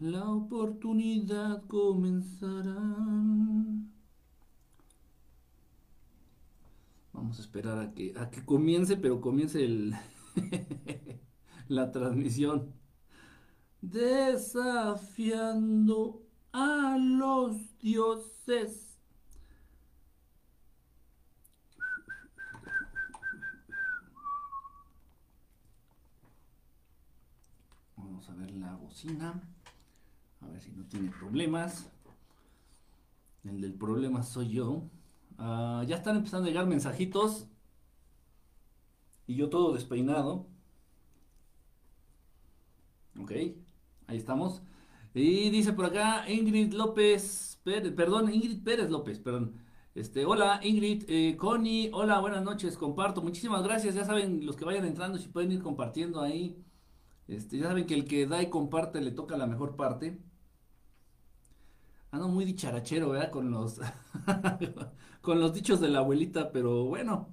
La oportunidad comenzará. Vamos a esperar a que, a que comience, pero comience el la transmisión. Desafiando a los dioses. Vamos a bocina. A ver si no tiene problemas. El del problema soy yo. Ah, ya están empezando a llegar mensajitos. Y yo todo despeinado. Ok, ahí estamos. Y dice por acá Ingrid López, perdón, Ingrid Pérez López, perdón. Este, hola Ingrid, eh, Connie, hola, buenas noches, comparto. Muchísimas gracias, ya saben, los que vayan entrando, si pueden ir compartiendo ahí. Este, ya saben que el que da y comparte le toca la mejor parte. Ando muy dicharachero, ¿verdad? Con los, con los dichos de la abuelita, pero bueno.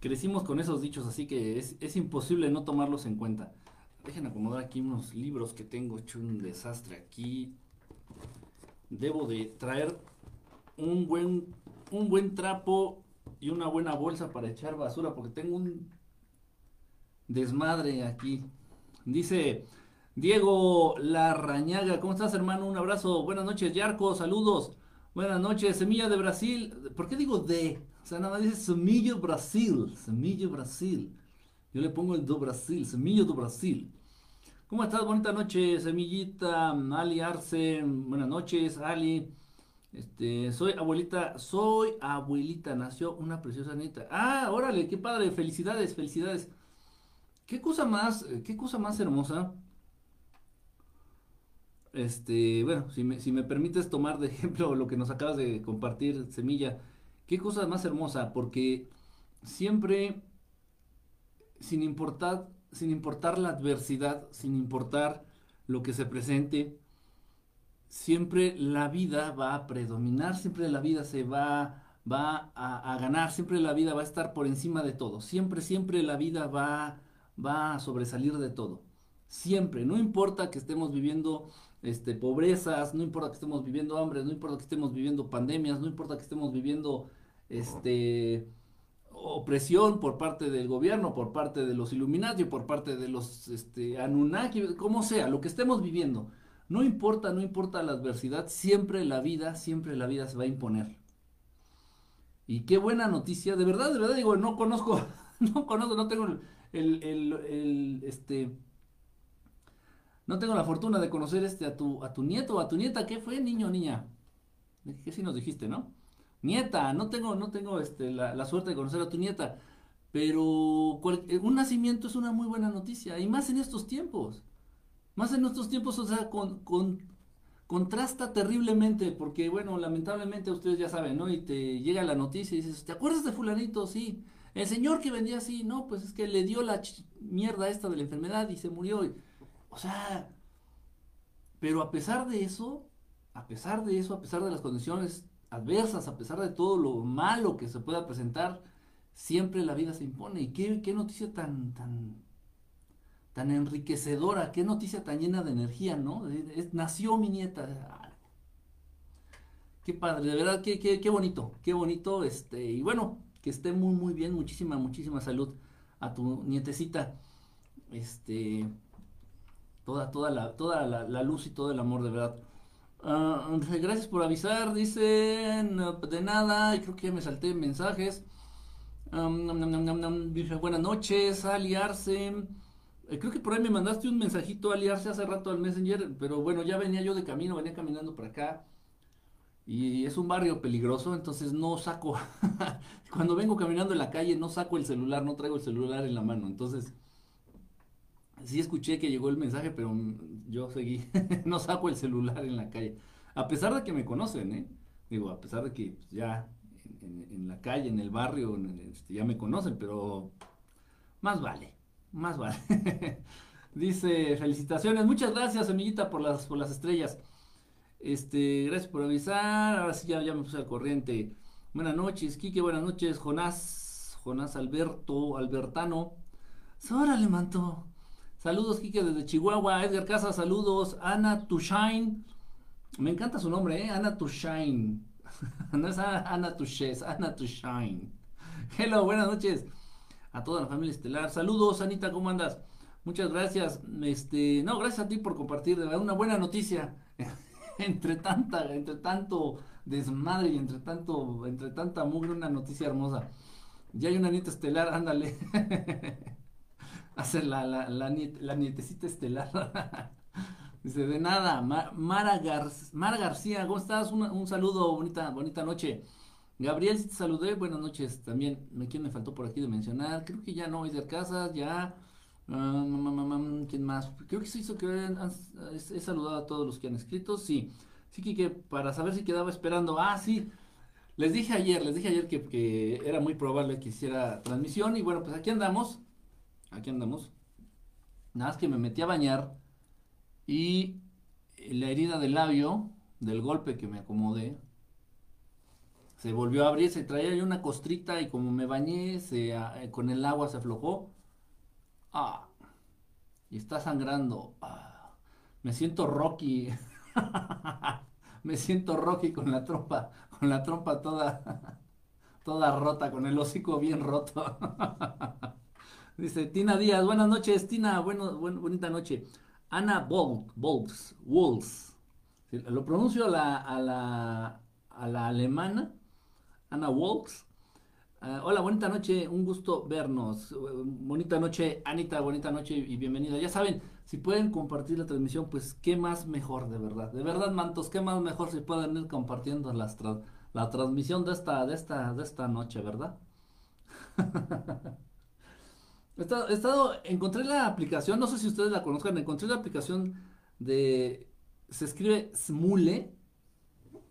Crecimos con esos dichos, así que es, es imposible no tomarlos en cuenta. Dejen acomodar aquí unos libros que tengo hecho un desastre aquí. Debo de traer un buen, un buen trapo y una buena bolsa para echar basura porque tengo un desmadre aquí. Dice Diego Larrañaga, ¿cómo estás hermano? Un abrazo, buenas noches Yarco, saludos. Buenas noches, Semilla de Brasil. ¿Por qué digo de? O sea, nada más dice Semilla Brasil, Semilla Brasil. Yo le pongo el do Brasil, Semilla do Brasil. ¿Cómo estás? Bonita noche, Semillita, Ali Arce. Buenas noches, Ali. Este, soy abuelita, soy abuelita, nació una preciosa nieta. Ah, órale, qué padre, felicidades, felicidades. ¿Qué cosa más, qué cosa más hermosa? Este, bueno, si me, si me permites tomar de ejemplo lo que nos acabas de compartir, Semilla, qué cosa más hermosa, porque siempre sin importar, sin importar la adversidad, sin importar lo que se presente, siempre la vida va a predominar, siempre la vida se va, va a, ganar, siempre la vida va a estar por encima de todo, siempre, siempre la vida va, va a sobresalir de todo. Siempre, no importa que estemos viviendo este, pobrezas, no importa que estemos viviendo hambre, no importa que estemos viviendo pandemias, no importa que estemos viviendo este, opresión por parte del gobierno, por parte de los Illuminati, por parte de los este, Anunnaki, como sea, lo que estemos viviendo. No importa, no importa la adversidad, siempre la vida, siempre la vida se va a imponer. Y qué buena noticia, de verdad, de verdad digo, no conozco, no conozco, no tengo el, el, este, no tengo la fortuna de conocer este a tu, a tu nieto o a tu nieta, ¿qué fue, niño o niña? ¿Qué sí nos dijiste, no? nieta, no tengo, no tengo este, la, suerte de conocer a tu nieta, pero eh, un nacimiento es una muy buena noticia, y más en estos tiempos, más en estos tiempos, o sea, con, contrasta terriblemente, porque bueno, lamentablemente ustedes ya saben, ¿no? Y te llega la noticia y dices, ¿te acuerdas de fulanito? Sí. El señor que vendía así, no, pues es que le dio la mierda esta de la enfermedad y se murió. o sea, pero a pesar de eso, a pesar de eso, a pesar de las condiciones adversas, a pesar de todo lo malo que se pueda presentar, siempre la vida se impone. Y qué, qué noticia tan, tan, tan enriquecedora, qué noticia tan llena de energía, ¿no? nació mi nieta. Qué padre, de verdad, qué, qué, qué bonito, qué bonito, este, y bueno, que esté muy, muy bien, muchísima, muchísima salud a tu nietecita, este, toda, toda la, toda la luz y todo el amor, de verdad. Ah, gracias por avisar, dicen, de nada, creo que ya me salté mensajes. buenas noches, aliarse. Eh, creo que por ahí me mandaste un mensajito aliarse hace rato al Messenger, pero bueno, ya venía yo de camino, venía caminando por acá. Y es un barrio peligroso, entonces no saco, cuando vengo caminando en la calle no saco el celular, no traigo el celular en la mano. Entonces, sí escuché que llegó el mensaje, pero yo seguí, no saco el celular en la calle. A pesar de que me conocen, ¿eh? Digo, a pesar de que pues, ya en, la calle, en el barrio, este, ya me conocen, pero más vale, más vale. Dice, felicitaciones, muchas gracias, amiguita, por las, por las estrellas. Este, gracias por avisar. Ahora sí ya, me puse al corriente. Buenas noches, Kike, buenas noches, Jonás, Jonás Alberto, Albertano. Ahora le manto. Saludos, Kike, desde Chihuahua. Edgar Casa, saludos. Ana Tushain. Me encanta su nombre, ¿eh? Ana Tushain. no es Ana Tushe, es Ana Tushain. Hello, buenas noches a toda la familia estelar. Saludos, Anita, ¿cómo andas? Muchas gracias. Este, no, gracias a ti por compartir una buena noticia. entre tanta, entre tanto desmadre y entre tanto, entre tanta mugre, una noticia hermosa. Ya hay una nieta estelar, ándale. Hace la, la, la, nietecita estelar. Dice, de nada, Mara, García, ¿cómo estás? un saludo, bonita, bonita noche. Gabriel, si te saludé, buenas noches también. ¿Quién me faltó por aquí de mencionar? Creo que ya no, de Casas, ya. ¿Quién más? Creo que se hizo que he saludado a todos los que han escrito. Sí, sí, que para saber si quedaba esperando. Ah, sí. Les dije ayer, les dije ayer que, que era muy probable que hiciera transmisión. Y bueno, pues aquí andamos. Aquí andamos. Nada más que me metí a bañar. Y la herida del labio, del golpe que me acomodé, se volvió a abrir, se traía yo una costrita y como me bañé, se, con el agua se aflojó. Ah, y está sangrando. Ah, me siento Rocky. me siento Rocky con la trompa, con la trompa toda, toda rota, con el hocico bien roto. Dice Tina Díaz, buenas noches, Tina, bueno, bonita noche. Ana Bolt, Bolts, Wolves. Lo pronuncio a la, a la, la alemana Ana Walks. Ah, hola, bonita noche, un gusto vernos. bonita noche, Anita, bonita noche y bienvenida. Ya saben, si pueden compartir la transmisión, pues qué más mejor, de verdad. De verdad, mantos, qué más mejor si pueden ir compartiendo las la transmisión de esta, de esta, de esta noche, ¿verdad? he, estado, encontré la aplicación, no sé si ustedes la conozcan, encontré la aplicación de, se escribe Smule,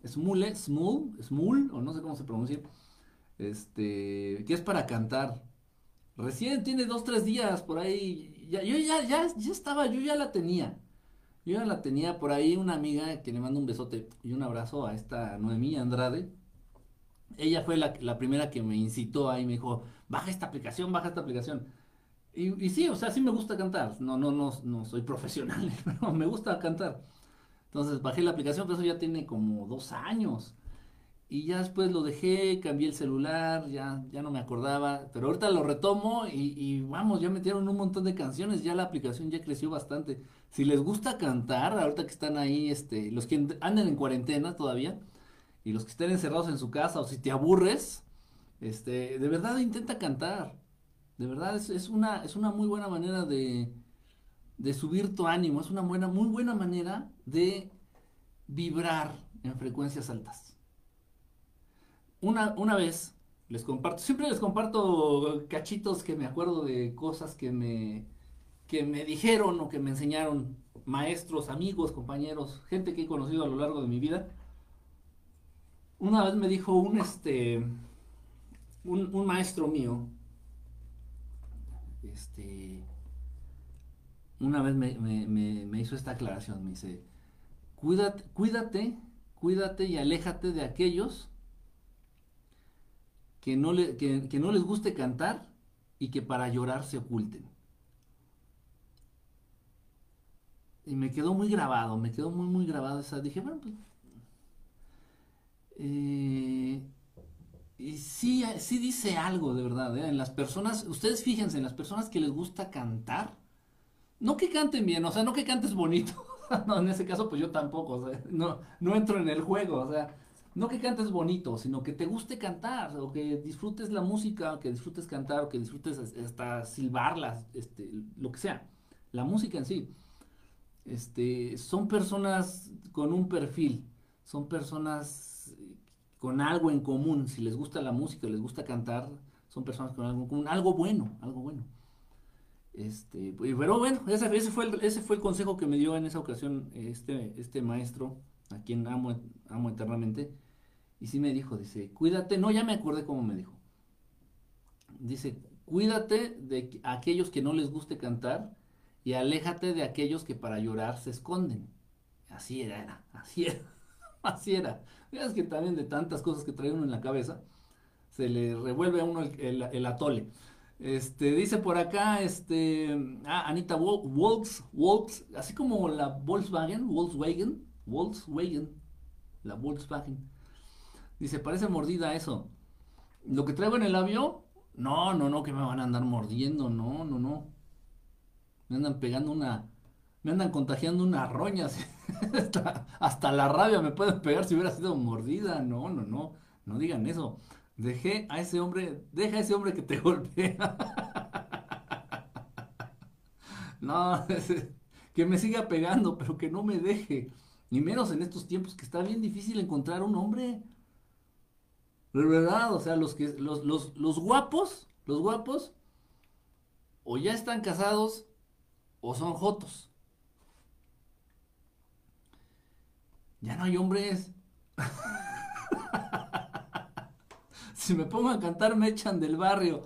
Smule, Smule, Smule, o no sé cómo se pronuncia, este, que es para cantar. Recién tiene dos, tres días por ahí. Yo ya, ya, ya estaba, yo ya la tenía. Yo ya la tenía por ahí una amiga que le mando un besote y un abrazo a esta Noemí Andrade. Ella fue la, la primera que me incitó ahí, me dijo, baja esta aplicación, baja esta aplicación. Y, y, sí, o sea, sí me gusta cantar. No, no, no, no soy profesional, pero me gusta cantar. Entonces bajé la aplicación, pero eso ya tiene como dos años. Y ya después lo dejé, cambié el celular, ya, ya no me acordaba. Pero ahorita lo retomo y, vamos, ya metieron un montón de canciones, ya la aplicación ya creció bastante. Si les gusta cantar, ahorita que están ahí, este, los que andan en cuarentena todavía, y los que estén encerrados en su casa, o si te aburres, este, de verdad intenta cantar. De verdad es, es una, es una muy buena manera de, de subir tu ánimo, es una buena, muy buena manera de vibrar en frecuencias altas. Una, una vez les comparto, siempre les comparto cachitos que me acuerdo de cosas que me, que me dijeron o que me enseñaron maestros, amigos, compañeros, gente que he conocido a lo largo de mi vida. Una vez me dijo un, este, un, un maestro mío, este, una vez me, hizo esta aclaración, me dice, cuídate, cuídate, cuídate y aléjate de aquellos que no, le, que, no les guste cantar y que para llorar se oculten. Y me quedó muy grabado, me quedó muy, muy grabado esa. Dije, bueno, pues. Eh, y sí, sí dice algo de verdad, ¿eh? En las personas, ustedes fíjense, en las personas que les gusta cantar, no que canten bien, o sea, no que cantes bonito. no, en ese caso, pues yo tampoco, no, no entro en el juego, o sea, no que cantes bonito, sino que te guste cantar, o que disfrutes la música, o que disfrutes cantar, o que disfrutes hasta silbarlas, este, lo que sea. La música en sí. Este, son personas con un perfil, son personas con algo en común. Si les gusta la música, les gusta cantar, son personas con algo común, algo bueno, algo bueno. Este, pero bueno, ese, fue el, ese fue el consejo que me dio en esa ocasión este, este maestro, a quien amo, amo eternamente. Y sí me dijo, dice, cuídate, no, ya me acordé cómo me dijo. Dice, cuídate de aquellos que no les guste cantar y aléjate de aquellos que para llorar se esconden. Así era, así era, así era. Es que también de tantas cosas que trae uno en la cabeza, se le revuelve a uno el, el atole. Este, dice por acá, este, ah, Anita Wolks, Wolks, así como la Volkswagen, Volkswagen, Volkswagen, la Volkswagen. Dice, parece mordida eso. Lo que traigo en el labio, no, no, no, que me van a andar mordiendo, no, no, no. Me andan pegando una, me andan contagiando una roña. hasta, la rabia me pueden pegar si hubiera sido mordida. No, no, no, no digan eso. Dejé a ese hombre, deja a ese hombre que te golpea. no, que me siga pegando, pero que no me deje. Ni menos en estos tiempos que está bien difícil encontrar un hombre. De verdad, o sea, los que los, los, los guapos, los guapos, o ya están casados o son jotos. Ya no hay hombres. si me pongo a cantar me echan del barrio.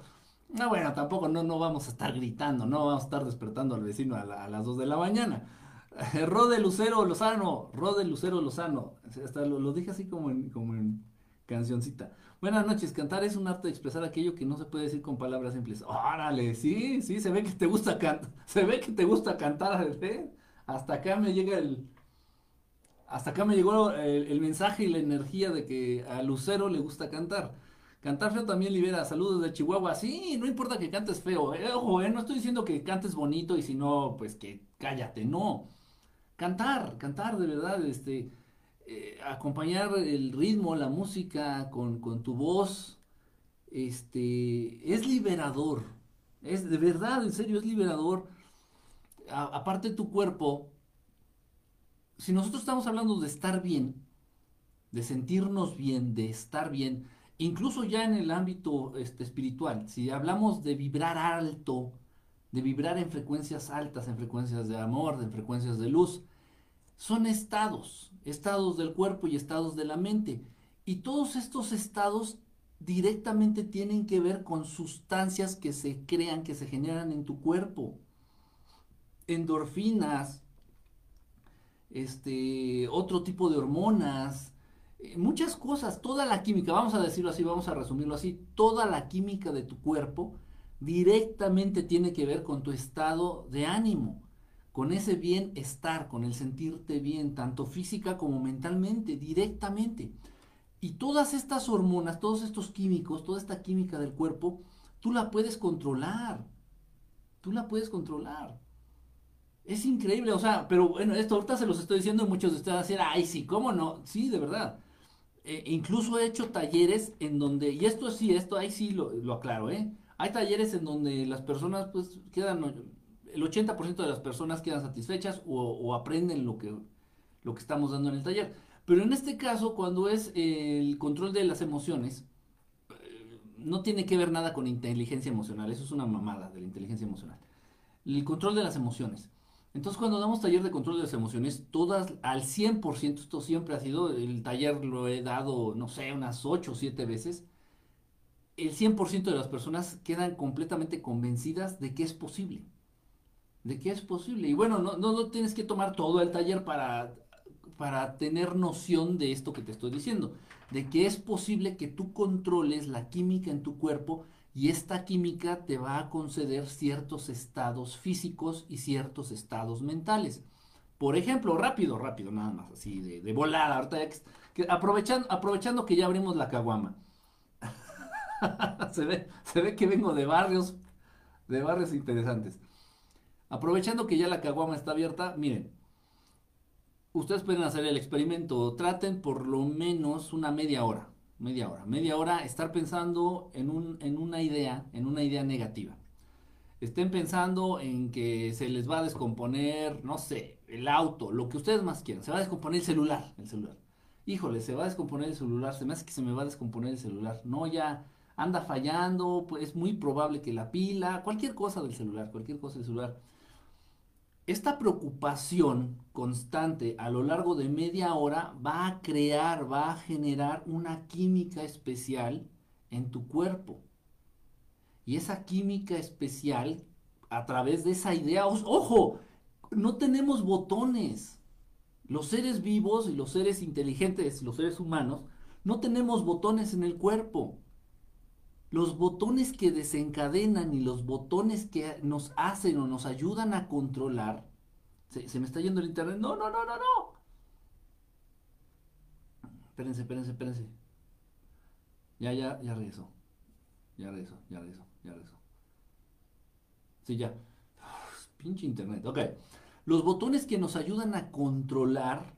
No, bueno, tampoco no, no vamos a estar gritando, no vamos a estar despertando al vecino a, las 2 de la mañana. Rode Lucero Lozano, Rode Lucero Lozano. Hasta lo, dije así como en, como en cancioncita. Buenas noches, cantar es un arte de expresar aquello que no se puede decir con palabras simples. Órale, sí, sí, se ve que te gusta cantar, se ve que te gusta cantar, ¿eh? Hasta acá me llega el, hasta acá me llegó el, mensaje y la energía de que a Lucero le gusta cantar. Cantar feo también libera. Saludos de Chihuahua. Sí, no importa que cantes feo. Eh, ojo, eh, no estoy diciendo que cantes bonito y si no, pues que cállate. No. Cantar, cantar de verdad, este, eh, acompañar el ritmo, la música con, tu voz, este, es liberador. Es de verdad, en serio, es liberador. aparte tu cuerpo, si nosotros estamos hablando de estar bien, de sentirnos bien, de estar bien, incluso ya en el ámbito este, espiritual, si hablamos de vibrar alto, de vibrar en frecuencias altas, en frecuencias de amor, en frecuencias de luz, son estados, estados del cuerpo y estados de la mente. Y todos estos estados directamente tienen que ver con sustancias que se crean, que se generan en tu cuerpo. Endorfinas, este, otro tipo de hormonas, eh, muchas cosas, toda la química, vamos a decirlo así, vamos a resumirlo así, toda la química de tu cuerpo directamente tiene que ver con tu estado de ánimo, con ese bienestar, con el sentirte bien, tanto física como mentalmente, directamente. Y todas estas hormonas, todos estos químicos, toda esta química del cuerpo, tú la puedes controlar. Tú la puedes controlar. Es increíble, o sea, pero bueno, esto ahorita se los estoy diciendo y muchos de ustedes decir, ay, sí, ¿cómo no? Sí, de verdad. E incluso he hecho talleres en donde, y esto sí, esto ahí sí lo, aclaro, ¿eh? Hay talleres en donde las personas, pues, quedan, el 80% de las personas quedan satisfechas o, aprenden lo que, lo que estamos dando en el taller. Pero en este caso, cuando es el control de las emociones, eh, no tiene que ver nada con inteligencia emocional, eso es una mamada de la inteligencia emocional. El control de las emociones. Entonces, cuando damos taller de control de las emociones, todas al 100%, esto siempre ha sido, el taller lo he dado, no sé, unas 8 o 7 veces, el 100% de las personas quedan completamente convencidas de que es posible. De que es posible. Y bueno, no, no, tienes que tomar todo el taller para, para tener noción de esto que te estoy diciendo. De que es posible que tú controles la química en tu cuerpo y esta química te va a conceder ciertos estados físicos y ciertos estados mentales. Por ejemplo, rápido, rápido, nada más, así de, de volada, ahorita que, aprovechando, aprovechando que ya abrimos la caguama. se, ve, se ve que vengo de barrios, de barrios interesantes. Aprovechando que ya la caguama está abierta, miren, ustedes pueden hacer el experimento, traten por lo menos una media hora media hora. Media hora estar pensando en, un, en una idea, en una idea negativa. Estén pensando en que se les va a descomponer, no sé, el auto, lo que ustedes más quieran. Se va a descomponer el celular, el celular. Híjole, se va a descomponer el celular, se me hace que se me va a descomponer el celular. No, ya anda fallando, pues es muy probable que la pila, cualquier cosa del celular, cualquier cosa del celular esta preocupación constante a lo largo de media hora va a crear, va a generar una química especial en tu cuerpo. Y esa química especial, a través de esa idea, ojo, no tenemos botones. Los seres vivos y los seres inteligentes, los seres humanos, no tenemos botones en el cuerpo. Los botones que desencadenan y los botones que nos hacen o nos ayudan a controlar. Se, me está yendo el internet. No, no, no, no, no. Espérense, espérense, espérense. Ya, ya, ya regresó. Ya regresó, ya regresó, ya regresó. Sí, ya. pinche internet. Ok. Los botones que nos ayudan a controlar,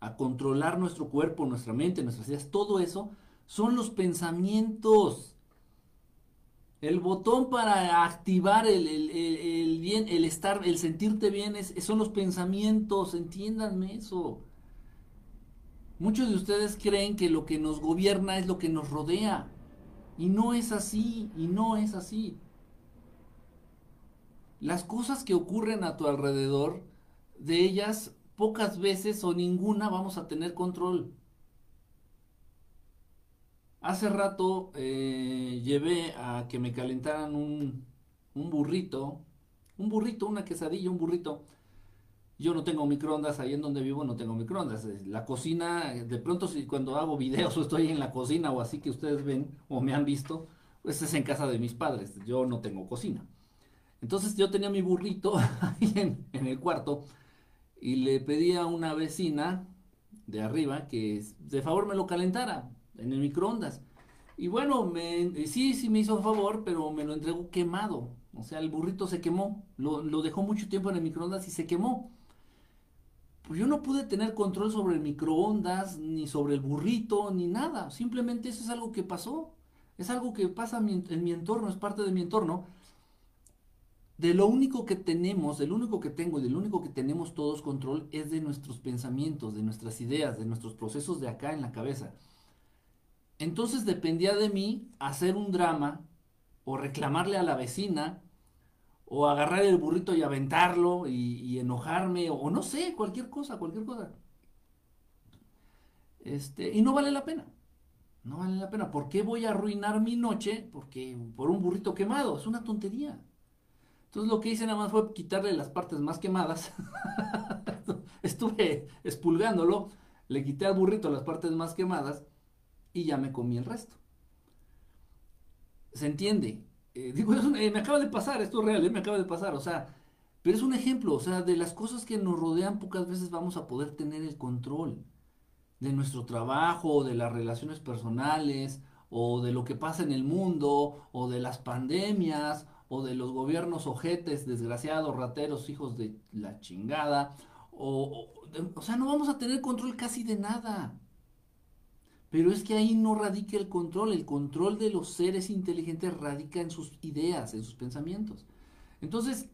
a controlar nuestro cuerpo, nuestra mente, nuestras ideas, todo eso, son los pensamientos. El botón para activar el, bien, el estar, el sentirte bien, es, son los pensamientos, entiéndanme eso. Muchos de ustedes creen que lo que nos gobierna es lo que nos rodea. Y no es así, y no es así. Las cosas que ocurren a tu alrededor, de ellas pocas veces o ninguna vamos a tener control. Hace rato eh, llevé a que me calentaran un, burrito, un burrito, una quesadilla, un burrito. Yo no tengo microondas, ahí en donde vivo no tengo microondas. La cocina, de pronto si cuando hago videos o estoy en la cocina o así que ustedes ven o me han visto, pues es en casa de mis padres. Yo no tengo cocina. Entonces yo tenía mi burrito ahí en, en el cuarto y le pedí a una vecina de arriba que de favor me lo calentara en el microondas. Y bueno, me, sí, sí me hizo un favor, pero me lo entregó quemado. O sea, el burrito se quemó. Lo, dejó mucho tiempo en el microondas y se quemó. Pues yo no pude tener control sobre el microondas, ni sobre el burrito, ni nada. Simplemente eso es algo que pasó. Es algo que pasa en mi entorno, es parte de mi entorno. De lo único que tenemos, del único que tengo y del único que tenemos todos control es de nuestros pensamientos, de nuestras ideas, de nuestros procesos de acá en la cabeza. Entonces dependía de mí hacer un drama o reclamarle a la vecina o agarrar el burrito y aventarlo y, enojarme o, no sé, cualquier cosa, cualquier cosa. Este, y no vale la pena. No vale la pena. ¿Por qué voy a arruinar mi noche? Porque por un burrito quemado. Es una tontería. Entonces lo que hice nada más fue quitarle las partes más quemadas. Estuve expulgándolo. Le quité al burrito las partes más quemadas y ya me comí el resto. ¿Se entiende? Eh, digo, eh, me acaba de pasar, esto es real, eh, me acaba de pasar, o sea, pero es un ejemplo, o sea, de las cosas que nos rodean pocas veces vamos a poder tener el control de nuestro trabajo, de las relaciones personales, o de lo que pasa en el mundo, o de las pandemias, o de los gobiernos ojetes, desgraciados, rateros, hijos de la chingada, o, o sea, no vamos a tener control casi de nada. Pero es que ahí no radica el control. El control de los seres inteligentes radica en sus ideas, en sus pensamientos. Entonces,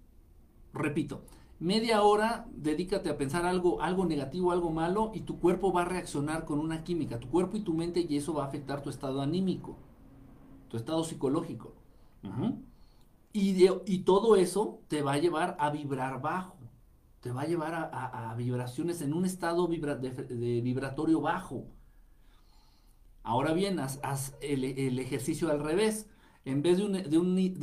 repito, media hora dedícate a pensar algo, algo negativo, algo malo, y tu cuerpo va a reaccionar con una química. Tu cuerpo y tu mente, y eso va a afectar tu estado anímico, tu estado psicológico. y, y, todo eso te va a llevar a vibrar bajo. Te va a llevar a, vibraciones en un estado de vibratorio bajo Ahora bien, haz, el, ejercicio al revés. En vez de,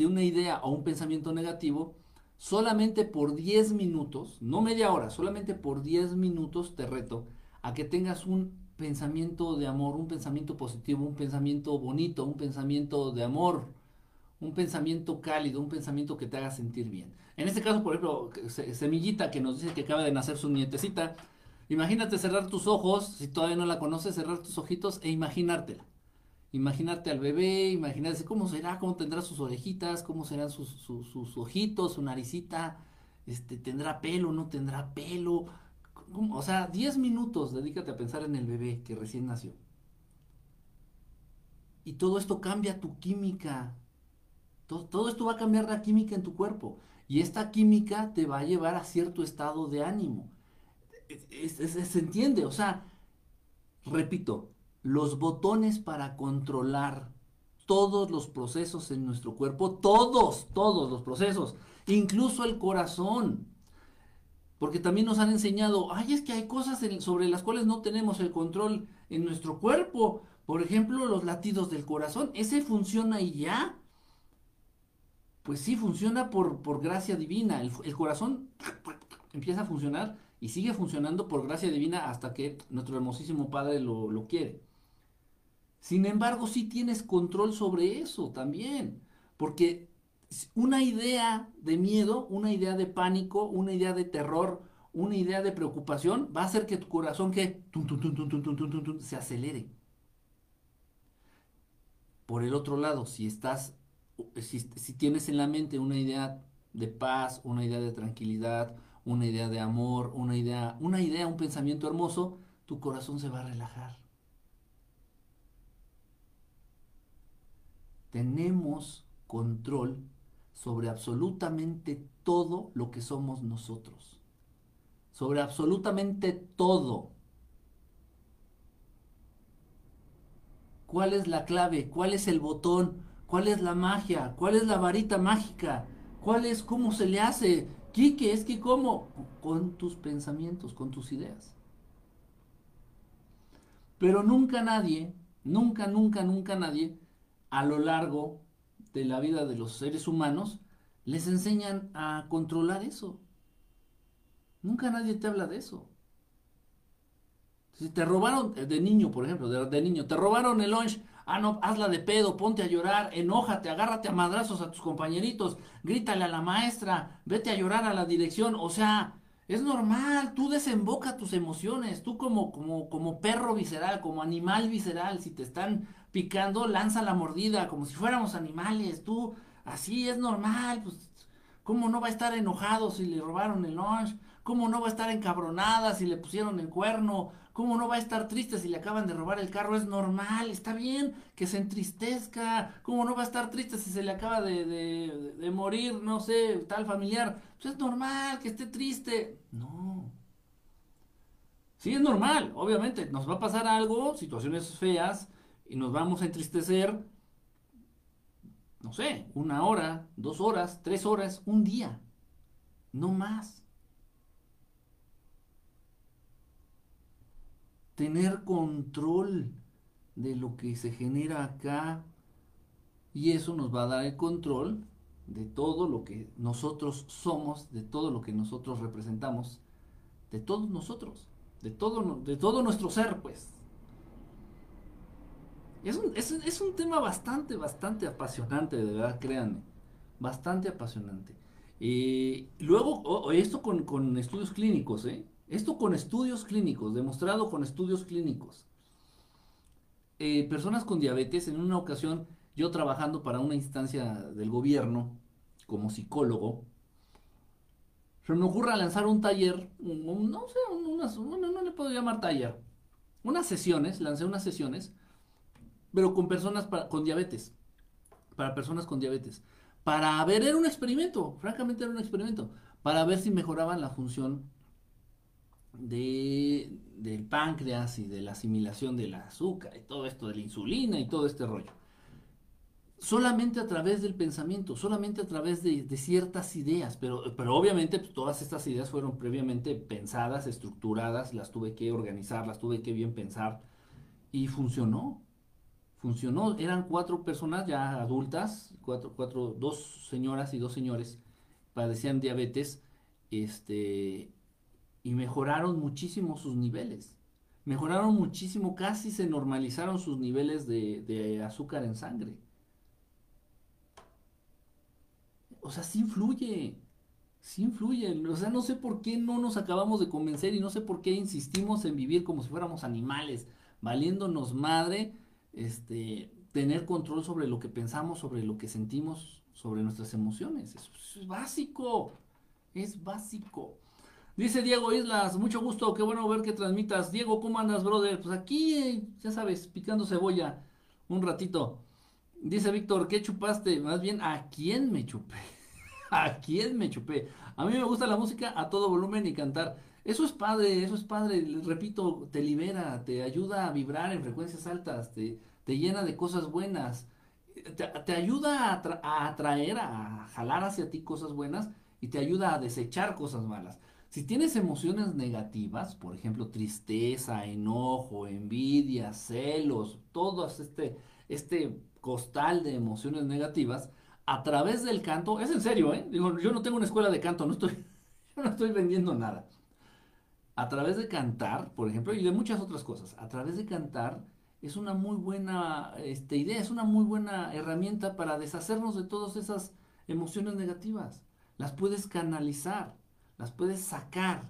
una idea o un pensamiento negativo, solamente por 10 minutos, no media hora, solamente por 10 minutos te reto a que tengas un pensamiento de amor, un pensamiento positivo, un pensamiento bonito, un pensamiento de amor, un pensamiento cálido, un pensamiento que te haga sentir bien. En este caso, por ejemplo, Semillita que nos dice que acaba de nacer su nietecita, Imagínate cerrar tus ojos, si todavía no la conoces, cerrar tus ojitos e imaginártela. Imaginarte al bebé, imaginarse cómo será, cómo tendrá sus orejitas, cómo serán sus, ojitos, su naricita, este, tendrá pelo, no tendrá pelo. O sea, 10 minutos dedícate a pensar en el bebé que recién nació. Y todo esto cambia tu química. Todo esto va a cambiar la química en tu cuerpo. Y esta química te va a llevar a cierto estado de ánimo se entiende, o sea, repito, los botones para controlar todos los procesos en nuestro cuerpo, todos, todos los procesos, incluso el corazón. Porque también nos han enseñado, ay, es que hay cosas sobre las cuales no tenemos el control en nuestro cuerpo. Por ejemplo, los latidos del corazón. Ese funciona y ya. Pues sí, funciona por, por gracia divina. el corazón empieza a funcionar y sigue funcionando por gracia divina hasta que nuestro hermosísimo Padre lo, quiere. Sin embargo, sí tienes control sobre eso también, porque una idea de miedo, una idea de pánico, una idea de terror, una idea de preocupación va a hacer que tu corazón que se acelere. Por el otro lado, si estás, si, si tienes en la mente una idea de paz, una idea de tranquilidad, una idea de amor, una idea, una idea, un pensamiento hermoso, tu corazón se va a relajar. Tenemos control sobre absolutamente todo lo que somos nosotros. Sobre absolutamente todo. ¿Cuál es la clave? ¿Cuál es el botón? ¿Cuál es la magia? ¿Cuál es la varita mágica? ¿Cuál es cómo se le hace? Quique, es que cómo? Con tus pensamientos, con tus ideas. Pero nunca nadie, nunca, nunca, nunca nadie, a lo largo de la vida de los seres humanos, les enseñan a controlar eso. Nunca nadie te habla de eso. Si te robaron de niño, por ejemplo, de, niño, te robaron el lunch, ah, no, hazla de pedo, ponte a llorar, enójate, agárrate a madrazos a tus compañeritos, grítale a la maestra, vete a llorar a la dirección, o sea, es normal, tú desemboca tus emociones, tú como, como, como perro visceral, como animal visceral, si te están picando, lanza la mordida, como si fuéramos animales, tú, así es normal, pues, ¿cómo no va a estar enojado si le robaron el lunch? ¿Cómo no va a estar encabronada si le pusieron el cuerno? ¿Cómo no va a estar triste si le acaban de robar el carro? Es normal, está bien que se entristezca. ¿Cómo no va a estar triste si se le acaba de, morir, no sé, tal familiar? Pues es normal que esté triste. No. Sí, es normal, obviamente. Nos va a pasar algo, situaciones feas, y nos vamos a entristecer, no sé, una hora, dos horas, tres horas, un día. No más. Tener control de lo que se genera acá y eso nos va a dar el control de todo lo que nosotros somos, de todo lo que nosotros representamos, de todos nosotros, de todo, de todo nuestro ser, pues. Es un, es, un tema bastante, bastante apasionante, de verdad, créanme. Bastante apasionante. y luego, esto con, con estudios clínicos, ¿eh? Esto con estudios clínicos, demostrado con estudios clínicos. Eh, personas con diabetes, en una ocasión, yo trabajando para una instancia del gobierno como psicólogo, se me ocurre lanzar un taller, no sé, unas, no le puedo llamar taller, unas sesiones, lancé unas sesiones, pero con personas con diabetes, para personas con diabetes, para ver, era un experimento, francamente era un experimento, para ver si mejoraban la función de, del páncreas y de la asimilación del azúcar y todo esto de la insulina y todo este rollo. Solamente a través del pensamiento, solamente a través de, ciertas ideas, pero, pero obviamente pues, todas estas ideas fueron previamente pensadas, estructuradas, las tuve que organizar, las tuve que bien pensar y funcionó. Funcionó, eran cuatro personas ya adultas, cuatro, cuatro, dos señoras y dos señores padecían diabetes, este, y mejoraron muchísimo sus niveles. Mejoraron muchísimo, casi se normalizaron sus niveles de, azúcar en sangre. O sea, sí influye, sí influye. O sea, no sé por qué no nos acabamos de convencer y no sé por qué insistimos en vivir como si fuéramos animales, valiéndonos madre, este, tener control sobre lo que pensamos, sobre lo que sentimos, sobre nuestras emociones. es básico, es básico. Dice Diego Islas, mucho gusto, qué bueno ver que transmitas. Diego, ¿cómo andas, brother? Pues aquí, ya sabes, picando cebolla un ratito. Dice Víctor, ¿qué chupaste? Más bien, ¿a quién me chupé? ¿A quién me chupé? A mí me gusta la música a todo volumen y cantar. Eso es padre, eso es padre. Repito, te libera, te ayuda a vibrar en frecuencias altas, te, te llena de cosas buenas, te, ayuda a, a atraer, a jalar hacia ti cosas buenas y te ayuda a desechar cosas malas. Si tienes emociones negativas, por ejemplo, tristeza, enojo, envidia, celos, todo este, este costal de emociones negativas, a través del canto, es en serio, ¿eh? Digo, yo no tengo una escuela de canto, no estoy, yo no estoy vendiendo nada. A través de cantar, por ejemplo, y de muchas otras cosas, a través de cantar, es una muy buena este, idea, es una muy buena herramienta para deshacernos de todas esas emociones negativas. Las puedes canalizar, las puedes sacar.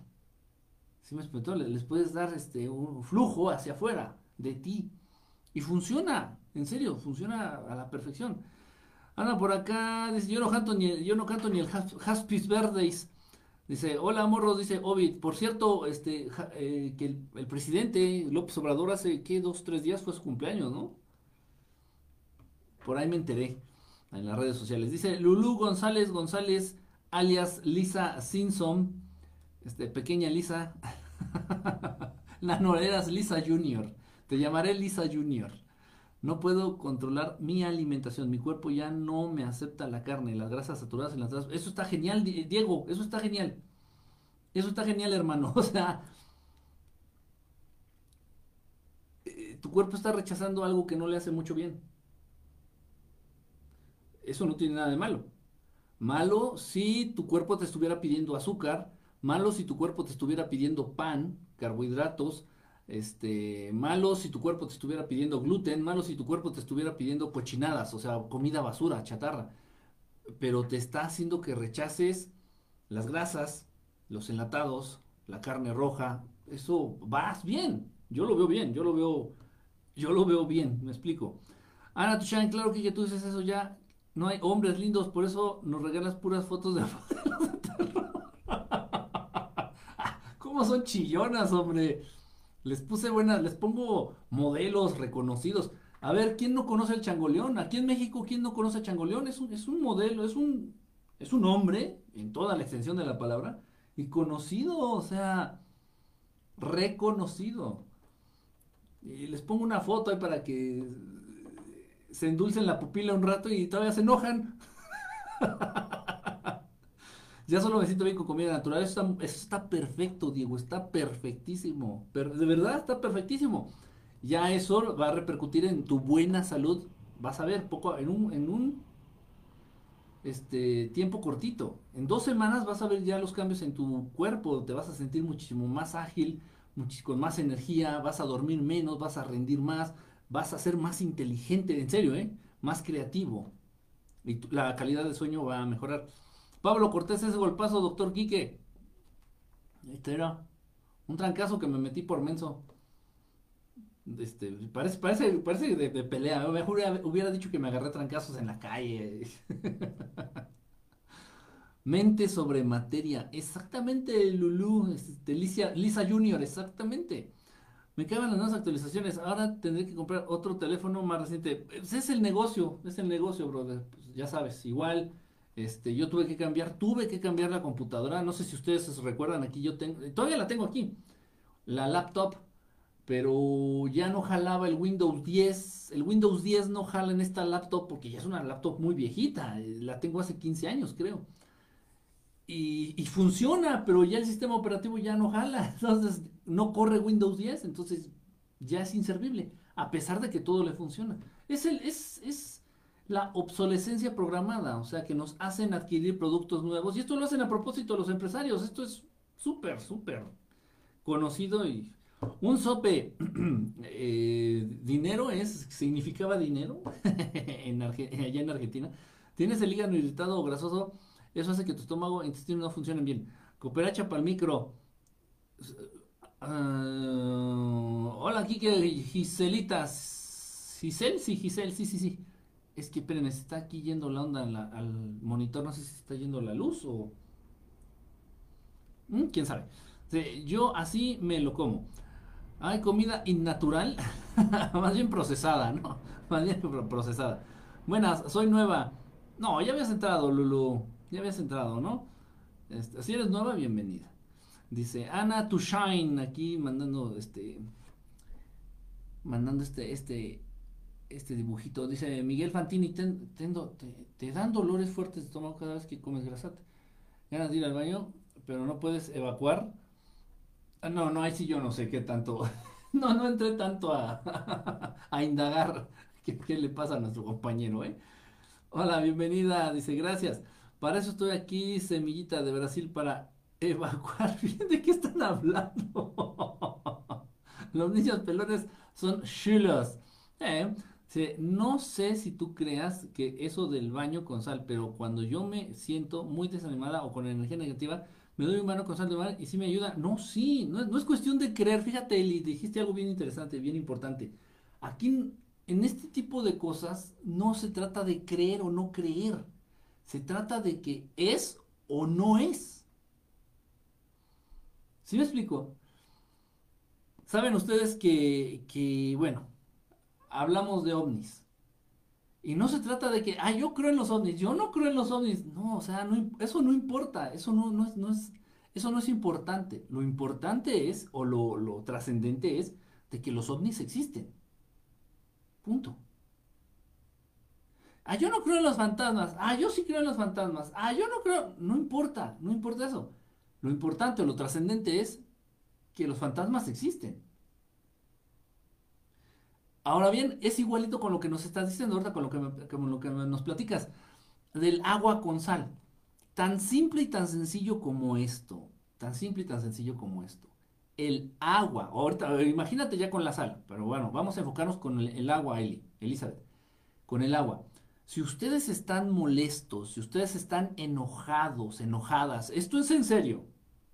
¿Sí me explico? Les puedes dar este, un flujo hacia afuera de ti. Y funciona, en serio, funciona a la perfección. Ana por acá dice, yo no canto ni el, yo no canto ni el Haspis Verdes. Dice, hola morros, dice Ovid. Por cierto, este, eh, que el, presidente López Obrador hace, ¿qué? Dos, tres días fue su cumpleaños, ¿no? Por ahí me enteré en las redes sociales. Dice Lulu González González, alias Lisa Simpson, este, pequeña Lisa. La Lisa Junior. Te llamaré Lisa Junior. No puedo controlar mi alimentación. Mi cuerpo ya no me acepta la carne, las grasas saturadas en las grasas. Eso está genial, Diego. Eso está genial. Eso está genial, hermano. O sea, eh, tu cuerpo está rechazando algo que no le hace mucho bien. Eso no tiene nada de malo. Malo si tu cuerpo te estuviera pidiendo azúcar, malo si tu cuerpo te estuviera pidiendo pan, carbohidratos, este, malo si tu cuerpo te estuviera pidiendo gluten, malo si tu cuerpo te estuviera pidiendo cochinadas, o sea, comida basura, chatarra. Pero te está haciendo que rechaces las grasas, los enlatados, la carne roja. Eso vas bien. Yo lo veo bien, yo lo veo, yo lo veo bien, me explico. Ana Tushan, claro que ya tú dices eso ya. No hay hombres lindos, por eso nos regalas puras fotos de ¿Cómo son chillonas, hombre? Les puse buenas, les pongo modelos reconocidos. A ver, ¿quién no conoce el changoleón? Aquí en México, ¿quién no conoce el changoleón? Es un, es un modelo, es un, es un hombre, en toda la extensión de la palabra, y conocido, o sea, reconocido. Y les pongo una foto ahí para que se endulcen la pupila un rato y todavía se enojan. Ya solo me siento bien con comida natural. Eso está, perfecto, Diego. Está perfectísimo. de verdad está perfectísimo. Ya eso va a repercutir en tu buena salud. Vas a ver, poco, en un, en un este, tiempo cortito. En dos semanas vas a ver ya los cambios en tu cuerpo. Te vas a sentir muchísimo más ágil, con más energía. Vas a dormir menos, vas a rendir más. Vas a ser más inteligente, en serio, ¿eh? Más creativo. Y la calidad del sueño va a mejorar. Pablo Cortés, ese golpazo, doctor Quique. Este era un trancazo que me metí por menso. Este, parece, parece, parece de, pelea. Mejor hubiera, dicho que me agarré trancazos en la calle. Mente sobre materia. Exactamente, Lulu. Este, Lisa, Lisa Junior, exactamente. Me quedan las nuevas actualizaciones. Ahora tendré que comprar otro teléfono más reciente. Pues es el negocio, es el negocio, brother. Pues ya sabes, igual este, yo tuve que cambiar, tuve que cambiar la computadora. No sé si ustedes recuerdan, aquí yo tengo, todavía la tengo aquí, la laptop, pero ya no jalaba el Windows 10. El Windows 10 no jala en esta laptop porque ya es una laptop muy viejita. Eh, la tengo hace 15 años, creo. Y, funciona, pero ya el sistema operativo ya no jala. Entonces no corre Windows 10, entonces ya es inservible, a pesar de que todo le funciona. Es, el, es, es la obsolescencia programada, o sea, que nos hacen adquirir productos nuevos. Y esto lo hacen a propósito los empresarios. Esto es súper, súper conocido y un sope, eh, dinero es, significaba dinero en allá en Argentina. Tienes el hígado irritado o grasoso, eso hace que tu estómago e intestino no funcionen bien. Cooperacha para el micro. Ah, hola, Kike Giselitas. Gisel, sí, Gisel, sí, sí, sí. Es que, esperen, está aquí yendo la onda al monitor, no sé si está yendo la luz o... Mm, ¿Quién sabe? yo así me lo como. Hay comida innatural, más bien procesada, ¿no? Más bien procesada. Buenas, soy nueva. No, ya habías entrado, Lulu. Ya habías entrado, ¿no? Este, si eres nueva, bienvenida. Dice Ana to Shine aquí mandando este mandando este este este dibujito. Dice Miguel Fantini, te, dan dolores fuertes de estómago cada vez que comes grasate. Ganas de ir al baño, pero no puedes evacuar. Ah, no, no, ahí sí yo no sé qué tanto. no, no entré tanto a, a indagar qué, qué, le pasa a nuestro compañero, ¿eh? Hola, bienvenida. Dice, gracias. Para eso estoy aquí, semillita de Brasil, para evacuar. ¿De qué están hablando? los niños pelones son chulos. Eh, no sé si tú creas que eso del baño con sal, pero cuando yo me siento muy desanimada o con energía negativa, me doy un baño con sal de mar y sí me ayuda. No, sí, no, no es cuestión de creer. Fíjate, Eli, dijiste algo bien interesante, bien importante. Aquí, en este tipo de cosas, no se trata de creer o no creer. Se trata de que es o no es. ¿Sí me explico? Saben ustedes que, que bueno, hablamos de ovnis. Y no se trata de que, ah, yo creo en los ovnis, yo no creo en los ovnis. No, o sea, eso no importa, eso no, no, es, no es, eso no es importante. Lo importante es, o lo, lo trascendente es, de que los ovnis existen. Punto. Ah, yo no creo en los fantasmas. Ah, yo sí creo en los fantasmas. Ah, yo no creo. No importa, no importa eso. Lo importante o lo trascendente es que los fantasmas existen. Ahora bien, es igualito con lo que nos estás diciendo ahorita, con lo que, nos platicas, del agua con sal. Tan simple y tan sencillo como esto. Tan simple y tan sencillo como esto. El agua, ahorita, imagínate ya con la sal, pero bueno, vamos a enfocarnos con el, agua, Eli, Elizabeth. Con el agua. Si ustedes están molestos, si ustedes están enojados, enojadas, esto es en serio,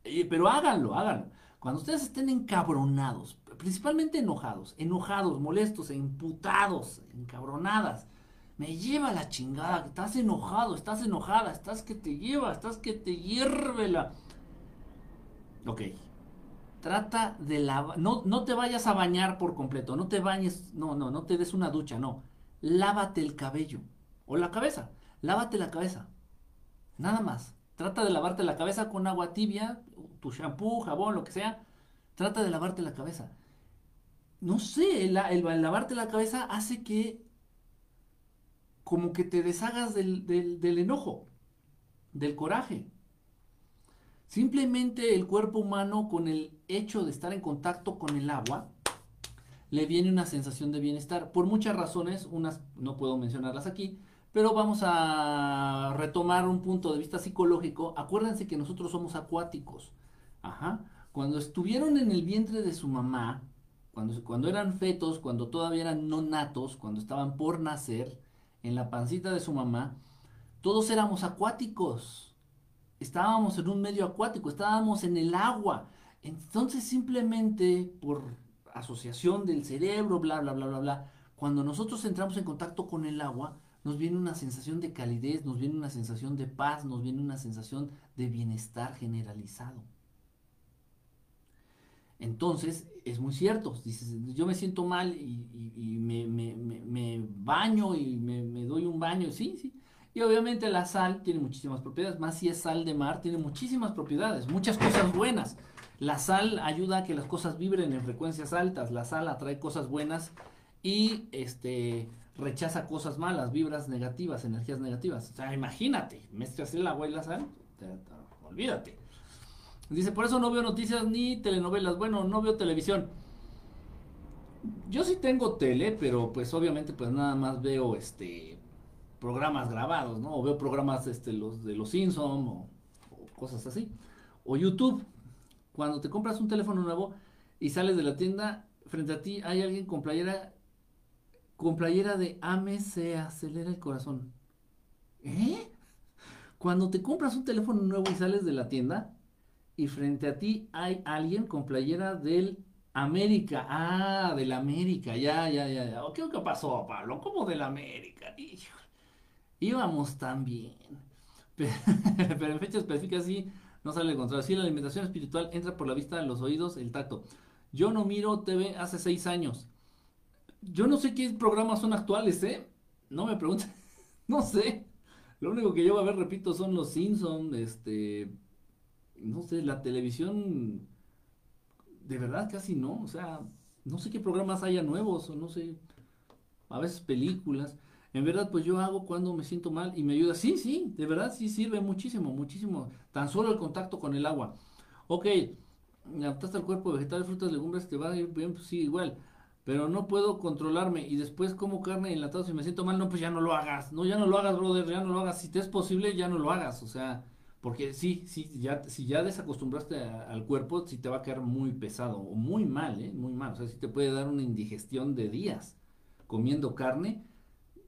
eh, pero háganlo, háganlo. Cuando ustedes estén encabronados, principalmente enojados, enojados, molestos, imputados, encabronadas, me lleva la chingada, estás enojado, estás enojada, estás que te lleva, estás que te hierve la... Ok, trata de lavar, no, no te vayas a bañar por completo, no te bañes, no, no, no te des una ducha, no, lávate el cabello o la cabeza, lávate la cabeza, nada más, trata de lavarte la cabeza con agua tibia, tu shampoo, jabón, lo que sea, trata de lavarte la cabeza. No sé, el, lavarte la cabeza hace que como que te deshagas del, del enojo, del coraje. Simplemente el cuerpo humano con el hecho de estar en contacto con el agua, le viene una sensación de bienestar. Por muchas razones, unas no puedo mencionarlas aquí, pero vamos a retomar un punto de vista psicológico. Acuérdense que nosotros somos acuáticos. Ajá. Cuando estuvieron en el vientre de su mamá, cuando, cuando eran fetos, cuando todavía eran no natos, cuando estaban por nacer, en la pancita de su mamá, todos éramos acuáticos. Estábamos en un medio acuático, estábamos en el agua. Entonces simplemente por asociación del cerebro, bla, bla, bla, bla, bla, cuando nosotros entramos en contacto con el agua, nos viene una sensación de calidez, nos viene una sensación de paz, nos viene una sensación de bienestar generalizado. Entonces, es muy cierto, dices, yo me siento mal y, me, baño y me, doy un baño, sí, sí. Y obviamente la sal tiene muchísimas propiedades, más si es sal de mar, tiene muchísimas propiedades, muchas cosas buenas. La sal ayuda a que las cosas vibren en frecuencias altas, la sal atrae cosas buenas y este rechaza cosas malas, vibras negativas, energías negativas. O sea, imagínate, mezclas el agua y la sal, olvídate. Dice, por eso no veo noticias ni telenovelas. Bueno, no veo televisión. Yo sí tengo tele, pero pues obviamente pues nada más veo este programas grabados, ¿no? O veo programas este los de los Simpson o, cosas así. O YouTube. Cuando te compras un teléfono nuevo y sales de la tienda, frente a ti hay alguien con playera con playera de Ame se acelera el corazón. ¿Eh? Cuando te compras un teléfono nuevo y sales de la tienda, y frente a ti hay alguien con playera del América. Ah, del América, ya, ya, ya, ya. ¿Qué, qué pasó, Pablo? ¿Cómo del América? íbamos tan bien. Pero, en fecha específica sí no sale el control. Sí, la alimentación espiritual entra por la vista, los oídos, el tacto. Yo no miro TV hace seis años. Yo no sé qué programas son actuales, ¿eh? No me pregunten. no sé. Lo único que yo voy a ver, repito, son los Simpsons, este, no sé, la televisión, de verdad casi no, o sea, no sé qué programas haya nuevos, o no sé, a veces películas. En verdad, pues yo hago cuando me siento mal y me ayuda. Sí, sí, de verdad sí sirve muchísimo, muchísimo. Tan solo el contacto con el agua. Ok, adaptaste al cuerpo vegetales, frutas, legumbres, te va a ir bien, pues sí, igual. Pero no puedo controlarme y después como carne enlatada si me siento mal, no, pues ya no lo hagas. No, ya no lo hagas, brother, ya no lo hagas. Si te es posible, ya no lo hagas. O sea, Porque sí, sí, ya, si ya desacostumbraste al cuerpo, sí te va a quedar muy pesado o muy mal, ¿eh? Muy mal. O sea, sí te puede dar una indigestión de días comiendo carne.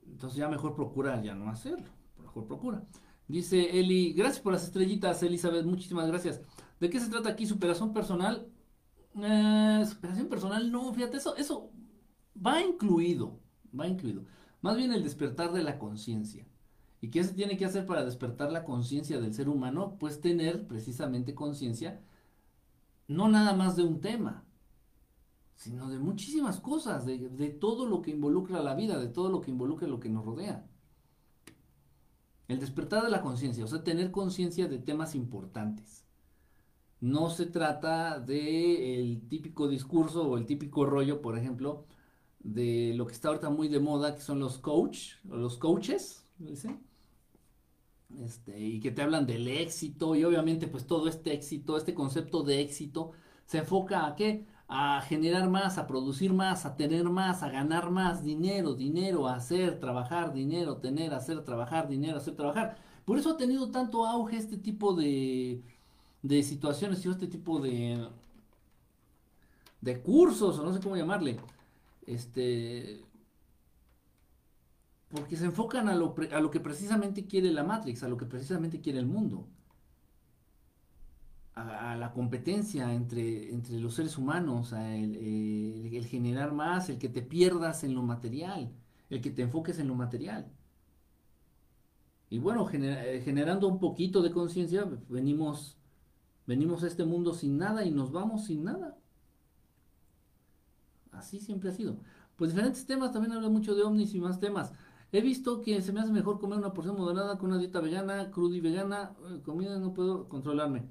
Entonces ya mejor procura ya no hacerlo. Mejor procura. Dice Eli, gracias por las estrellitas, Elizabeth, muchísimas gracias. ¿De qué se trata aquí? ¿Superación personal? Eh, superación personal, no, fíjate, eso, eso va incluido, va incluido. Más bien el despertar de la conciencia. ¿Y qué se tiene que hacer para despertar la conciencia del ser humano? Pues tener precisamente conciencia, no nada más de un tema, sino de muchísimas cosas, de, todo lo que involucra la vida, de todo lo que involucra lo que nos rodea. El despertar de la conciencia, o sea, tener conciencia de temas importantes. No se trata de el típico discurso o el típico rollo, por ejemplo, de lo que está ahorita muy de moda, que son los coach, o los coaches, ¿dicen? Este, y que te hablan del éxito y obviamente pues todo este éxito, este concepto de éxito se enfoca a qué? A generar más, a producir más, a tener más, a ganar más dinero, dinero, hacer, trabajar, dinero, tener, hacer, trabajar, dinero, hacer, trabajar. Por eso ha tenido tanto auge este tipo de, de situaciones y este tipo de, de cursos, o no sé cómo llamarle. Este, porque se enfocan a lo, a lo que precisamente quiere la Matrix, a lo que precisamente quiere el mundo. A, la competencia entre, entre los seres humanos, a el, generar más, el que te pierdas en lo material, el que te enfoques en lo material. Y bueno, eh, generando un poquito de conciencia, venimos, venimos a este mundo sin nada y nos vamos sin nada. Así siempre ha sido. Pues diferentes temas, también habla mucho de ovnis y más temas. He visto que se me hace mejor comer una porción moderada con una dieta vegana, cruda y vegana. Eh, comida no puedo controlarme.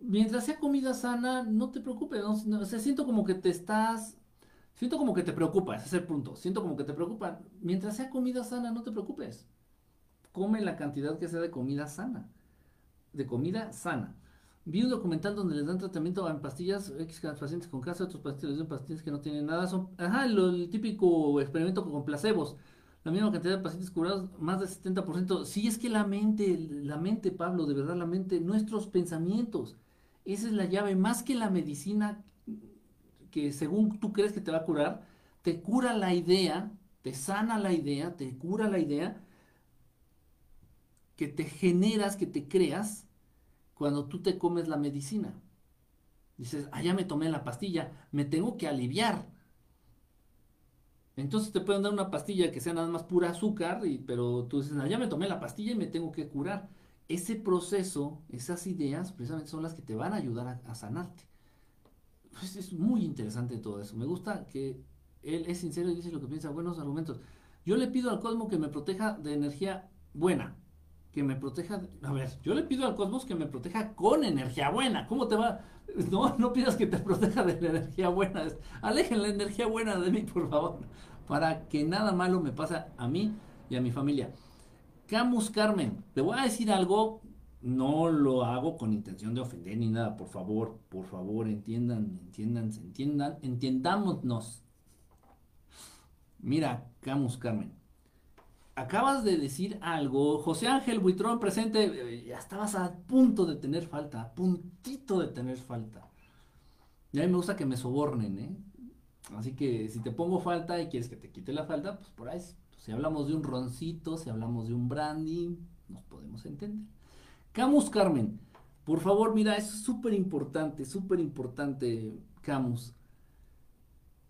Mientras sea comida sana, no te preocupes. o sea, siento como que te estás. Siento como que te preocupa, ese es el punto. Siento como que te preocupa. Mientras sea comida sana, no te preocupes. Come la cantidad que sea de comida sana. De comida sana. Vi un documental donde les dan tratamiento en pastillas X pacientes con cáncer, otros pacientes les dan pastillas que no tienen nada. Son, ajá, el típico experimento con placebos la misma cantidad de pacientes curados, más del 70%. Si es que la mente, la mente, Pablo, de verdad la mente, nuestros pensamientos, esa es la llave, más que la medicina que según tú crees que te va a curar, te cura la idea, te sana la idea, te cura la idea que te generas, que te creas cuando tú te comes la medicina. Dices, ah, ya me tomé la pastilla, me tengo que aliviar entonces te pueden dar una pastilla que sea nada más pura azúcar, pero tú dices, ya me tomé la pastilla y me tengo que curar. Ese proceso, esas ideas, precisamente son las que te van a ayudar a, sanarte. Pues es muy interesante todo eso. Me gusta que él es sincero y dice lo que piensa, buenos argumentos. Yo le pido al cosmos que me proteja de energía buena, que me proteja, a ver, yo le pido al cosmos que me proteja con energía buena. ¿Cómo te va? No, no pidas que te proteja de la energía buena. Alejen la energía buena de mí, por favor para que nada malo me pase a mí y a mi familia. Camus Carmen, te voy a decir algo, no lo hago con intención de ofender ni nada, por favor, por favor, entiendan, entiendan, entiendan, entiendámonos. Mira, Camus Carmen, acabas de decir algo, José Ángel Buitrón presente, eh, ya estabas a punto de tener falta, a puntito de tener falta. Y a mí me gusta que me sobornen, ¿eh? Así que si te pongo falta y quieres que te quite la falta, pues por ahí. Si hablamos de un roncito, si hablamos de un brandy, nos podemos entender. Camus Carmen, por favor, mira, es súper importante, súper importante, Camus.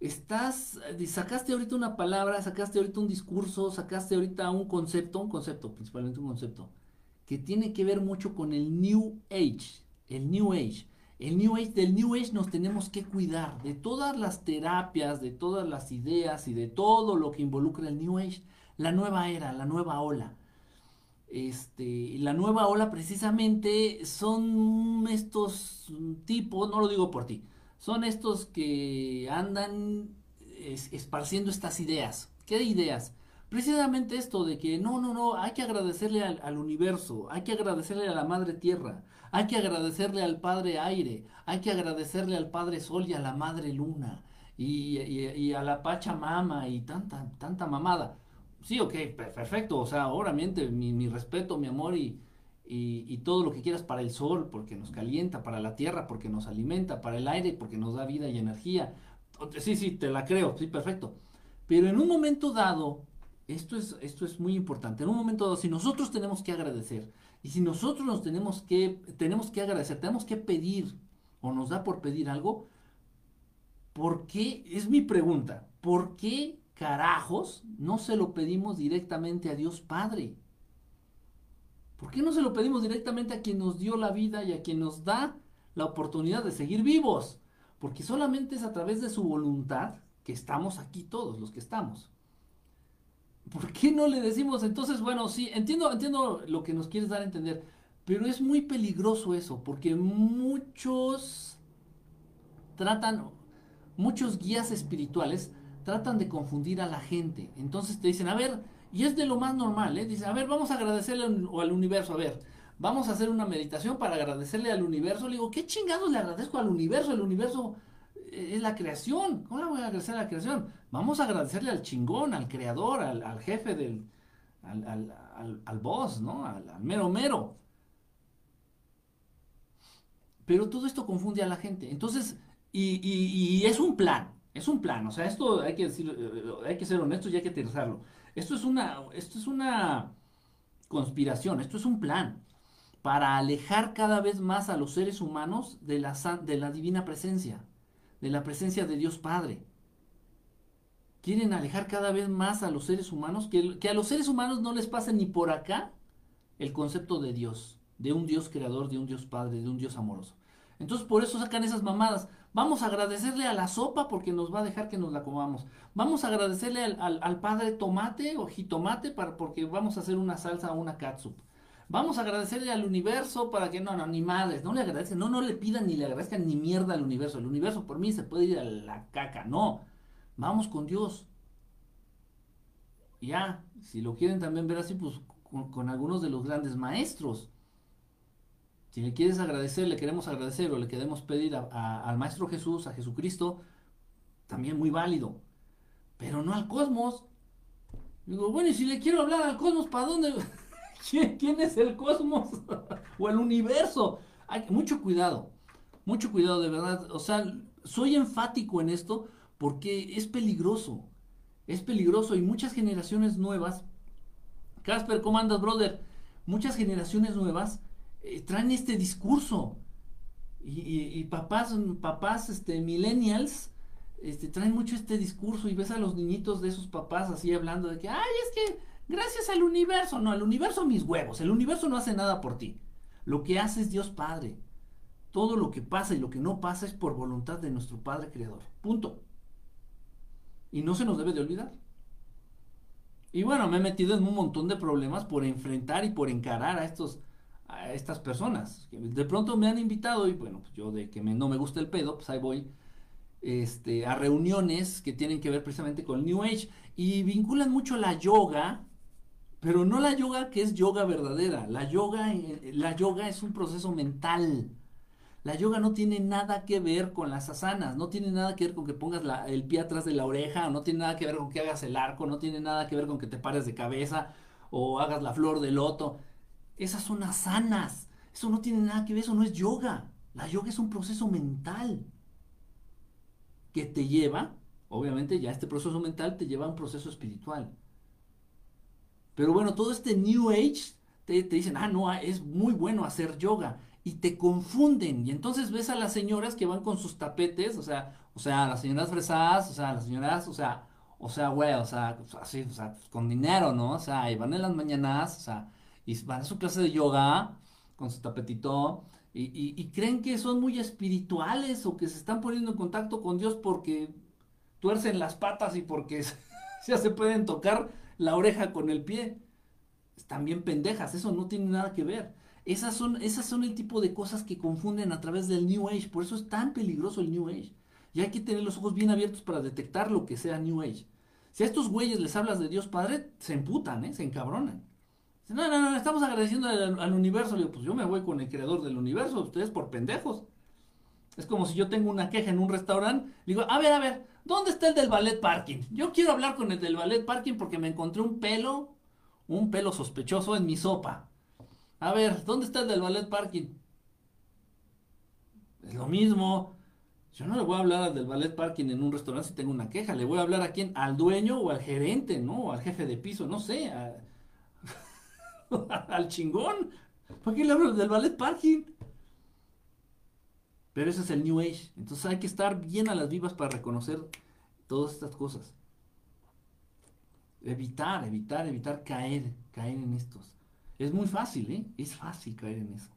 Estás, sacaste ahorita una palabra, sacaste ahorita un discurso, sacaste ahorita un concepto, un concepto, principalmente un concepto, que tiene que ver mucho con el New Age, el New Age. El New Age, del New Age nos tenemos que cuidar de todas las terapias, de todas las ideas y de todo lo que involucra el New Age, la nueva era, la nueva ola. Este, la nueva ola precisamente son estos tipos, no lo digo por ti, son estos que andan esparciendo estas ideas. ¿Qué ideas? Precisamente esto de que no, no, no, hay que agradecerle al universo, hay que agradecerle a la madre tierra, hay que agradecerle al Padre Aire, hay que agradecerle al Padre Sol y a la Madre Luna y, a la Pachamama y tanta, tanta mamada. Sí, ok, perfecto, o sea, obviamente mi, mi respeto, mi amor y, y, todo lo que quieras para el sol, porque nos calienta, para la tierra, porque nos alimenta, para el aire, porque nos da vida y energía. Sí, sí, te la creo, sí, perfecto. Pero en un momento dado, esto es, esto es muy importante, en un momento dado, si nosotros tenemos que agradecer, y si nosotros nos tenemos que, tenemos que agradecer, tenemos que pedir, o nos da por pedir algo, ¿por qué? Es mi pregunta, ¿por qué carajos no se lo pedimos directamente a Dios Padre? ¿Por qué no se lo pedimos directamente a quien nos dio la vida y a quien nos da la oportunidad de seguir vivos? Porque solamente es a través de su voluntad que estamos aquí todos los que estamos. ¿Por qué no le decimos entonces, bueno, sí, entiendo, entiendo lo que nos quieres dar a entender, pero es muy peligroso eso, porque muchos tratan, muchos guías espirituales tratan de confundir a la gente. Entonces te dicen, a ver, y es de lo más normal, ¿eh? Dice, a ver, vamos a agradecerle al, universo, a ver, vamos a hacer una meditación para agradecerle al universo. Le digo, ¿qué chingados le agradezco al universo? El universo eh, es la creación. ¿Cómo le voy a agradecer a la creación? Vamos a agradecerle al chingón, al creador, al, jefe del, al, al, boss, ¿no? Al, mero mero. Pero todo esto confunde a la gente. Entonces, y, es un plan, es un plan. O sea, esto hay que decir, eh, hay que ser honestos y hay que aterrizarlo. Esto es una, esto es una conspiración, esto es un plan para alejar cada vez más a los seres humanos de la, de la divina presencia, de la presencia de Dios Padre. Quieren alejar cada vez más a los seres humanos, que, que a los seres humanos no les pase ni por acá el concepto de Dios, de un Dios creador, de un Dios Padre, de un Dios amoroso. Entonces por eso sacan esas mamadas. Vamos a agradecerle a la sopa porque nos va a dejar que nos la comamos. Vamos a agradecerle al, padre tomate o jitomate para, porque vamos a hacer una salsa o una catsup. Vamos a agradecerle al universo para que no, no, ni madres, no le agradecen, no, no le pidan ni le agradezcan ni mierda al universo. El universo por mí se puede ir a la caca, no. Vamos con Dios. Ya, si lo quieren también ver así, pues con algunos de los grandes maestros. Si le quieres agradecer, le queremos agradecer o le queremos pedir al Maestro Jesús, a Jesucristo, también muy válido. Pero no al cosmos. Digo, bueno, y si le quiero hablar al cosmos, ¿para dónde? ¿Quién es el cosmos? o el universo. Mucho cuidado, mucho cuidado, de verdad. O sea, soy enfático en esto porque es peligroso. Es peligroso y muchas generaciones nuevas. Casper, ¿cómo andas, brother? Muchas generaciones nuevas eh, traen este discurso. Y, papás, papás, este, millennials, este, traen mucho este discurso y ves a los niñitos de esos papás así hablando de que, ay, es que gracias al universo, no, el universo mis huevos, el universo no hace nada por ti. Lo que hace es Dios Padre. Todo lo que pasa y lo que no pasa es por voluntad de nuestro Padre Creador. Punto. Y no se nos debe de olvidar. Y bueno, me he metido en un montón de problemas por enfrentar y por encarar a estos a estas personas. De pronto me han invitado y bueno, pues yo de que no me gusta el pedo, pues ahí voy este, a reuniones que tienen que ver precisamente con New Age y vinculan mucho la yoga, pero no la yoga que es yoga verdadera. La yoga, la yoga es un proceso mental. La yoga no tiene nada que ver con las asanas, no tiene nada que ver con que pongas el pie atrás de la oreja, no tiene nada que ver con que hagas el arco, no tiene nada que ver con que te pares de cabeza o hagas la flor de loto. Esas son asanas. Eso no tiene nada que ver, eso no es yoga. La yoga es un proceso mental que te lleva, obviamente ya este proceso mental te lleva a un proceso espiritual. Pero bueno, todo este New Age te, dicen, ah, no, es muy bueno hacer yoga. Y te confunden. Y entonces ves a las señoras que van con sus tapetes, o sea, o sea, las señoras fresadas, o sea, las señoras, o sea, o sea, güey, o sea, así, o sea, con dinero, ¿no? O sea, y van en las mañanas, o sea, y van a su clase de yoga con su tapetito y, creen que son muy espirituales o que se están poniendo en contacto con Dios porque tuercen las patas y porque ya se pueden tocar la oreja con el pie. Están bien pendejas, eso no tiene nada que ver. Esas son, esas son el tipo de cosas que confunden a través del New Age, por eso es tan peligroso el New Age. Y hay que tener los ojos bien abiertos para detectar lo que sea New Age. Si a estos güeyes les hablas de Dios Padre, se emputan, ¿eh? se encabronan. No, no, no, estamos agradeciendo al, universo. Le digo, pues yo me voy con el creador del universo, ustedes por pendejos. Es como si yo tengo una queja en un restaurante, digo, a ver, a ver, ¿dónde está el del ballet parking? Yo quiero hablar con el del ballet parking porque me encontré un pelo, un pelo sospechoso en mi sopa. A ver, ¿dónde está el del ballet parking? Es lo mismo. Yo no le voy a hablar al del ballet parking en un restaurante si tengo una queja. Le voy a hablar a quién, al dueño o al gerente, ¿no? O al jefe de piso, no sé. al chingón. ¿Por qué le hablo del ballet parking? Pero ese es el New Age. Entonces hay que estar bien a las vivas para reconocer todas estas cosas. Evitar, evitar, evitar caer, caer en estos. Es muy fácil, ¿eh? Es fácil caer en eso.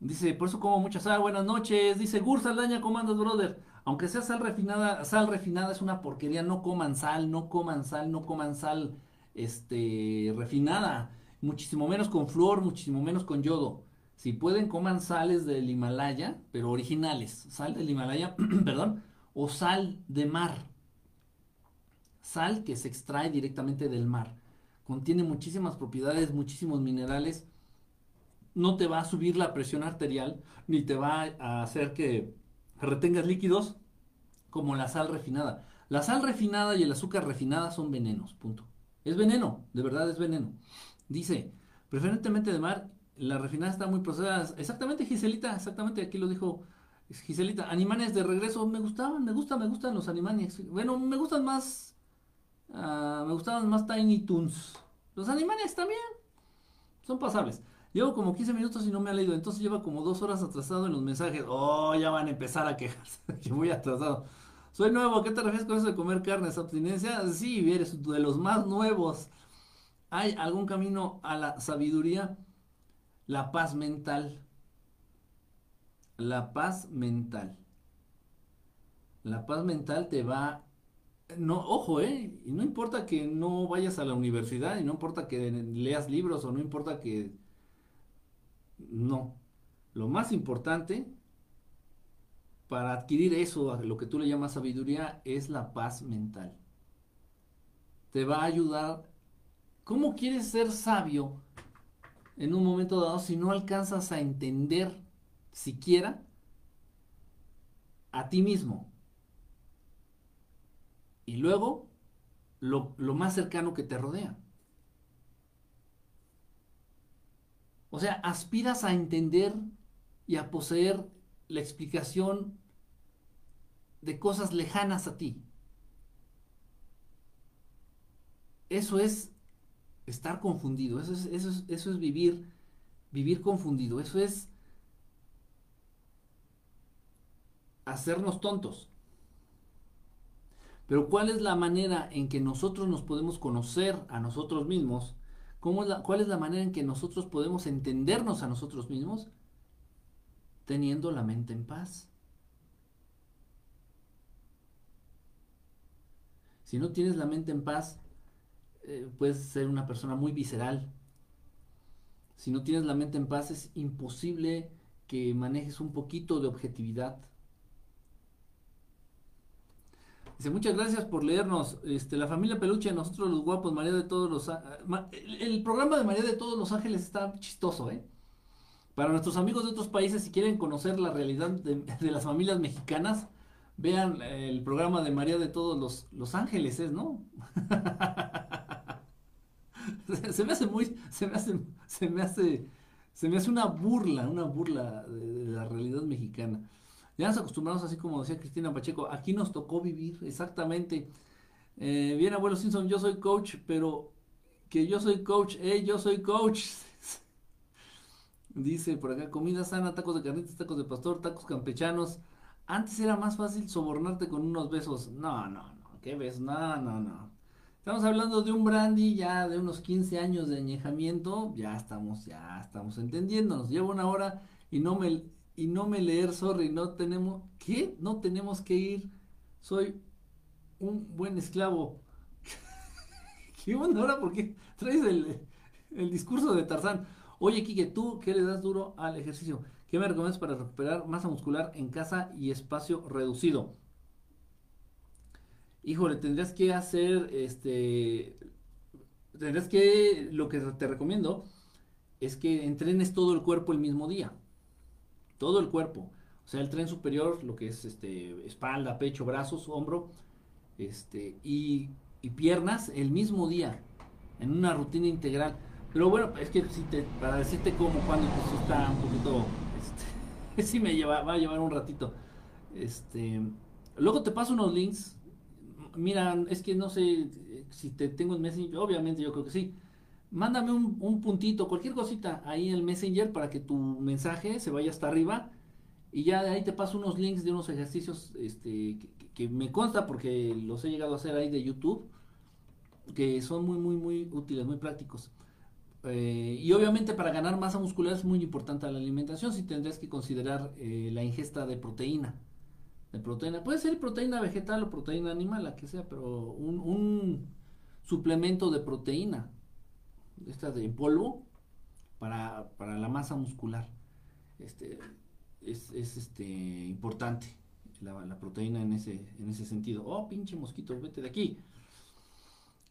Dice, por eso como mucha sal, buenas noches. Dice, Gur Saldaña, comandos, brother. Aunque sea sal refinada, sal refinada es una porquería. No coman sal, no coman sal, no coman sal este, refinada. Muchísimo menos con flor, muchísimo menos con yodo. Si pueden, coman sales del Himalaya, pero originales. Sal del Himalaya, perdón, o sal de mar. Sal que se extrae directamente del mar. Contiene muchísimas propiedades, muchísimos minerales. No te va a subir la presión arterial, ni te va a hacer que retengas líquidos como la sal refinada. La sal refinada y el azúcar refinada son venenos, punto. Es veneno, de verdad es veneno. Dice, preferentemente de mar la refinada está muy procesada. Exactamente, Giselita, exactamente, aquí lo dijo Giselita. Animanes de regreso, me gustaban, me gustan, me gustan los animanes. Bueno, me gustan más, uh, me gustaban más Tiny Toons. Los animanes también son pasables. Llevo como 15 minutos y no me ha leído, entonces lleva como dos horas atrasado en los mensajes. Oh, ya van a empezar a quejarse que voy atrasado. Soy nuevo, ¿qué te refieres con eso de comer carnes? ¿Abstinencia? Sí, eres de los más nuevos. ¿Hay algún camino a la sabiduría? La paz mental. La paz mental. La paz mental te va... No, ojo, ¿eh? Y no importa que no vayas a la universidad, y no importa que leas libros, o no importa que... No. Lo más importante para adquirir eso, lo que tú le llamas sabiduría, es la paz mental. Te va a ayudar. ¿Cómo quieres ser sabio en un momento dado si no alcanzas a entender siquiera a ti mismo. Y luego lo, más cercano que te rodea. O sea, aspiras a entender y a poseer la explicación de cosas lejanas a ti. Eso es estar confundido, eso es, eso es, eso es vivir, vivir confundido, eso es hacernos tontos. Pero ¿cuál es la manera en que nosotros nos podemos conocer a nosotros mismos? ¿Cómo la, ¿Cuál es la manera en que nosotros podemos entendernos a nosotros mismos? Teniendo la mente en paz. Si no tienes la mente en paz, eh, puedes ser una persona muy visceral. Si no tienes la mente en paz, es imposible que manejes un poquito de objetividad. Dice, muchas gracias por leernos. Este, la familia Peluche, nosotros los guapos, María de todos los... El, programa de María de todos los ángeles está chistoso, ¿eh? Para nuestros amigos de otros países, si quieren conocer la realidad de, las familias mexicanas, vean el programa de María de todos los, los ángeles, ¿no? se me hace muy, se me hace, se me hace, se me hace una burla, una burla de, la realidad mexicana. Ya nos acostumbramos, así como decía Cristina Pacheco, aquí nos tocó vivir, exactamente. Eh, bien, abuelo Simpson, yo soy coach, pero que yo soy coach, eh, yo soy coach. Dice por acá, comida sana, tacos de carnitas, tacos de pastor, tacos campechanos. Antes era más fácil sobornarte con unos besos. No, no, no, ¿qué ves? No, no, no. Estamos hablando de un brandy ya de unos 15 años de añejamiento, ya estamos, ya estamos entendiendo, nos lleva una hora y no me, y no me leer, sorry, no tenemos, ¿qué? No tenemos que ir, soy un buen esclavo. ¿Qué onda ahora? ¿Por qué traes el, el discurso de Tarzán? Oye, Kike, ¿tú qué le das duro al ejercicio? ¿Qué me recomiendas para recuperar masa muscular en casa y espacio reducido? Híjole, tendrías que hacer, este, tendrías que, lo que te recomiendo es que entrenes todo el cuerpo el mismo día, todo el cuerpo, o sea, el tren superior, lo que es, este, espalda, pecho, brazos, hombro, este, y, y piernas el mismo día, en una rutina integral, Pero bueno, es que si te, para decirte cómo, cuando, pues está un poquito, este, sí me lleva, va a llevar un ratito. Este, luego te paso unos links. Mira, es que no sé si te tengo en Messenger, obviamente yo creo que sí. Mándame un, un puntito, cualquier cosita ahí en el Messenger para que tu mensaje se vaya hasta arriba y ya de ahí te paso unos links de unos ejercicios este, que, me consta porque los he llegado a hacer ahí de YouTube, que son muy, muy, muy útiles, muy prácticos. Eh, y obviamente para ganar masa muscular es muy importante la alimentación, si tendrías que considerar eh, la ingesta de proteína. De proteína, puede ser proteína vegetal o proteína animal, la que sea, pero un, suplemento de proteína, esta de polvo, para, para la masa muscular. Este, es, es este, importante la, proteína en ese, en ese sentido. Oh, pinche mosquito, vete de aquí.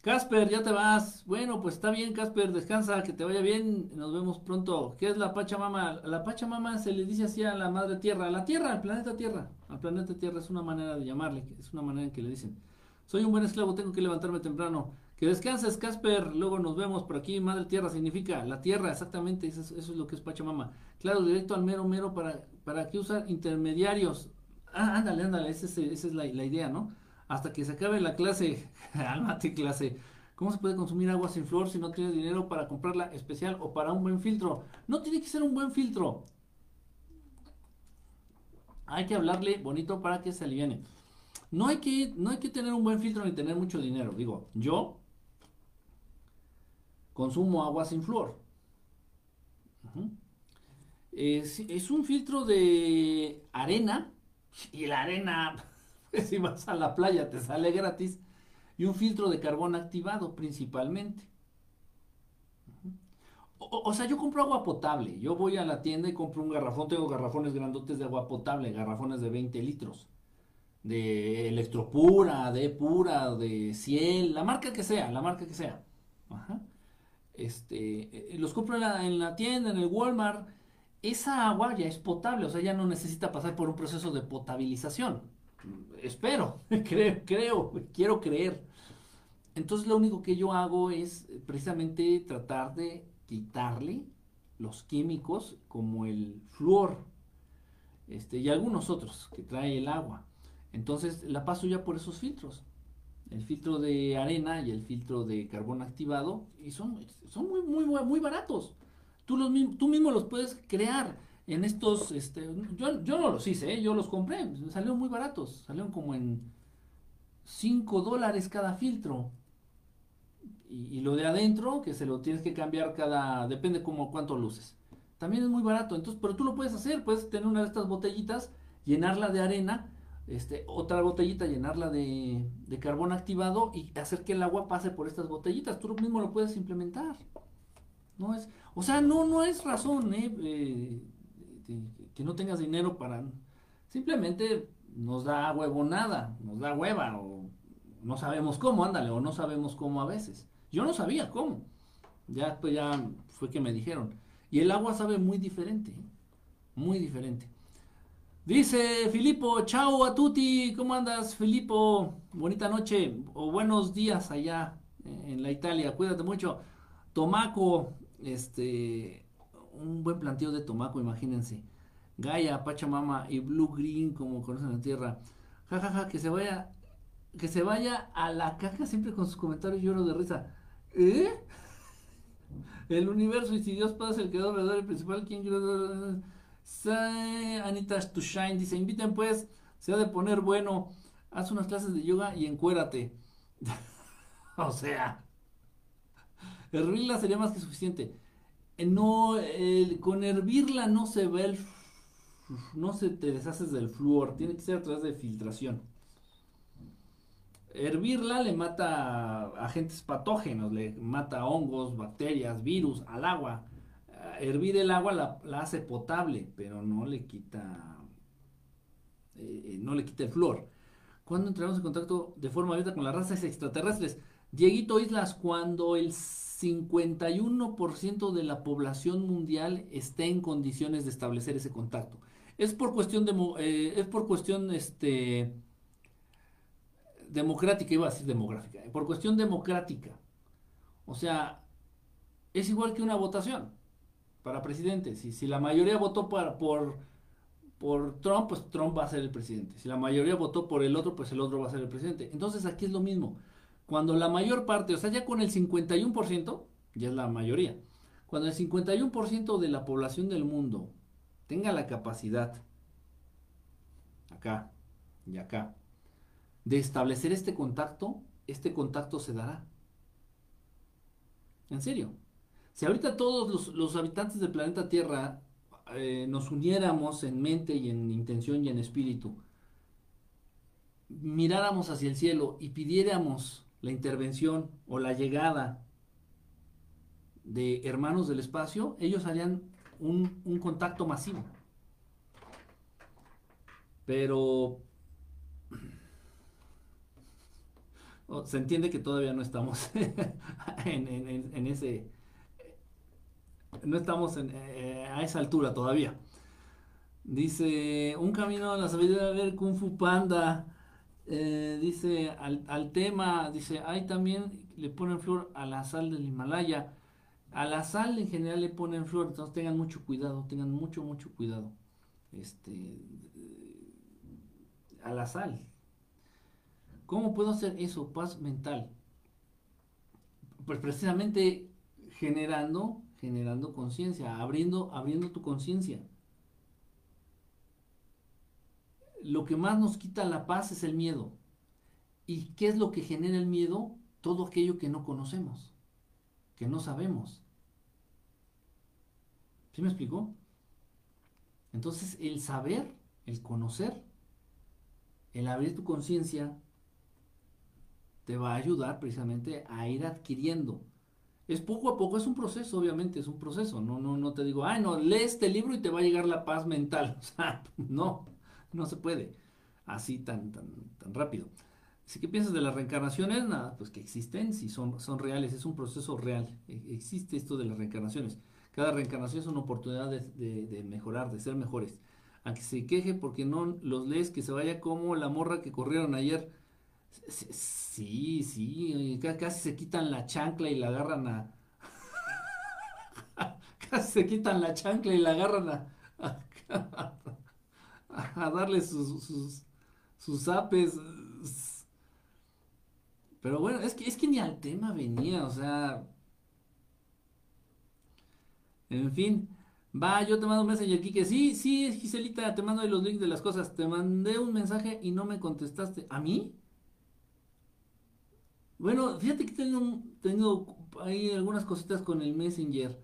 Casper, ya te vas. Bueno, pues está bien, Casper, descansa, que te vaya bien. Nos vemos pronto. ¿Qué es la Pachamama? La Pachamama se le dice así a la madre tierra, a la tierra, al planeta tierra. Al planeta tierra es una manera de llamarle, es una manera en que le dicen. Soy un buen esclavo, tengo que levantarme temprano. Que descanses, Casper. Luego nos vemos por aquí. Madre Tierra significa la tierra, exactamente. Eso es, lo que es Pachamama. Claro, directo al mero mero. ¿Para, para qué usar intermediarios? Ah, ándale, ándale. Esa es, la, idea, ¿no? Hasta que se acabe la clase. Almate clase. ¿Cómo se puede consumir agua sin flor si no tienes dinero para comprarla especial o para un buen filtro? No tiene que ser un buen filtro. Hay que hablarle bonito para que se aliviane. No hay que, no hay que tener un buen filtro ni tener mucho dinero. Digo, yo consumo agua sin flúor. es, un filtro de arena y la arena, si vas a la playa te sale gratis, y un filtro de carbón activado principalmente. O, sea, yo compro agua potable. Yo voy a la tienda y compro un garrafón. Tengo garrafones grandotes de agua potable, garrafones de 20 litros. De Electropura, de Pura, de Ciel, la marca que sea, la marca que sea. Este, eh, los compro en la, tienda, en el Walmart, esa agua ya es potable, o sea, ya no necesita pasar por un proceso de potabilización. Espero, creo, creo, quiero creer. Entonces lo único que yo hago es precisamente tratar de quitarle los químicos como el flúor este, y algunos otros que trae el agua. Entonces la paso ya por esos filtros el filtro de arena y el filtro de carbón activado y son, son muy, muy, muy baratos. Tú, los, tú mismo los puedes crear en estos, este, yo, yo no los hice, ¿eh? yo los compré, salieron muy baratos, salieron como en 5 dólares cada filtro. Y, lo de adentro, que se lo tienes que cambiar cada, depende como cuánto luces. También es muy barato, entonces, pero tú lo puedes hacer, puedes tener una de estas botellitas, llenarla de arena este, otra botellita, llenarla de, carbón activado y hacer que el agua pase por estas botellitas. Tú mismo lo puedes implementar. No es, o sea, no, no es razón ¿eh? eh que no tengas dinero para... Simplemente nos da huevonada, nos da hueva, o no sabemos cómo, ándale, o no sabemos cómo a veces. Yo no sabía cómo. Ya, pues ya fue que me dijeron. Y el agua sabe muy diferente, muy diferente. Dice Filipo, chao a tutti, ¿cómo andas Filipo? Bonita noche o buenos días allá en la Italia, cuídate mucho. Tomaco, este, un buen planteo de Tomaco, imagínense. Gaia, Pachamama y Blue Green, como conocen la tierra. Jajaja, ja, ja, que se vaya, que se vaya a la caja siempre con sus comentarios lloro de risa. ¿Eh? El universo y si Dios pasa el creador verdadero y principal, ¿quién Anita to Shine dice, inviten pues, se ha de poner bueno, haz unas clases de yoga y encuérate. o sea, hervirla sería más que suficiente. Eh, no, con hervirla no se ve el, no se te deshaces del flúor, tiene que ser a través de filtración. Hervirla le mata agentes patógenos, le mata hongos, bacterias, virus al agua hervir el agua la, hace potable, pero no le quita, eh, no le quita el flor. Cuando entramos en contacto de forma abierta con las razas extraterrestres? Dieguito Islas, cuando el 51% de la población mundial esté en condiciones de establecer ese contacto. Es por cuestión de, eh, es por cuestión este democrática, iba a decir demográfica, por cuestión democrática. O sea, es igual que una votación para presidente. Si, si la mayoría votó por, por Trump, pues Trump va a ser el presidente. Si la mayoría votó por el otro, pues el otro va a ser el presidente. Entonces aquí es lo mismo. Cuando la mayor parte, o sea, ya con el 51%, ya es la mayoría, cuando el 51% de la población del mundo tenga la capacidad, acá y acá, de establecer este contacto, este contacto se dará. En serio. Si ahorita todos los, habitantes del planeta Tierra eh, nos uniéramos en mente y en intención y en espíritu, miráramos hacia el cielo y pidiéramos la intervención o la llegada de hermanos del espacio, ellos harían un, un contacto masivo. Pero se entiende que todavía no estamos en, ese, no estamos eh, a esa altura todavía. Dice, un camino a la sabiduría de Kung Fu Panda. Eh, dice, al, tema, dice, hay también le ponen flor a la sal del Himalaya. A la sal en general le ponen flor, entonces tengan mucho cuidado, tengan mucho, mucho cuidado. Este, a la sal, ¿Cómo puedo hacer eso? Paz mental. Pues precisamente generando, generando conciencia, abriendo, abriendo tu conciencia. Lo que más nos quita la paz es el miedo. ¿Y qué es lo que genera el miedo? Todo aquello que no conocemos, que no sabemos. ¿Sí me explicó? Entonces, el saber, el conocer, el abrir tu conciencia, te va a ayudar precisamente a ir adquiriendo. Es poco a poco, es un proceso, obviamente, es un proceso. No, no, no te digo, ay, no, lee este libro y te va a llegar la paz mental. O sea, no, no se puede así tan, tan, tan rápido. Si ¿qué piensas de las reencarnaciones? Nada, pues que existen, si son, son reales, es un proceso real. E, existe esto de las reencarnaciones. Cada reencarnación es una oportunidad de, de mejorar, de ser mejores. Aunque se queje porque no los lees, que se vaya como la morra que corrieron ayer Sí, sí, casi se quitan la chancla y la agarran a... casi se quitan la chancla y la agarran a, darle sus, sus, sus apes. Pero bueno, es que, es que ni al tema venía, o sea... En fin, va, yo te mando un mensaje aquí que sí, sí, Giselita, te mando los links de las cosas. Te mandé un mensaje y no me contestaste. ¿A mí? Bueno, fíjate que tengo, tengo ahí algunas cositas con el Messenger.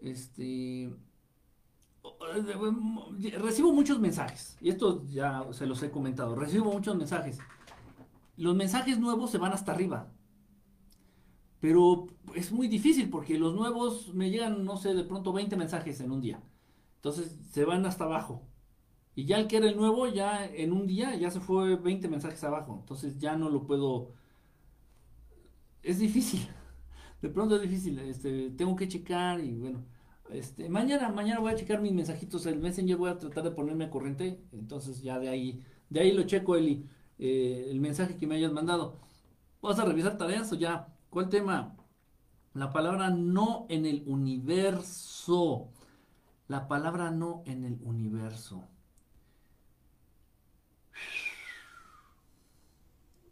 Este. Recibo muchos mensajes. Y esto ya se los he comentado. Recibo muchos mensajes. Los mensajes nuevos se van hasta arriba. Pero es muy difícil porque los nuevos me llegan, no sé, de pronto 20 mensajes en un día. Entonces se van hasta abajo. Y ya el que era el nuevo, ya en un día ya se fue 20 mensajes abajo. Entonces ya no lo puedo es difícil. De pronto es difícil. Este, tengo que checar y bueno. Este, mañana, mañana voy a checar mis mensajitos. El Messenger voy a tratar de ponerme a corriente. Entonces ya de ahí, de ahí lo checo, Eli. Eh, el mensaje que me hayas mandado. ¿Vas a revisar tareas o ya? ¿Cuál tema? La palabra no en el universo. La palabra no en el universo.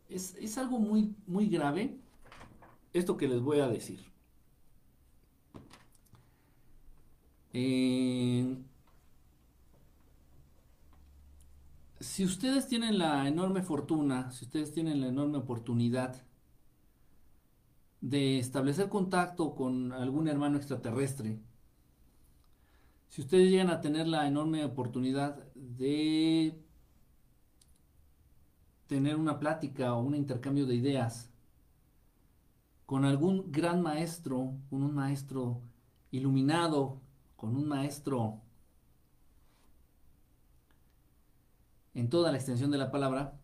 Es, es algo muy, muy grave esto que les voy a decir. Eh, si ustedes tienen la enorme fortuna, si ustedes tienen la enorme oportunidad de establecer contacto con algún hermano extraterrestre, si ustedes llegan a tener la enorme oportunidad de tener una plática o un intercambio de ideas con algún gran maestro, con un maestro iluminado, con un maestro en toda la extensión de la palabra,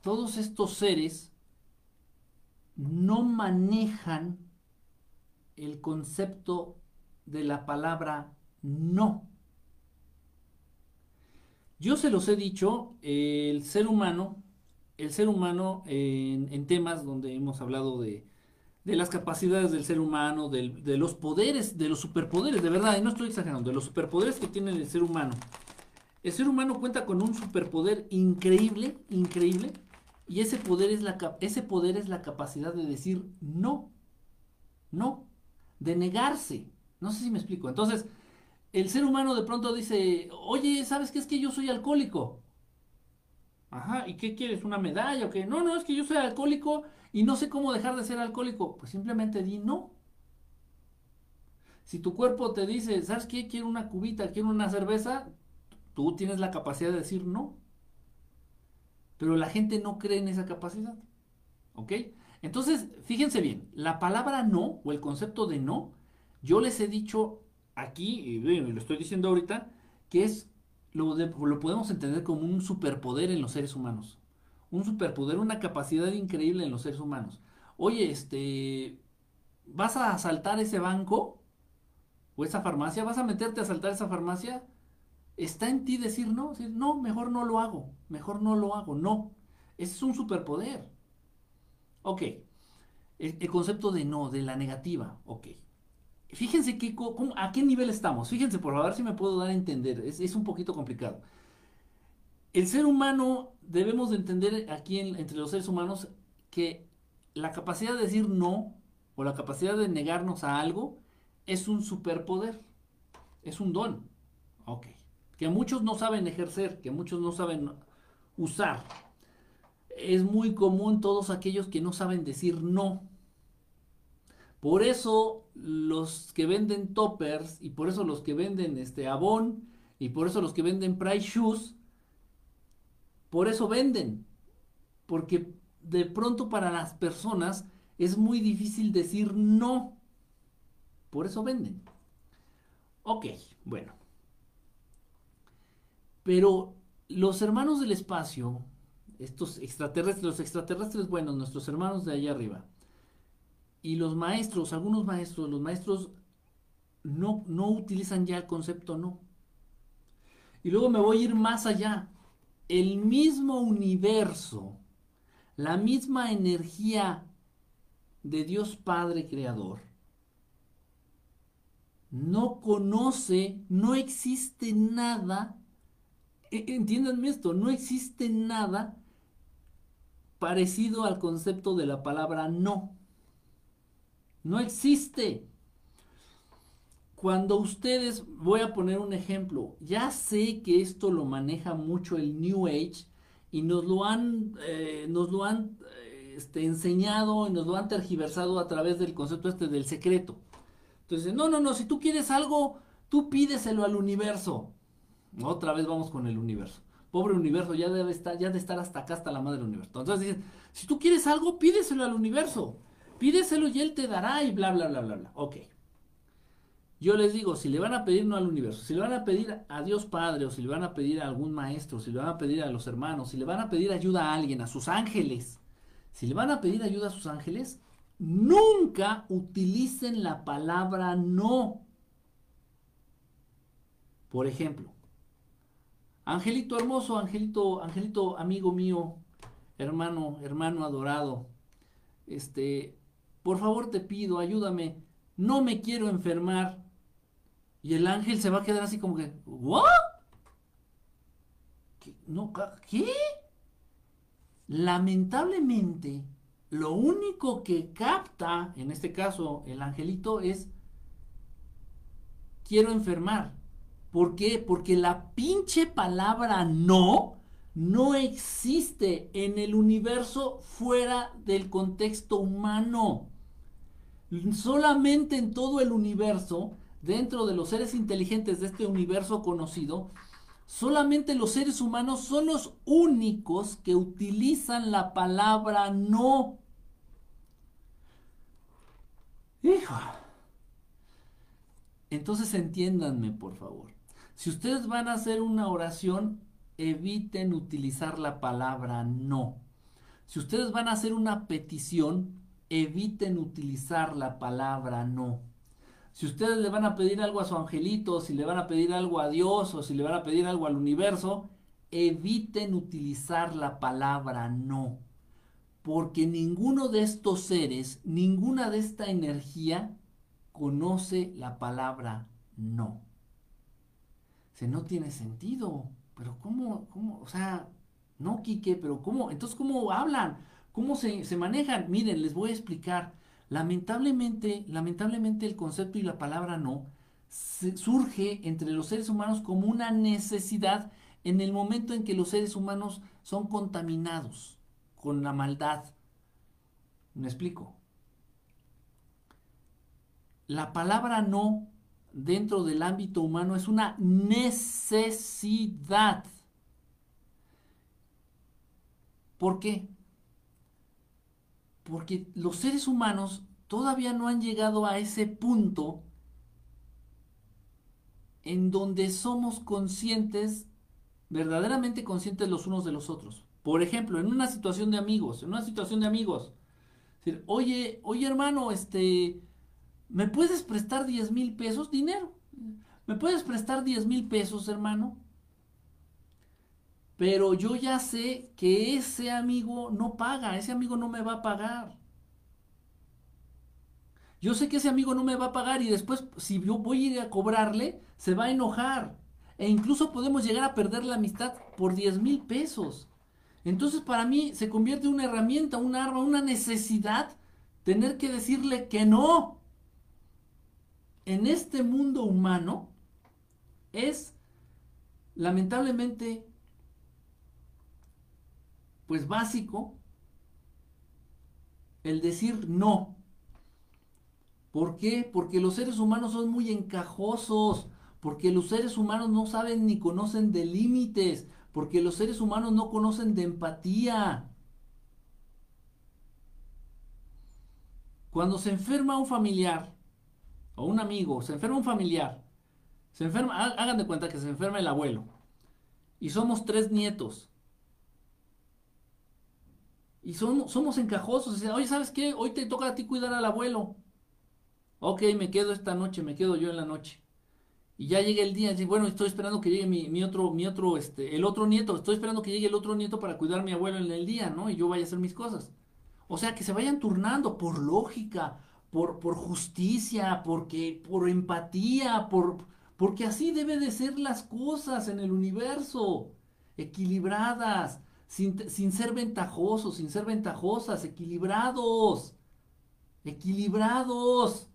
todos estos seres no manejan el concepto de la palabra no. Yo se los he dicho, el ser humano el ser humano en, temas donde hemos hablado de, de las capacidades del ser humano, de los poderes, de los superpoderes, de verdad, y no estoy exagerando, de los superpoderes que tiene el ser humano. El ser humano cuenta con un superpoder increíble, increíble, y ese poder es la, ese poder es la capacidad de decir no, no, de negarse. No sé si me explico. Entonces, el ser humano de pronto dice, oye, ¿sabes qué es que yo soy alcohólico? Ajá, ¿y qué quieres? ¿Una medalla o qué? No, no, es que yo soy alcohólico y no sé cómo dejar de ser alcohólico. Pues simplemente di no. Si tu cuerpo te dice, ¿sabes qué? Quiero una cubita, quiero una cerveza, tú tienes la capacidad de decir no. Pero la gente no cree en esa capacidad. ¿Ok? Entonces, fíjense bien, la palabra no o el concepto de no, yo les he dicho aquí, y lo estoy diciendo ahorita, que es lo, lo podemos entender como un superpoder en los seres humanos. Un superpoder, una capacidad increíble en los seres humanos. Oye, este, ¿vas a asaltar ese banco? ¿O esa farmacia? ¿Vas a meterte a asaltar esa farmacia? Está en ti decir no, decir, no, mejor no lo hago, mejor no lo hago, no. Ese es un superpoder. Ok, el, concepto de no, de la negativa, ok. Fíjense que, a qué nivel estamos. Fíjense, por favor, si me puedo dar a entender. Es, un poquito complicado. El ser humano, debemos de entender aquí entre los seres humanos que la capacidad de decir no o la capacidad de negarnos a algo es un superpoder. Es un don. Ok. Que muchos no saben ejercer, que muchos no saben usar. Es muy común todos aquellos que no saben decir no. Por eso los que venden toppers y por eso los que venden este y por eso los que venden Price Shoes, por eso venden. Porque de pronto para las personas es muy difícil decir no. Por eso venden. Ok, bueno. Pero los hermanos del espacio, estos extraterrestres, los extraterrestres buenos, nuestros hermanos de allá arriba, y los maestros, algunos maestros, los maestros no, no utilizan ya el concepto no. Y luego me voy a ir más allá. El mismo universo, la misma energía de Dios Padre Creador, no conoce, no existe nada, e, entiéndanme esto, no existe nada parecido al concepto de la palabra no. No existe. Cuando ustedes, voy a poner un ejemplo, ya sé que esto lo maneja mucho el New Age y nos lo han, eh, nos lo han este, enseñado y nos lo han tergiversado a través del concepto este del secreto. Entonces, no, no, no, si tú quieres algo, tú pídeselo al universo. Otra vez vamos con el universo. Pobre universo, ya debe estar, ya de estar hasta acá, hasta la madre del universo. Entonces dicen, si tú quieres algo, pídeselo al universo pídeselo y él te dará y bla, bla, bla, bla, bla. Ok. Yo les digo, si le van a pedir no al universo, si le van a pedir a Dios Padre, o si le van a pedir a algún maestro, si le van a pedir a los hermanos, si le van a pedir ayuda a alguien, a sus ángeles, si le van a pedir ayuda a sus ángeles, nunca utilicen la palabra no. Por ejemplo, Angelito hermoso, Angelito, Angelito amigo mío, hermano, hermano adorado, este, por favor te pido, ayúdame, no me quiero enfermar. Y el ángel se va a quedar así como que, ¿what? ¿Qué? No, ¿Qué? Lamentablemente, lo único que capta, en este caso el angelito, es, quiero enfermar. ¿Por qué? Porque la pinche palabra no no existe en el universo fuera del contexto humano solamente en todo el universo, dentro de los seres inteligentes de este universo conocido, solamente los seres humanos son los únicos que utilizan la palabra no. Hijo. Entonces entiéndanme, por favor. Si ustedes van a hacer una oración, eviten utilizar la palabra no. Si ustedes van a hacer una petición, eviten utilizar la palabra no. Si ustedes le van a pedir algo a su angelito, si le van a pedir algo a Dios o si le van a pedir algo al universo, eviten utilizar la palabra no. Porque ninguno de estos seres, ninguna de esta energía conoce la palabra no. Se no tiene sentido. Pero ¿cómo? ¿Cómo? O sea, no, Quique, pero ¿cómo? Entonces, ¿cómo hablan? ¿Cómo se, se manejan? Miren, les voy a explicar. Lamentablemente, lamentablemente el concepto y la palabra no surge entre los seres humanos como una necesidad en el momento en que los seres humanos son contaminados con la maldad. ¿Me explico? La palabra no dentro del ámbito humano es una necesidad. ¿Por qué? Porque los seres humanos todavía no han llegado a ese punto en donde somos conscientes, verdaderamente conscientes los unos de los otros. Por ejemplo, en una situación de amigos, en una situación de amigos, oye, oye hermano, este, ¿me puedes prestar 10 mil pesos? Dinero. ¿Me puedes prestar 10 mil pesos, hermano? Pero yo ya sé que ese amigo no paga, ese amigo no me va a pagar. Yo sé que ese amigo no me va a pagar y después si yo voy a ir a cobrarle, se va a enojar. E incluso podemos llegar a perder la amistad por 10 mil pesos. Entonces para mí se convierte en una herramienta, un arma, una necesidad tener que decirle que no. En este mundo humano es lamentablemente pues básico el decir no. ¿Por qué? Porque los seres humanos son muy encajosos, porque los seres humanos no saben ni conocen de límites, porque los seres humanos no conocen de empatía. Cuando se enferma un familiar o un amigo, se enferma un familiar, se enferma, hagan de cuenta que se enferma el abuelo y somos tres nietos. Y somos encajosos. Oye, ¿sabes qué? Hoy te toca a ti cuidar al abuelo. Ok, me quedo esta noche, me quedo yo en la noche. Y ya llega el día, y bueno, estoy esperando que llegue mi, otro, mi otro, este, el otro nieto, estoy esperando que llegue el otro nieto para cuidar a mi abuelo en el día, ¿no? Y yo vaya a hacer mis cosas. O sea, que se vayan turnando por lógica, por, por justicia, porque, por empatía, por, porque así debe de ser las cosas en el universo, equilibradas, sin, sin ser ventajosos, sin ser ventajosas, equilibrados, equilibrados.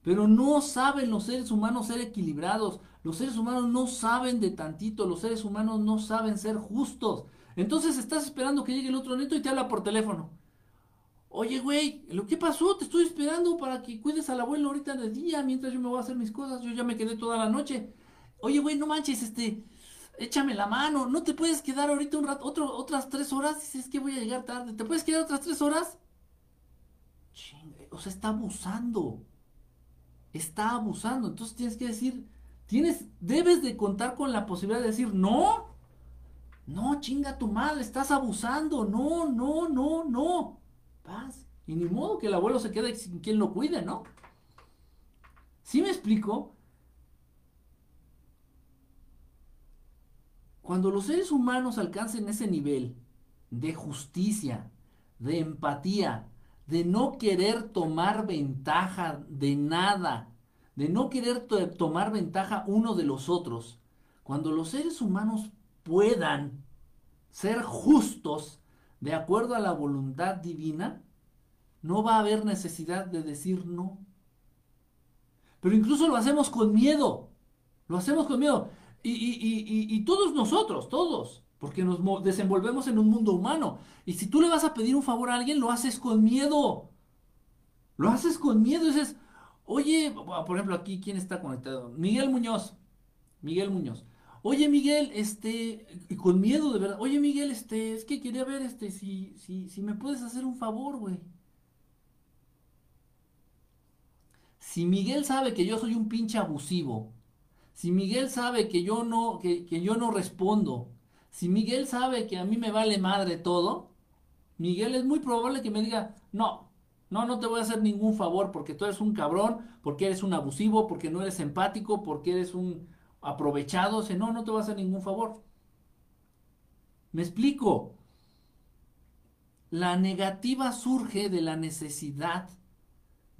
Pero no saben los seres humanos ser equilibrados. Los seres humanos no saben de tantito. Los seres humanos no saben ser justos. Entonces estás esperando que llegue el otro neto y te habla por teléfono. Oye, güey, ¿lo que pasó? Te estoy esperando para que cuides al abuelo ahorita de día mientras yo me voy a hacer mis cosas. Yo ya me quedé toda la noche. Oye, güey, no manches, este, échame la mano. ¿No te puedes quedar ahorita un rato, otras tres horas? Dices que voy a llegar tarde. ¿Te puedes quedar otras tres horas? Chingue, o sea, está abusando está abusando. Entonces tienes que decir, tienes, debes de contar con la posibilidad de decir, no, no, chinga tu madre, estás abusando, no, no, no, no. Paz. Y ni modo que el abuelo se quede sin quien lo cuide, ¿no? ¿Sí me explico? Cuando los seres humanos alcancen ese nivel de justicia, de empatía, de no querer tomar ventaja de nada, de no querer tomar ventaja uno de los otros, cuando los seres humanos puedan ser justos de acuerdo a la voluntad divina, no va a haber necesidad de decir no. Pero incluso lo hacemos con miedo, lo hacemos con miedo. Y, y todos nosotros, todos, porque nos desenvolvemos en un mundo humano. Y si tú le vas a pedir un favor a alguien, lo haces con miedo. Lo haces con miedo. Dices, oye, por ejemplo, aquí, ¿quién está conectado? Miguel Muñoz. Miguel Muñoz. Oye, Miguel, este, con miedo de verdad. Oye, Miguel, este, es que quería ver, este, si, si, si me puedes hacer un favor, güey. Si Miguel sabe que yo soy un pinche abusivo, si Miguel sabe que yo no, que, que yo no respondo, si Miguel sabe que a mí me vale madre todo, Miguel es muy probable que me diga, no, no, no te voy a hacer ningún favor porque tú eres un cabrón, porque eres un abusivo, porque no eres empático, porque eres un aprovechado. O no, no te voy a hacer ningún favor. Me explico. La negativa surge de la necesidad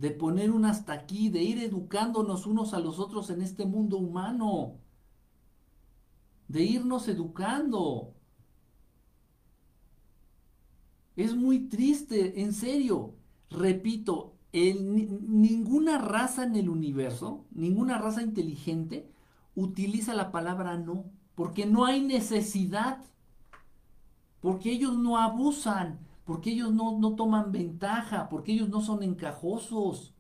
de poner un hasta aquí, de ir educándonos unos a los otros en este mundo humano, de irnos educando. Es muy triste, en serio. Repito, ninguna raza en el universo, ninguna raza inteligente utiliza la palabra no, porque no hay necesidad, porque ellos no abusan, porque ellos no, toman ventaja, porque ellos no son encajosos.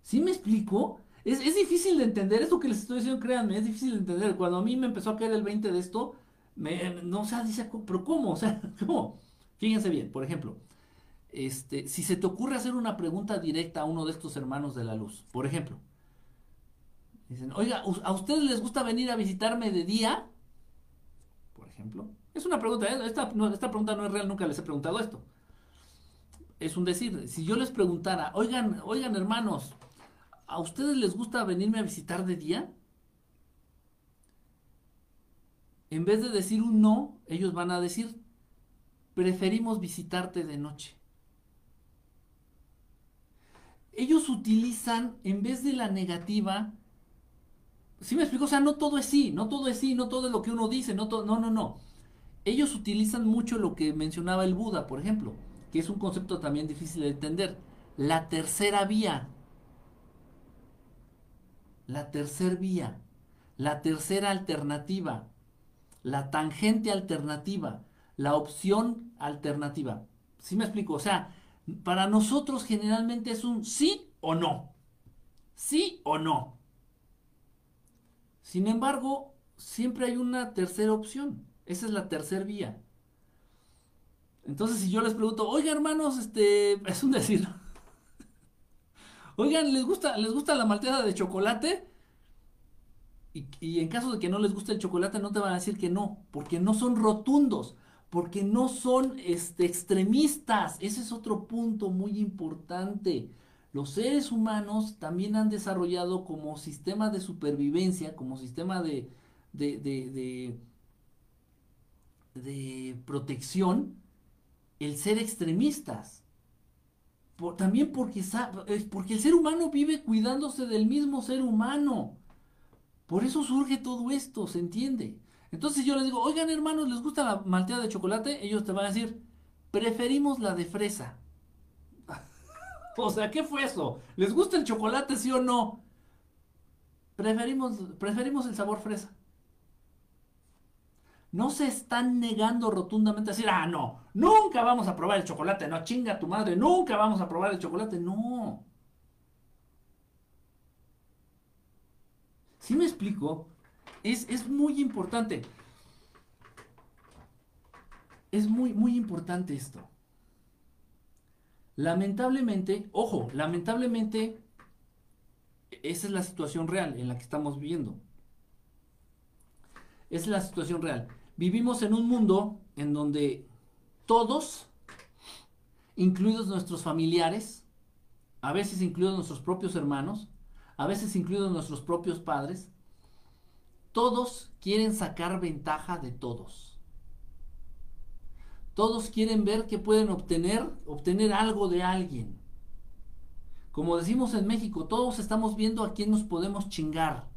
¿Sí me explico? Es, difícil de entender esto que les estoy diciendo, créanme, es difícil de entender. Cuando a mí me empezó a caer el 20 de esto, me, no, o sea, dice, pero ¿cómo? O sea, ¿cómo? Fíjense bien, por ejemplo, este, si se te ocurre hacer una pregunta directa a uno de estos hermanos de la luz, por ejemplo, dicen, oiga, ¿a ustedes les gusta venir a visitarme de día? Por ejemplo. Es una pregunta, ¿eh? esta, esta pregunta no es real, nunca les he preguntado esto. Es un decir, si yo les preguntara, oigan, oigan hermanos, ¿a ustedes les gusta venirme a visitar de día? En vez de decir un no, ellos van a decir, preferimos visitarte de noche. Ellos utilizan, en vez de la negativa, ¿sí me explico? O sea, no todo es sí, no todo es sí, no todo es lo que uno dice, no, todo, no, no, no. Ellos utilizan mucho lo que mencionaba el Buda, por ejemplo, que es un concepto también difícil de entender. La tercera vía. La tercera vía. La tercera alternativa. La tangente alternativa la opción alternativa. ¿Sí me explico? O sea, para nosotros generalmente es un sí o no. Sí o no. Sin embargo, siempre hay una tercera opción. Esa es la tercera vía. Entonces, si yo les pregunto, oiga hermanos, este, es un decir. Oigan, ¿les gusta, ¿les gusta la malteada de chocolate? Y, y, en caso de que no les guste el chocolate, no te van a decir que no, porque no son rotundos porque no son este, extremistas. Ese es otro punto muy importante. Los seres humanos también han desarrollado como sistema de supervivencia, como sistema de, de, de, protección, el ser extremistas. también porque, porque el ser humano vive cuidándose del mismo ser humano. Por eso surge todo esto, ¿se entiende? Entonces yo les digo, oigan hermanos, ¿les gusta la malteada de chocolate? Ellos te van a decir, preferimos la de fresa. o sea, ¿qué fue eso? ¿Les gusta el chocolate, sí o no? Preferimos, preferimos el sabor fresa. No se están negando rotundamente a decir, ah, no, nunca vamos a probar el chocolate, no, chinga tu madre, nunca vamos a probar el chocolate, no. ¿Sí me explico? Es, muy importante. Es muy, muy importante esto. Lamentablemente, ojo, lamentablemente, esa es la situación real en la que estamos viviendo. Es la situación real. Vivimos en un mundo en donde todos, incluidos nuestros familiares, a veces incluidos nuestros propios hermanos, a veces incluidos nuestros propios padres, todos quieren sacar ventaja de todos. Todos quieren ver que pueden obtener, obtener algo de alguien. Como decimos en México, todos estamos viendo a quién nos podemos chingar.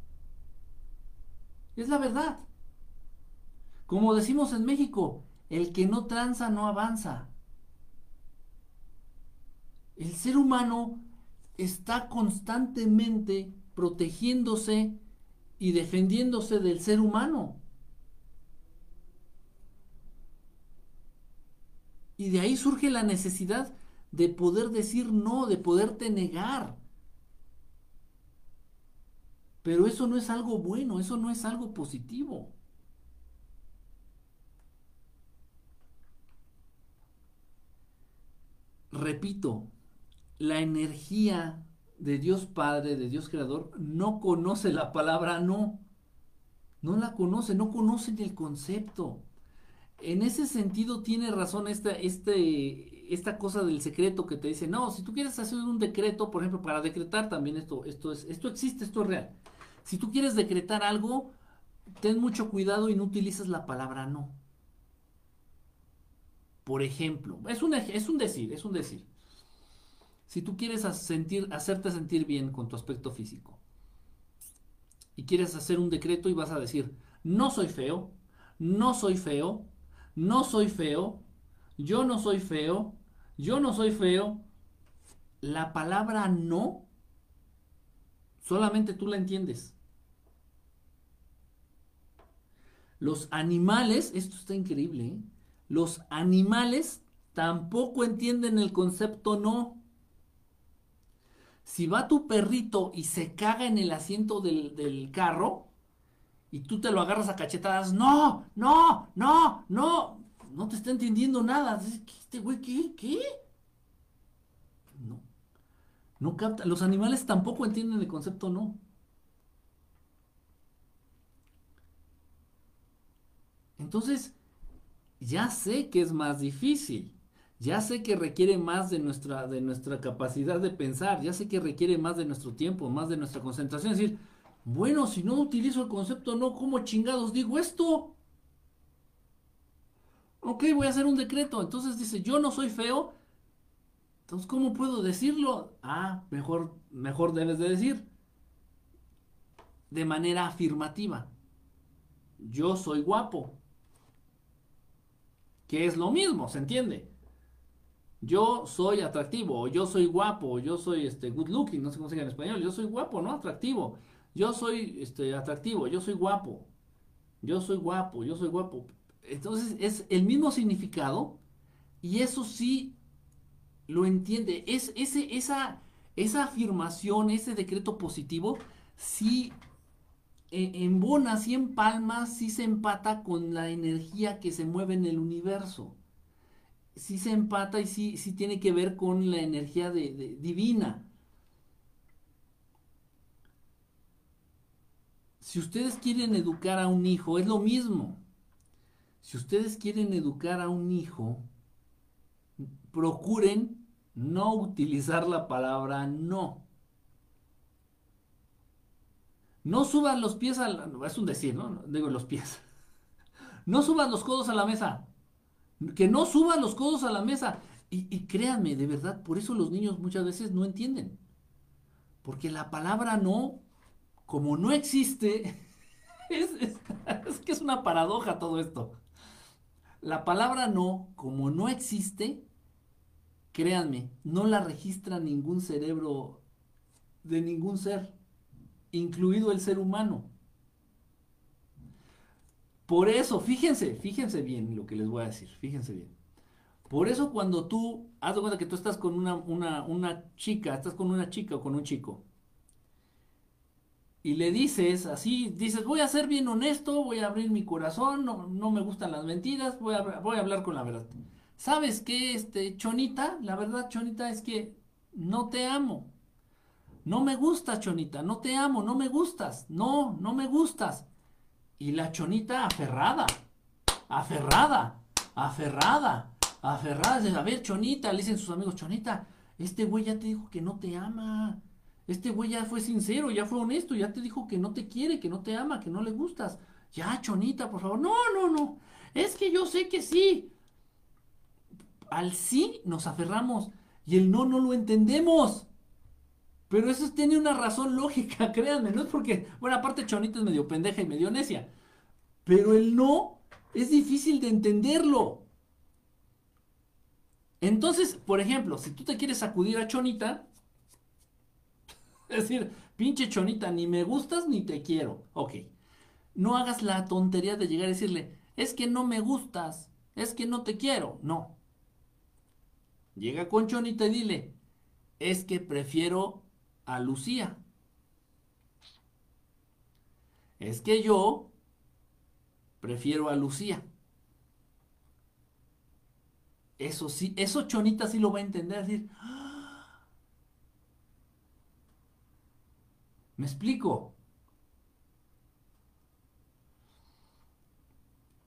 Es la verdad. Como decimos en México, el que no tranza no avanza. El ser humano está constantemente protegiéndose y defendiéndose del ser humano. Y de ahí surge la necesidad de poder decir no, de poderte negar. Pero eso no es algo bueno, eso no es algo positivo. Repito, la energía de Dios Padre, de Dios Creador, no conoce la palabra no. No la conoce, no conoce el concepto. En ese sentido tiene razón esta, este, esta cosa del secreto que te dice, no, si tú quieres hacer un decreto, por ejemplo, para decretar también esto, esto, es, esto existe, esto es real. Si tú quieres decretar algo, ten mucho cuidado y no utilices la palabra no. Por ejemplo, es un, es un decir, es un decir. Si tú quieres sentir, hacerte sentir bien con tu aspecto físico y quieres hacer un decreto y vas a decir, no soy feo, no soy feo, no soy feo, yo no soy feo, yo no soy feo, la palabra no solamente tú la entiendes. Los animales, esto está increíble, ¿eh? Los animales tampoco entienden el concepto no. Si va tu perrito y se caga en el asiento del, carro y tú te lo agarras a cachetadas, no, no, no, no, no te está entendiendo nada. ¿Este güey qué? ¿Qué? No. No capta. Los animales tampoco entienden el concepto no. Entonces, ya sé que es más difícil. Ya sé que requiere más de nuestra, de nuestra capacidad de pensar. Ya sé que requiere más de nuestro tiempo, más de nuestra concentración. Es decir, bueno, si no utilizo el concepto no, ¿cómo chingados digo esto? Ok, voy a hacer un decreto. Entonces dice, yo no soy feo. Entonces, ¿cómo puedo decirlo? Ah, mejor, mejor debes de decir. De manera afirmativa. Yo soy guapo que es lo mismo, ¿se entiende? Yo soy atractivo, yo soy guapo, yo soy este good looking, no sé cómo se dice en español, yo soy guapo, ¿no? Atractivo. Yo soy este atractivo, yo soy guapo. Yo soy guapo, yo soy guapo. Entonces es el mismo significado y eso sí lo entiende. Es ese, esa, esa afirmación, ese decreto positivo, sí en bonas y en palmas sí se empata con la energía que se mueve en el universo. Sí se empata y sí, tiene que ver con la energía de, divina. Si ustedes quieren educar a un hijo, es lo mismo. Si ustedes quieren educar a un hijo, procuren no utilizar la palabra no. No suban los pies al... Es un decir, ¿no? Digo los pies. No suban los codos a la mesa. Que no suban los codos a la mesa. Y, créanme, de verdad, por eso los niños muchas veces no entienden. Porque la palabra no, como no existe, es que es una paradoja todo esto. La palabra no, como no existe, créanme, no la registra ningún cerebro de ningún ser incluido el ser humano. Por eso, fíjense, fíjense bien lo que les voy a decir, fíjense bien. Por eso cuando tú, haz cuenta que tú estás con una, una, chica, estás con una chica o con un chico, y le dices así, dices, voy a ser bien honesto, voy a abrir mi corazón, no, no me gustan las mentiras, voy a, voy a hablar con la verdad. ¿Sabes qué, este, Chonita? La verdad, Chonita, es que no te amo. No me gustas, Chonita, no te amo, no me gustas, no, no me gustas. Y la Chonita aferrada, aferrada, aferrada, aferrada. A ver, Chonita, le dicen sus amigos, Chonita, este güey ya te dijo que no te ama. Este güey ya fue sincero, ya fue honesto, ya te dijo que no te quiere, que no te ama, que no le gustas. Ya, Chonita, por favor. No, no, no. Es que yo sé que sí. Al sí nos aferramos y el no no lo entendemos. Pero eso tiene una razón lógica, créanme, no es porque, bueno, aparte Chonita es medio pendeja y medio necia, pero el no es difícil de entenderlo. Entonces, por ejemplo, si tú te quieres acudir a Chonita, es decir, pinche Chonita, ni me gustas ni te quiero, ok. No hagas la tontería de llegar a decirle, es que no me gustas, es que no te quiero, no. Llega con Chonita y dile, es que prefiero a Lucía. Es que yo prefiero a Lucía. Eso sí, eso Chonita sí lo va a entender, decir, ¡Ah! ¿me explico?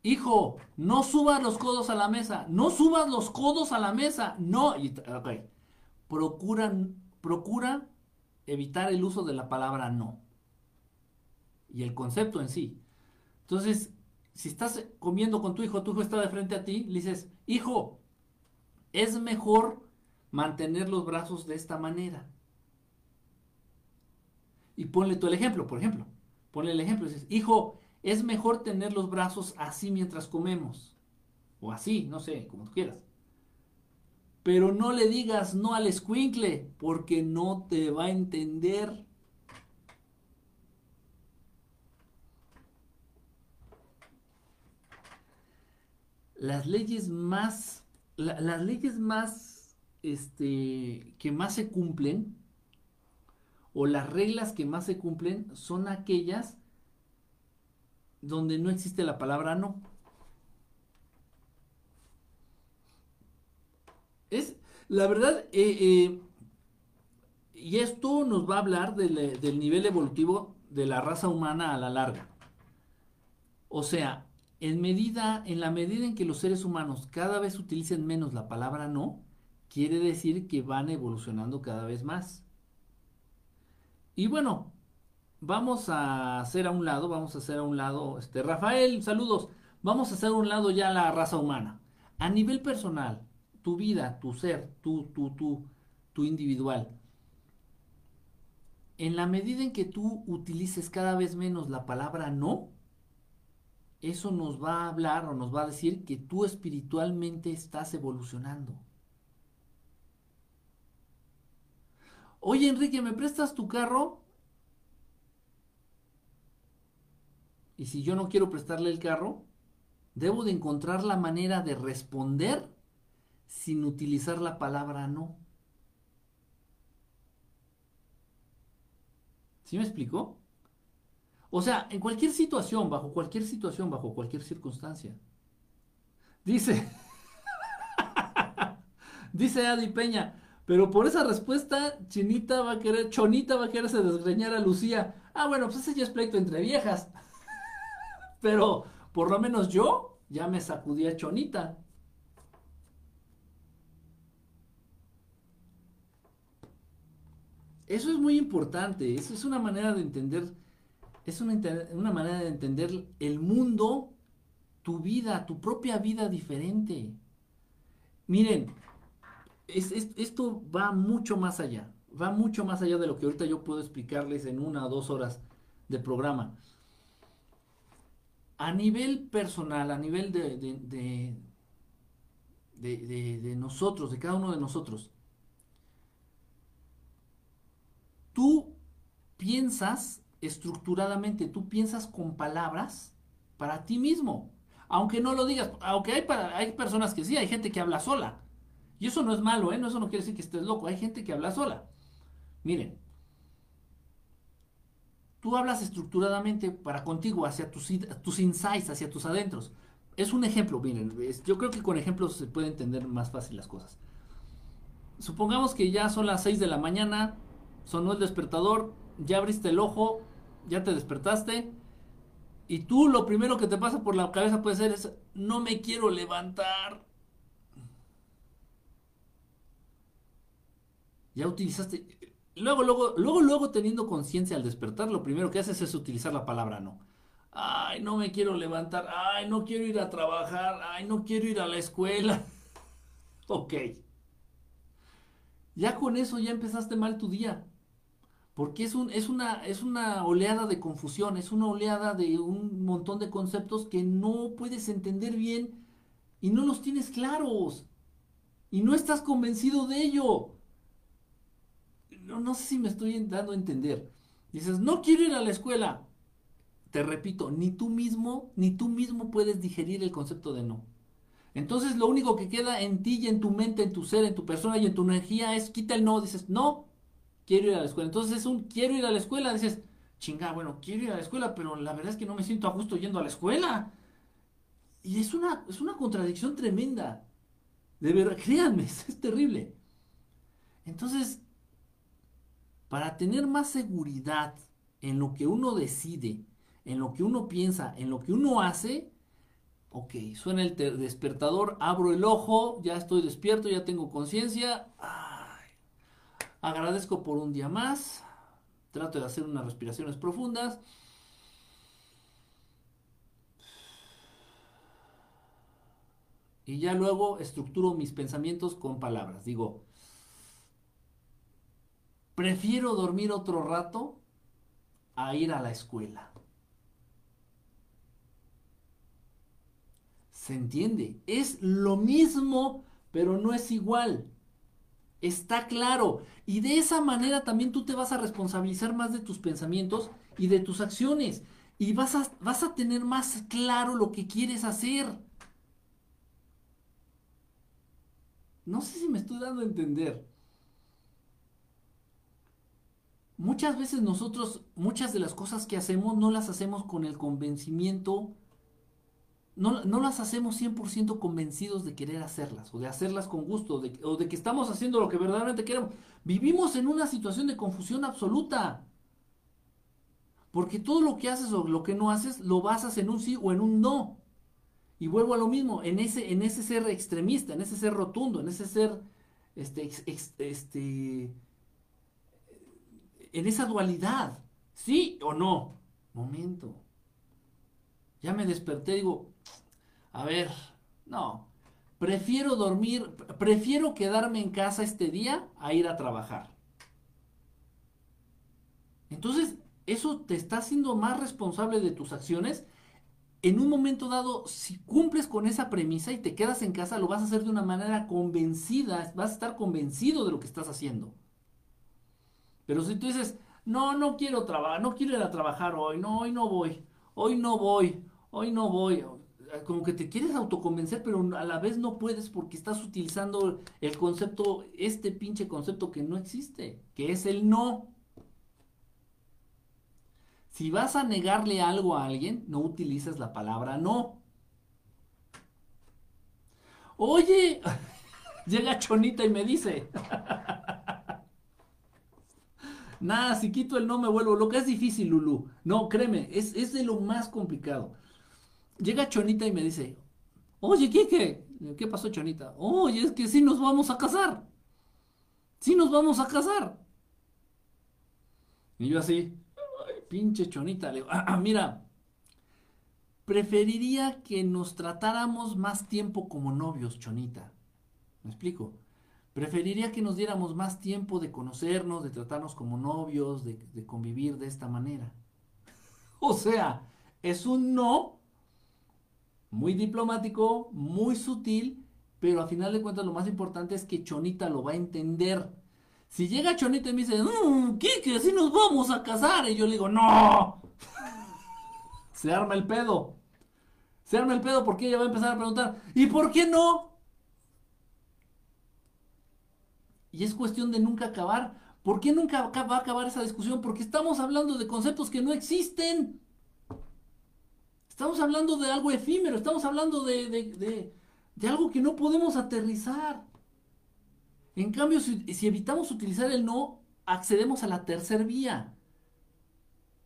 Hijo, no subas los codos a la mesa, no subas los codos a la mesa, no, ok, procura, procura evitar el uso de la palabra no. Y el concepto en sí. Entonces, si estás comiendo con tu hijo, tu hijo está de frente a ti, le dices, hijo, es mejor mantener los brazos de esta manera. Y ponle tú el ejemplo, por ejemplo. Ponle el ejemplo. Dices, hijo, es mejor tener los brazos así mientras comemos. O así, no sé, como tú quieras. Pero no le digas no al escuincle, porque no te va a entender. Las leyes más, las leyes más, este, que más se cumplen, o las reglas que más se cumplen, son aquellas donde no existe la palabra no. Es, la verdad, eh, eh, y esto nos va a hablar del, del nivel evolutivo de la raza humana a la larga. O sea, en medida, en la medida en que los seres humanos cada vez utilicen menos la palabra no, quiere decir que van evolucionando cada vez más. Y bueno, vamos a hacer a un lado, vamos a hacer a un lado, este, Rafael, saludos, vamos a hacer a un lado ya la raza humana. A nivel personal, tu vida, tu ser, tu, tu, tu, tu individual. En la medida en que tú utilices cada vez menos la palabra no, eso nos va a hablar o nos va a decir que tú espiritualmente estás evolucionando. Oye Enrique, ¿me prestas tu carro? Y si yo no quiero prestarle el carro, debo de encontrar la manera de responder sin utilizar la palabra no. ¿Sí me explicó? O sea, en cualquier situación, bajo cualquier situación, bajo cualquier circunstancia. Dice, dice Adi Peña, pero por esa respuesta, Chinita va a querer, Chonita va a quererse desgreñar a Lucía. Ah, bueno, pues ese ya es pleito entre viejas. pero por lo menos yo ya me sacudí a Chonita. Eso es muy importante, eso es una manera de entender, es una, manera de entender el mundo, tu vida, tu propia vida diferente. Miren, esto va mucho más allá, va mucho más allá de lo que ahorita yo puedo explicarles en una o dos horas de programa. A nivel personal, a nivel de, de nosotros, de cada uno de nosotros, tú piensas estructuradamente, tú piensas con palabras para ti mismo. Aunque no lo digas, aunque hay, personas que sí, hay gente que habla sola. Y eso no es malo, ¿eh? No, eso no quiere decir que estés loco, hay gente que habla sola. Miren, tú hablas estructuradamente para contigo, hacia tus, tus insights, hacia tus adentros. Es un ejemplo, miren, yo creo que con ejemplos se puede entender más fácil las cosas. Supongamos que ya son las 6 de la mañana, sonó el despertador, ya abriste el ojo, ya te despertaste. Y tú lo primero que te pasa por la cabeza puede ser es, no me quiero levantar. Ya utilizaste. Luego, luego, luego, luego teniendo conciencia al despertar, lo primero que haces es utilizar la palabra no. Ay, no me quiero levantar. Ay, no quiero ir a trabajar. Ay, no quiero ir a la escuela. ok. Ya con eso ya empezaste mal tu día. Porque es, un, es, una, es una oleada de confusión, es una oleada de un montón de conceptos que no puedes entender bien y no los tienes claros. Y no estás convencido de ello. No, no sé si me estoy dando a entender. Dices, no quiero ir a la escuela. Te repito, ni tú mismo, ni tú mismo puedes digerir el concepto de no. Entonces lo único que queda en ti y en tu mente, en tu ser, en tu persona y en tu energía es quita el no. Dices, no, quiero ir a la escuela. Entonces es un quiero ir a la escuela. Dices, chinga, bueno, quiero ir a la escuela, pero la verdad es que no me siento a gusto yendo a la escuela. Y es una, es una contradicción tremenda. De verdad, créanme, es terrible. Entonces, para tener más seguridad en lo que uno decide, en lo que uno piensa, en lo que uno hace, ok, suena el despertador, abro el ojo, ya estoy despierto, ya tengo conciencia. Agradezco por un día más. Trato de hacer unas respiraciones profundas. Y ya luego estructuro mis pensamientos con palabras. Digo, prefiero dormir otro rato a ir a la escuela. ¿Se entiende? Es lo mismo, pero no es igual. Está claro. Y de esa manera también tú te vas a responsabilizar más de tus pensamientos y de tus acciones. Y vas a, vas a tener más claro lo que quieres hacer. No sé si me estoy dando a entender. Muchas veces nosotros, muchas de las cosas que hacemos, no las hacemos con el convencimiento no, las hacemos 100% convencidos de querer hacerlas, o de hacerlas con gusto, o de que estamos haciendo lo que verdaderamente queremos. Vivimos en una situación de confusión absoluta. Porque todo lo que haces o lo que no haces lo basas en un sí o en un no. Y vuelvo a lo mismo, en ese, en ese ser extremista, en ese ser rotundo, en ese ser, este, este, en esa dualidad, sí o no. Momento. Ya me desperté, digo, a ver, no, prefiero dormir, prefiero quedarme en casa este día a ir a trabajar. Entonces, eso te está haciendo más responsable de tus acciones. En un momento dado, si cumples con esa premisa y te quedas en casa, lo vas a hacer de una manera convencida, vas a estar convencido de lo que estás haciendo. Pero si tú dices, no, no quiero trabajar, no quiero ir a trabajar hoy, no, hoy no voy, hoy no voy, hoy no voy, como que te quieres autoconvencer, pero a la vez no puedes porque estás utilizando el concepto, este pinche concepto que no existe, que es el no. Si vas a negarle algo a alguien, no utilices la palabra no. Oye, llega Chonita y me dice, nada, si quito el no me vuelvo lo que es difícil, Lulu. No, créeme, es, es de lo más complicado. Llega Chonita y me dice, oye, Kike, ¿qué pasó Chonita? Oye, es que sí nos vamos a casar. Sí nos vamos a casar. Y yo así, pinche Chonita, le digo, ah, ah, mira, preferiría que nos tratáramos más tiempo como novios, Chonita. ¿Me explico? Preferiría que nos diéramos más tiempo de conocernos, de tratarnos como novios, de convivir de esta manera. o sea, es un no muy diplomático, muy sutil, pero a final de cuentas lo más importante es que Chonita lo va a entender. Si llega Chonita y me dice, mmm, Kike, así nos vamos a casar, y yo le digo, no, se arma el pedo. Se arma el pedo porque ella va a empezar a preguntar, ¿y por qué no? Y es cuestión de nunca acabar. ¿Por qué nunca va a acabar esa discusión? Porque estamos hablando de conceptos que no existen. Estamos hablando de algo efímero, estamos hablando de, algo que no podemos aterrizar. En cambio, si, evitamos utilizar el no, accedemos a la tercera vía.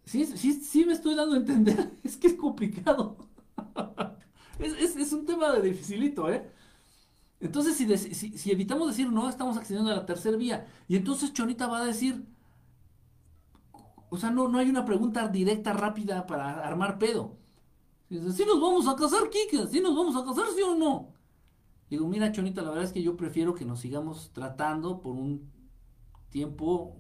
Sí, sí, sí me estoy dando a entender. Es que es complicado. es, un tema de dificilito, ¿eh? Entonces, si, si, evitamos decir no, estamos accediendo a la tercera vía. Y entonces Chonita va a decir, o sea, no, no hay una pregunta directa, rápida para armar pedo. ¿Sí nos vamos a casar, Kike? ¿Sí nos vamos a casar, sí o no? Digo, mira, Chonita, la verdad es que yo prefiero que nos sigamos tratando por un tiempo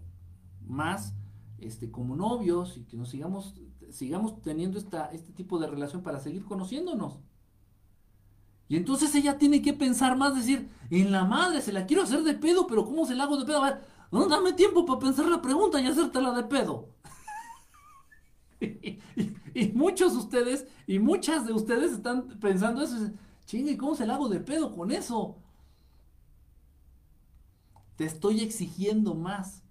más este, como novios y que nos sigamos, sigamos teniendo esta, este tipo de relación para seguir conociéndonos. Y entonces ella tiene que pensar más, decir, en la madre, se la quiero hacer de pedo, pero ¿cómo se la hago de pedo? A ver, no, dame tiempo para pensar la pregunta y hacértela de pedo. y, muchos de ustedes y muchas de ustedes están pensando eso. Chingue, ¿cómo se la hago de pedo con eso? Te estoy exigiendo más.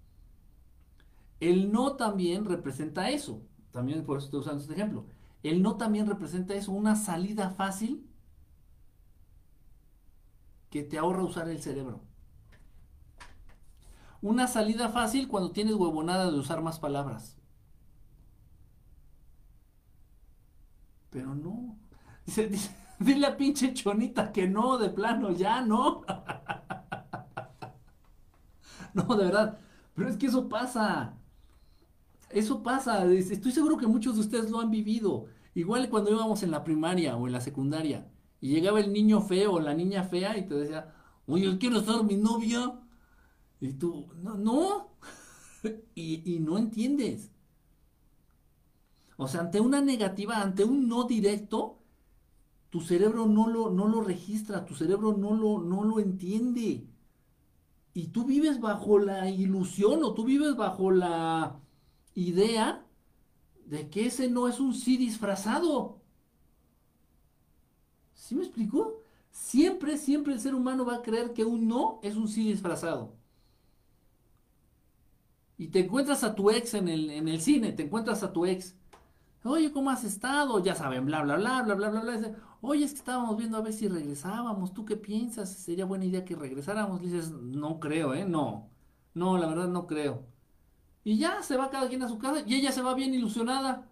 El no también representa eso. También por eso estoy usando este ejemplo. El no también representa eso, una salida fácil que te ahorra usar el cerebro. Una salida fácil cuando tienes huevonada de usar más palabras. Pero no. Dice, dile a pinche chonita que no, de plano, ya no. no, de verdad. Pero es que eso pasa. Eso pasa. Estoy seguro que muchos de ustedes lo han vivido. Igual cuando íbamos en la primaria o en la secundaria. Y llegaba el niño feo o la niña fea y te decía, oye, quiero ser mi novia. Y tú, no, no. y no entiendes. O sea, ante una negativa, ante un no directo, tu cerebro no lo, no lo registra, tu cerebro no lo, no lo entiende. Y tú vives bajo la ilusión o tú vives bajo la idea de que ese no es un sí disfrazado. ¿Sí me explicó? Siempre, siempre el ser humano va a creer que un no es un sí disfrazado. Y te encuentras a tu ex en el, en el cine, te encuentras a tu ex. Oye, ¿cómo has estado? Ya saben, bla, bla, bla, bla, bla, bla, bla. Oye, es que estábamos viendo a ver si regresábamos. ¿Tú qué piensas? ¿Sería buena idea que regresáramos? Le dices, no creo, ¿eh? No. No, la verdad no creo. Y ya se va cada quien a su casa y ella se va bien ilusionada.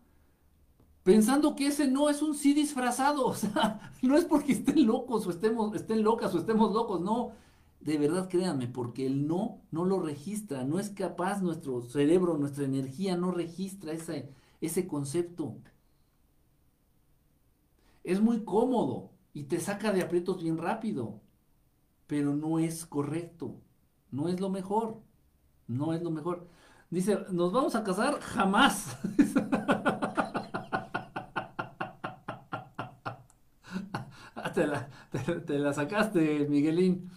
Pensando que ese no es un sí disfrazado. O sea, no es porque estén locos o estemos, estén locas o estemos locos. No. De verdad, créanme, porque el no no lo registra. No es capaz nuestro cerebro, nuestra energía no registra ese, ese concepto. Es muy cómodo y te saca de aprietos bien rápido, pero no es correcto. No es lo mejor. No es lo mejor. Dice, ¿nos vamos a casar? Jamás. te, la, te, la, sacaste, Miguelín.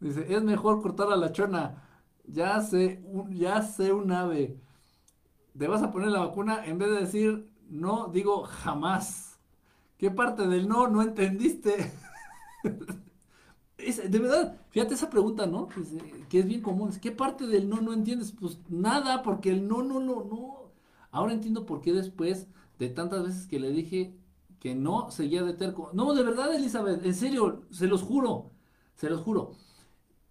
Dice, es mejor cortar a la chona. Ya sé, ya sé un ave. Te vas a poner la vacuna en vez de decir no, digo jamás. ¿Qué parte del no no entendiste? de verdad, fíjate esa pregunta, ¿no? Que es, bien común. ¿Qué parte del no no entiendes? Pues nada, porque el no, no, no, no. Ahora entiendo por qué después de tantas veces que le dije que no, seguía de terco. No, de verdad, Elizabeth, en serio, se los juro, se los juro.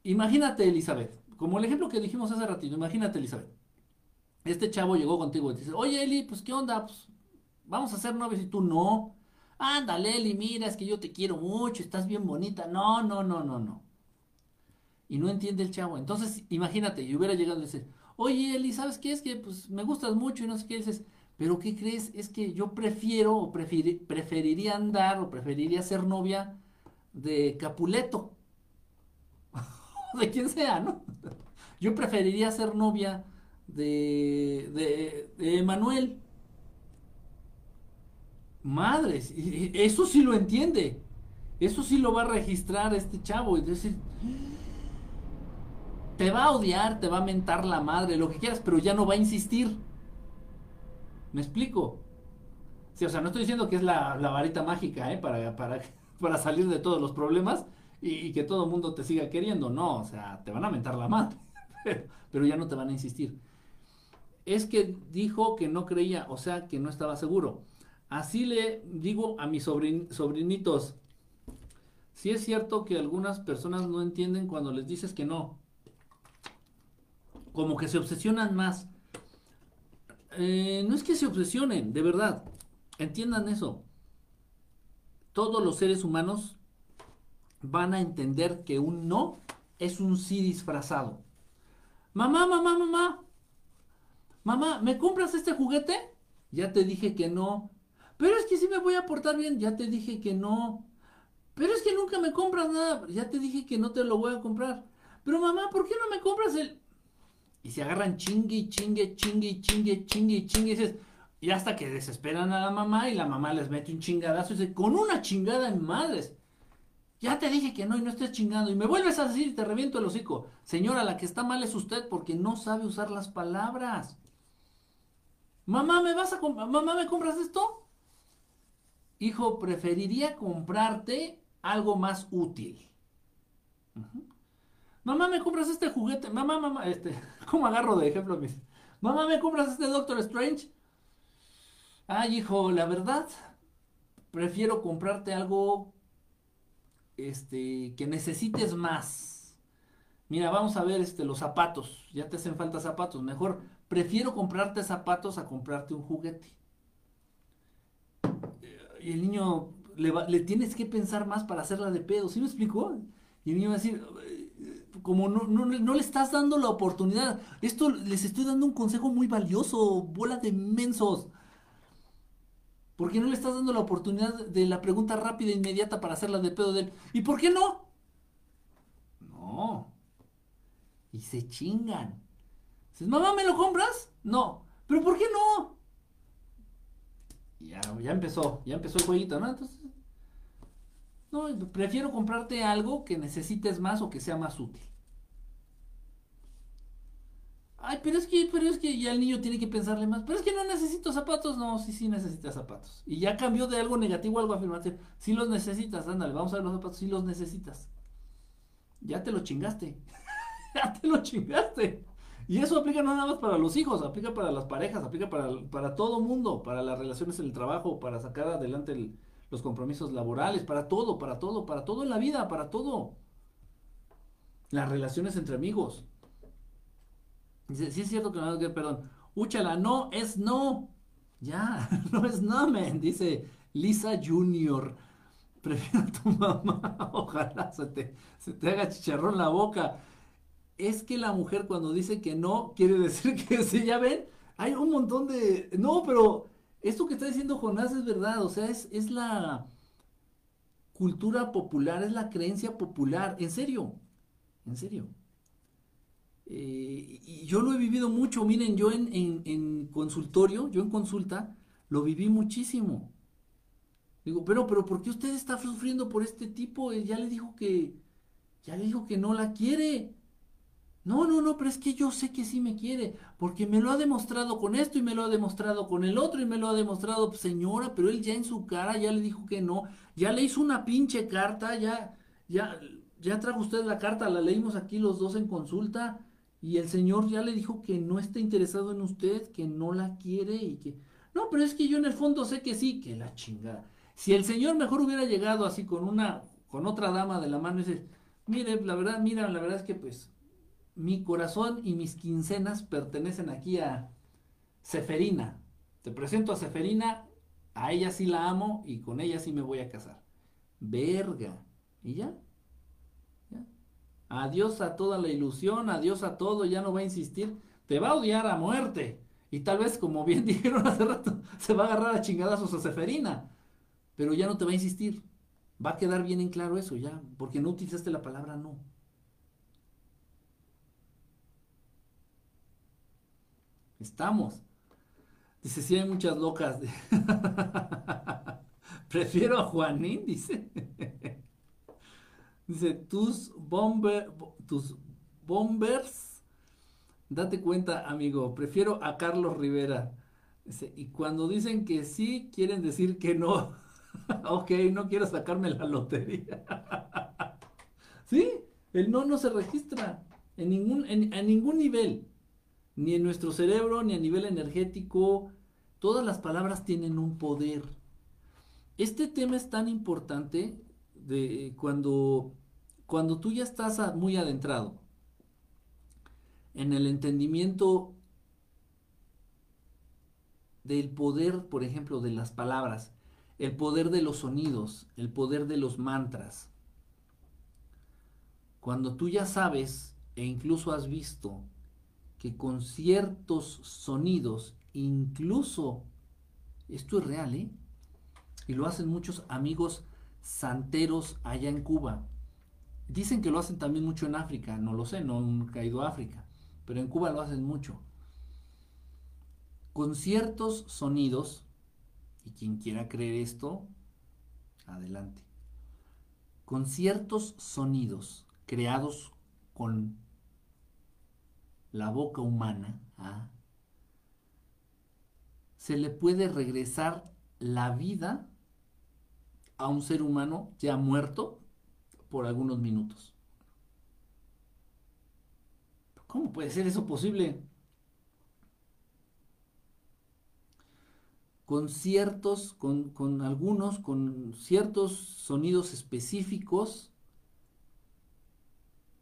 Imagínate, Elizabeth, como el ejemplo que dijimos hace ratito, imagínate, Elizabeth. Este chavo llegó contigo y te dice, oye, Eli, pues, ¿qué onda? Pues, vamos a ser novios y tú no. Ándale, Eli, mira, es que yo te quiero mucho, estás bien bonita. No, no, no, no, no. Y no entiende el chavo. Entonces, imagínate, y hubiera llegado y dice, oye, Eli, ¿sabes qué? Es que pues me gustas mucho y no sé qué. dices, pero ¿qué crees? Es que yo prefiero o preferiría andar o preferiría ser novia de Capuleto. de quien sea, ¿no? Yo preferiría ser novia de, de. Madres, eso sí lo entiende. Eso sí lo va a registrar este chavo. Y decir, te va a odiar, te va a mentar la madre, lo que quieras, pero ya no va a insistir. ¿Me explico? Sí, o sea, no estoy diciendo que es la, varita mágica, ¿eh? Para, para, para, salir de todos los problemas y, que todo el mundo te siga queriendo. No, o sea, te van a mentar la madre, pero ya no te van a insistir. Es que dijo que no creía, o sea, que no estaba seguro. Así le digo a mis sobrinitos, si es cierto que algunas personas no entienden cuando les dices que no, como que se obsesionan más. Eh, no es que se obsesionen, de verdad, entiendan eso. Todos los seres humanos van a entender que un no es un sí disfrazado. Mamá, mamá, mamá, mamá, ¿me compras este juguete? Ya te dije que no. Pero es que sí me voy a portar bien. Ya te dije que no. Pero es que nunca me compras nada. Ya te dije que no te lo voy a comprar. Pero mamá, ¿por qué no me compras el...? Y se agarran chingue, chingue, chingue, chingue, chingue, chingue. Y dices, y hasta que desesperan a la mamá y la mamá les mete un chingadazo y dice, con una chingada en madres. Ya te dije que no y no estés chingando. Y me vuelves a decir y te reviento el hocico. Señora, la que está mal es usted porque no sabe usar las palabras. Mamá, ¿me vas a Mamá, ¿me compras esto? hijo, preferiría comprarte algo más útil. Mamá, ¿me compras este juguete? Mamá, mamá, este, ¿cómo agarro de ejemplo mis? Mamá, ¿me compras este Doctor Strange? Ay, hijo, la verdad, prefiero comprarte algo este, que necesites más. Mira, vamos a ver este, los zapatos. Ya te hacen falta zapatos. Mejor prefiero comprarte zapatos a comprarte un juguete y el niño le, tienes que pensar más para hacerla de pedo, ¿sí me explicó? Y el niño va a decir, como no, no, no, le estás dando la oportunidad, esto les estoy dando un consejo muy valioso, bola de mensos. ¿Por qué no le estás dando la oportunidad de la pregunta rápida e inmediata para hacerla de pedo de él? ¿Y por qué no? No. Y se chingan. Dices, mamá, ¿me lo compras? No. ¿Pero por qué no? Ya, ya empezó, ya empezó el jueguito, ¿no? Entonces, no, prefiero comprarte algo que necesites más o que sea más útil. Ay, pero es que, pero es que ya el niño tiene que pensarle más. Pero es que no necesito zapatos. No, sí, sí necesitas zapatos. Y ya cambió de algo negativo a algo afirmativo. Sí los necesitas, ándale, vamos a ver los zapatos. Sí los necesitas. Ya te lo chingaste. ya te lo chingaste. Y eso aplica no nada más para los hijos, aplica para las parejas, aplica para, para todo mundo, para las relaciones en el trabajo, para sacar adelante los compromisos laborales, para todo, para todo, para todo en la vida, para todo. Las relaciones entre amigos. Dice, sí es cierto que no, perdón. Úchala, no es no. Ya, no es no, men. Dice Lisa Junior. Prefiero a tu mamá. Ojalá se te, se te haga chicharrón la boca es que la mujer cuando dice que no, quiere decir que sí, ya ven, hay un montón de... No, pero esto que está diciendo Jonás es verdad, o sea, es, es la cultura popular, es la creencia popular, en serio, en serio. Eh, y yo lo he vivido mucho, miren, yo en, en, consultorio, yo en consulta, lo viví muchísimo. Digo, pero, pero, ¿por qué usted está sufriendo por este tipo? Ya le dijo que, ya le dijo que no la quiere. No, no, no, pero es que yo sé que sí me quiere, porque me lo ha demostrado con esto y me lo ha demostrado con el otro y me lo ha demostrado, señora, pero él ya en su cara ya le dijo que no, ya le hizo una pinche carta, ya, ya, ya trajo usted la carta, la leímos aquí los dos en consulta y el señor ya le dijo que no está interesado en usted, que no la quiere y que... No, pero es que yo en el fondo sé que sí, que la chingada. Si el señor mejor hubiera llegado así con una, con otra dama de la mano y dice, mire, la verdad, mira, la verdad es que pues mi corazón y mis quincenas pertenecen aquí a Seferina. Te presento a Seferina, a ella sí la amo y con ella sí me voy a casar. Verga. ¿Y ya? ¿Ya? Adiós a toda la ilusión, adiós a todo, ya no va a insistir. Te va a odiar a muerte. Y tal vez, como bien dijeron hace rato, se va a agarrar a chingadazos a Seferina. Pero ya no te va a insistir. Va a quedar bien en claro eso ya, porque no utilizaste la palabra no. Estamos. Dice, sí hay muchas locas. Prefiero a Juanín, dice. dice, tus, bomber, tus bombers, date cuenta, amigo, prefiero a Carlos Rivera. Dice, y cuando dicen que sí, quieren decir que no. ok, no quiero sacarme la lotería. ¿Sí? El no no se registra en ningún, en, en ningún nivel ni en nuestro cerebro, ni a nivel energético. Todas las palabras tienen un poder. Este tema es tan importante de cuando, cuando tú ya estás muy adentrado en el entendimiento del poder, por ejemplo, de las palabras, el poder de los sonidos, el poder de los mantras. Cuando tú ya sabes e incluso has visto que con ciertos sonidos, incluso, esto es real, ¿eh? Y lo hacen muchos amigos santeros allá en Cuba. Dicen que lo hacen también mucho en África, no lo sé, no he ido a África, pero en Cuba lo hacen mucho. Con ciertos sonidos, y quien quiera creer esto, adelante. Con ciertos sonidos creados con la boca humana, ¿ah? se le puede regresar la vida a un ser humano ya muerto por algunos minutos. ¿Cómo puede ser eso posible? Con ciertos, con, con algunos, con ciertos sonidos específicos,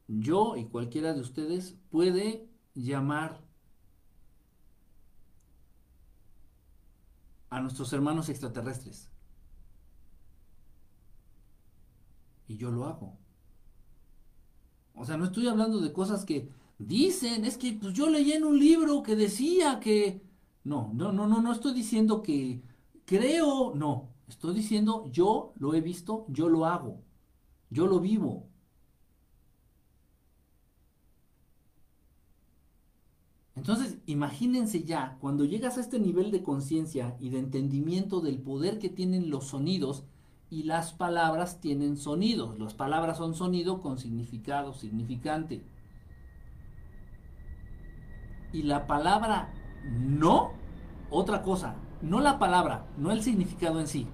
yo y cualquiera de ustedes puede llamar a nuestros hermanos extraterrestres. Y yo lo hago. O sea, no estoy hablando de cosas que dicen, es que pues yo leí en un libro que decía que... No, no, no, no, no estoy diciendo que, creo, no. Estoy diciendo, yo lo he visto, yo lo hago, yo lo vivo. Entonces, imagínense ya, cuando llegas a este nivel de conciencia y de entendimiento del poder que tienen los sonidos, y las palabras tienen sonidos. Las palabras son sonido con significado, significante. Y la palabra no, otra cosa, no la palabra, no el significado en sí.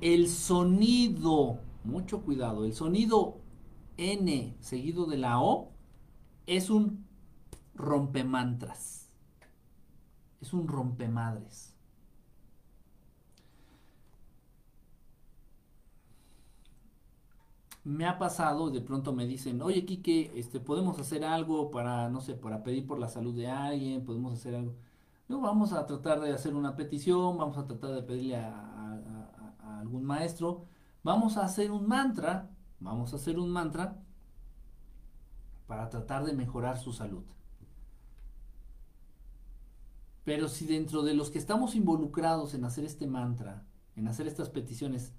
El sonido, mucho cuidado, el sonido N seguido de la O es un rompemantras. Es un rompemadres. me ha pasado, de pronto me dicen, oye Quique, este, podemos hacer algo para, no sé, para pedir por la salud de alguien, podemos hacer algo. No, vamos a tratar de hacer una petición, vamos a tratar de pedirle a, algún maestro, vamos a hacer un mantra, vamos a hacer un mantra para tratar de mejorar su salud. Pero si dentro de los que estamos involucrados en hacer este mantra, en hacer estas peticiones,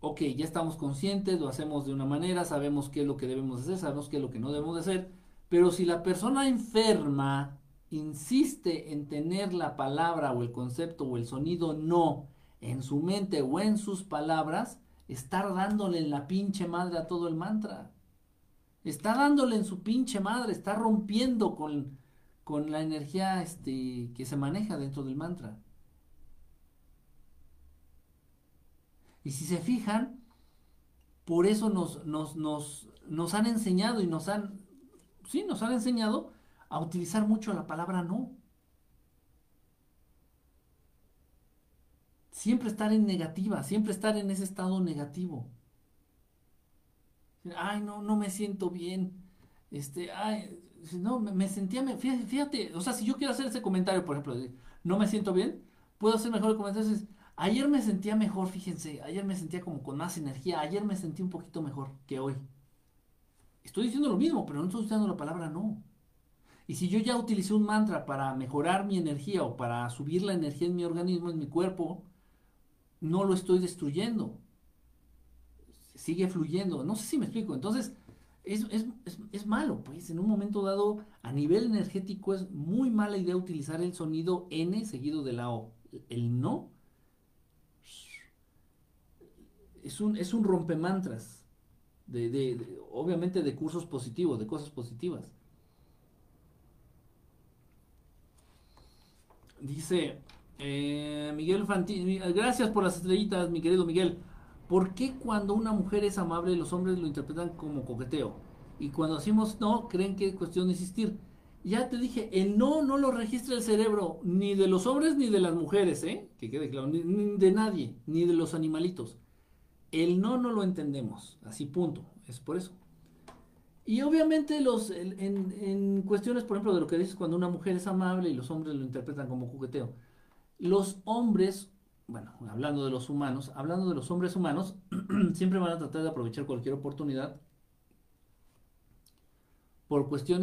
ok, ya estamos conscientes, lo hacemos de una manera, sabemos qué es lo que debemos hacer, sabemos qué es lo que no debemos hacer, pero si la persona enferma insiste en tener la palabra o el concepto o el sonido no en su mente o en sus palabras, estar dándole en la pinche madre a todo el mantra. Está dándole en su pinche madre, está rompiendo con, con la energía este, que se maneja dentro del mantra. Y si se fijan, por eso nos, nos, nos, nos han enseñado y nos han, sí, nos han enseñado a utilizar mucho la palabra no. Siempre estar en negativa, siempre estar en ese estado negativo. Ay, no, no me siento bien. Este, ay, no, me, sentía, fíjate, fíjate, o sea, si yo quiero hacer ese comentario, por ejemplo, no me siento bien, puedo hacer mejor el comentario. Ayer me sentía mejor, fíjense, ayer me sentía como con más energía, ayer me sentí un poquito mejor que hoy. Estoy diciendo lo mismo, pero no estoy usando la palabra no. Y si yo ya utilicé un mantra para mejorar mi energía o para subir la energía en mi organismo, en mi cuerpo, no lo estoy destruyendo. Sigue fluyendo. No sé si me explico. Entonces, es, es, malo, pues en un momento dado, a nivel energético, es muy mala idea utilizar el sonido N seguido de la O. El no es un, es un rompemantras, de, de, obviamente de cursos positivos, de cosas positivas. Dice eh, Miguel Fanti, gracias por las estrellitas, mi querido Miguel. ¿Por qué cuando una mujer es amable los hombres lo interpretan como coqueteo? Y cuando decimos no, creen que es cuestión de insistir. Ya te dije, el no no lo registra el cerebro, ni de los hombres ni de las mujeres, ¿eh? Que quede claro, ni de nadie, ni de los animalitos. El no no lo entendemos, así punto, es por eso. Y obviamente los, en, cuestiones, por ejemplo, de lo que dices cuando una mujer es amable y los hombres lo interpretan como jugueteo. Los hombres, bueno, hablando de los humanos, hablando de los hombres humanos, siempre van a tratar de aprovechar cualquier oportunidad por cuestión,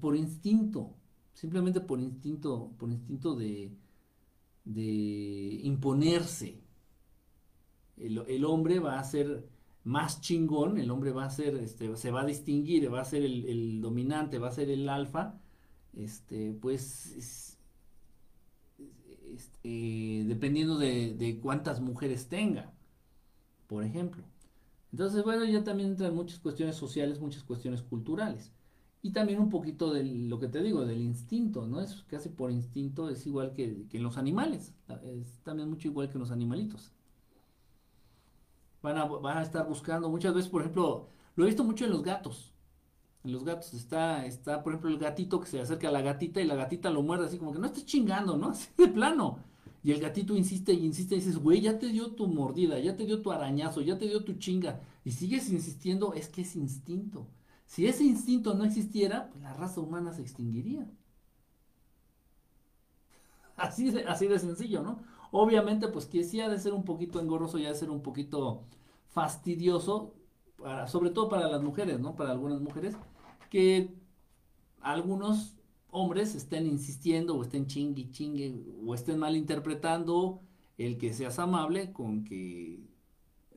por instinto, simplemente por instinto, por instinto de, de imponerse, el, hombre va a ser más chingón, el hombre va a ser, este, se va a distinguir, va a ser el, dominante, va a ser el alfa, este, pues este, dependiendo de, cuántas mujeres tenga, por ejemplo. Entonces, bueno, ya también entran muchas cuestiones sociales, muchas cuestiones culturales. Y también un poquito de lo que te digo, del instinto, ¿no? Es casi por instinto, es igual que, que en los animales, es también mucho igual que en los animalitos van a, estar buscando. Muchas veces, por ejemplo, lo he visto mucho en los gatos. Los gatos está, está, por ejemplo, el gatito que se acerca a la gatita y la gatita lo muerde así como que no estés chingando, ¿no? Así de plano. Y el gatito insiste y insiste y dices, güey, ya te dio tu mordida, ya te dio tu arañazo, ya te dio tu chinga. Y sigues insistiendo, es que es instinto. Si ese instinto no existiera, pues la raza humana se extinguiría. Así de, así de sencillo, ¿no? Obviamente, pues que sí ha de ser un poquito engorroso y ha de ser un poquito fastidioso, para, sobre todo para las mujeres, ¿no? Para algunas mujeres, que algunos hombres estén insistiendo o estén chingue chingue o estén malinterpretando el que seas amable con que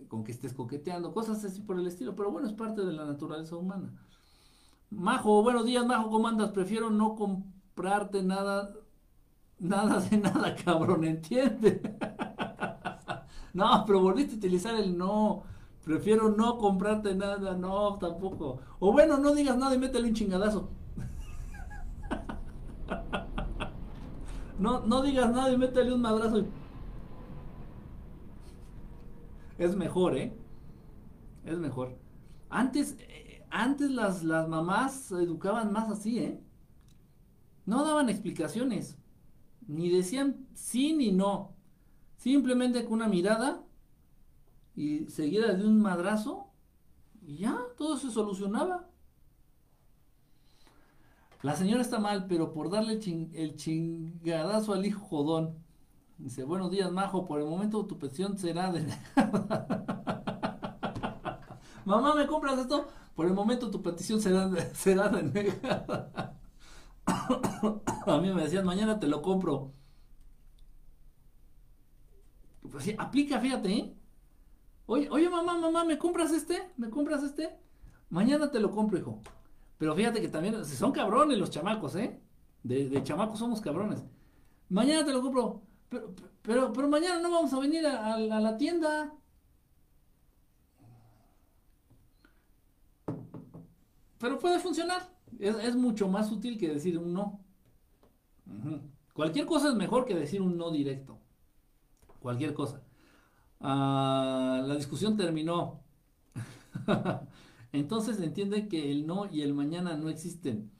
con que estés coqueteando, cosas así por el estilo, pero bueno, es parte de la naturaleza humana. Majo, buenos días, Majo, ¿cómo andas? Prefiero no comprarte nada, nada de nada, cabrón, ¿entiendes? no, pero volviste a utilizar el no. Prefiero no comprarte nada, no, tampoco. O bueno, no digas nada y métele un chingadazo. no, no digas nada y métele un madrazo. Es mejor, ¿eh? Es mejor. Antes, eh, antes las, las mamás educaban más así, ¿eh? No daban explicaciones. Ni decían sí ni no. Simplemente con una mirada y seguida de un madrazo y ya, todo se solucionaba. La señora está mal, pero por darle el chingadazo al hijo jodón. Dice, buenos días, Majo, por el momento tu pensión será de... Mamá, ¿me compras esto? Por el momento tu petición será, de, será denegada. A mí me decían, mañana te lo compro. Pues sí, aplica, fíjate, ¿eh? Oye, oye, mamá, mamá, ¿me compras este? ¿Me compras este? Mañana te lo compro, hijo. Pero fíjate que también son cabrones los chamacos, ¿eh? De, chamacos somos cabrones. Mañana te lo compro. Pero, pero, pero mañana no vamos a venir a, la tienda. Pero puede funcionar. Es, mucho más útil que decir un no. Cualquier cosa es mejor que decir un no directo. Cualquier cosa. Ah, la discusión terminó. Entonces entiende que el no y el mañana no existen.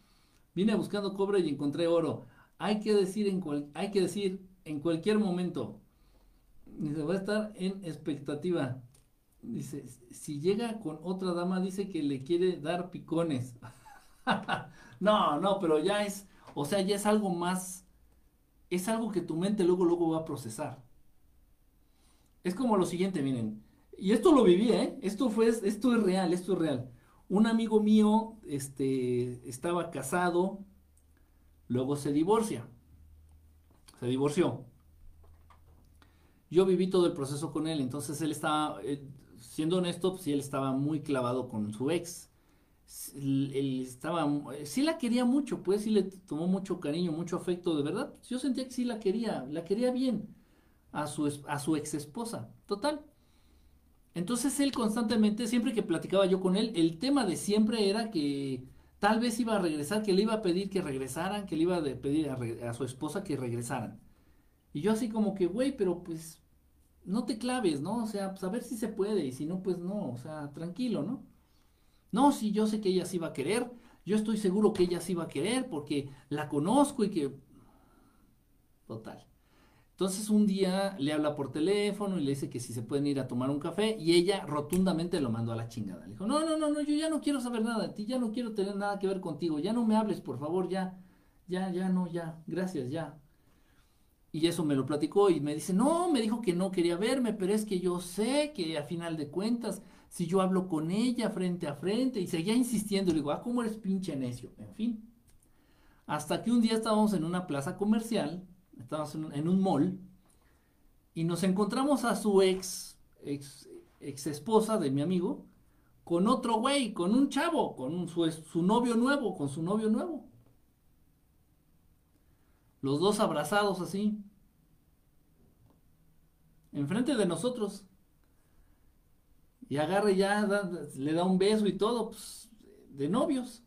Vine buscando cobre y encontré oro. Hay que decir en, hay que decir en cualquier momento. Dice, va a estar en expectativa. Dice, si llega con otra dama, dice que le quiere dar picones. no, no, pero ya es, o sea, ya es algo más, es algo que tu mente luego, luego va a procesar es como lo siguiente, miren. Y esto lo viví, ¿eh? Esto fue, esto es real, esto es real. Un amigo mío, este, estaba casado, luego se divorcia. Se divorció. Yo viví todo el proceso con él, entonces él estaba, eh, siendo honesto, pues, él estaba muy clavado con su ex. Él estaba, sí la quería mucho, pues sí le tomó mucho cariño, mucho afecto, de verdad. Yo sentía que sí la quería, la quería bien a su, a su ex esposa. Total. Entonces él constantemente, siempre que platicaba yo con él, el tema de siempre era que tal vez iba a regresar, que le iba a pedir que regresaran, que le iba a pedir a, su esposa que regresaran. Y yo así como que, güey, pero pues no te claves, ¿no? O sea, pues a ver si se puede y si no, pues no, o sea, tranquilo, ¿no? No, si yo sé que ella sí va a querer, yo estoy seguro que ella sí va a querer porque la conozco y que... Total. Entonces un día le habla por teléfono y le dice que si se pueden ir a tomar un café y ella rotundamente lo mandó a la chingada. Le dijo, no, no, no, no, yo ya no quiero saber nada de ti, ya no quiero tener nada que ver contigo, ya no me hables, por favor, ya, ya, ya, no, ya, gracias, ya. Y eso me lo platicó y me dice, no, me dijo que no quería verme, pero es que yo sé que a final de cuentas, si yo hablo con ella frente a frente y seguía insistiendo, le digo, ah, ¿cómo eres pinche necio? En fin. Hasta que un día estábamos en una plaza comercial estábamos en, un mall y nos encontramos a su ex, ex, ex esposa de mi amigo con otro güey, con un chavo, con su, su novio nuevo, con su novio nuevo. Los dos abrazados así, enfrente de nosotros. Y agarre ya, le da un beso y todo, pues, de novios.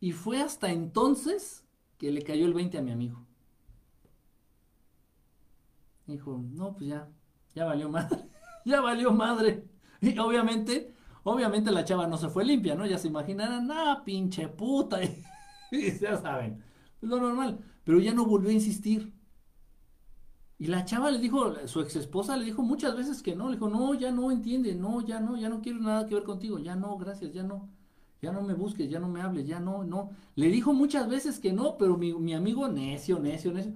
Y fue hasta entonces que le cayó el 20 a mi amigo. Dijo, no, pues ya, ya valió madre, ya valió madre. Y obviamente, obviamente la chava no se fue limpia, ¿no? Ya se imaginarán, ah, pinche puta. Y, ya saben, lo normal. Pero ya no volvió a insistir. Y la chava le dijo, su ex esposa le dijo muchas veces que no. Le dijo, no, ya no entiende, no, ya no, ya no quiero nada que ver contigo, ya no, gracias, ya no. Ya no me busques, ya no me hables, ya no, no. Le dijo muchas veces que no, pero mi, mi amigo necio, necio, necio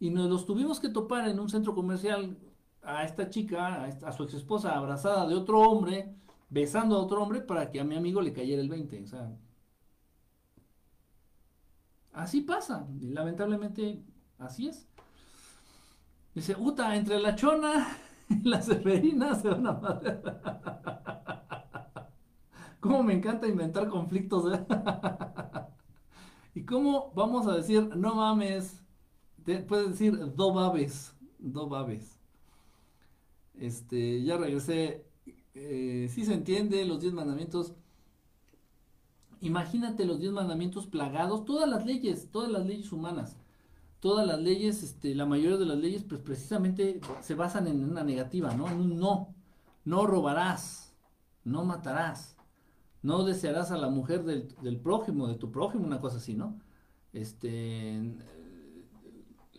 y nos los tuvimos que topar en un centro comercial a esta chica, a, su ex esposa, abrazada de otro hombre, besando a otro hombre para que a mi amigo le cayera el 20. O sea, Así pasa, y lamentablemente así es. Dice, Uta, entre la chona y la seferina se van a madre. Cómo me encanta inventar conflictos. ¿eh? y cómo vamos a decir, no mames, puedes decir do babes, do babes. Este, ya regresé. Eh, si se entiende, los diez mandamientos. Imagínate los diez mandamientos plagados, todas las leyes, todas las leyes humanas, todas las leyes, este, la mayoría de las leyes, pues precisamente se basan en una negativa, ¿no? En un no. No robarás, no matarás, no desearás a la mujer del, del prójimo, de tu prójimo, una cosa así, ¿no? Este,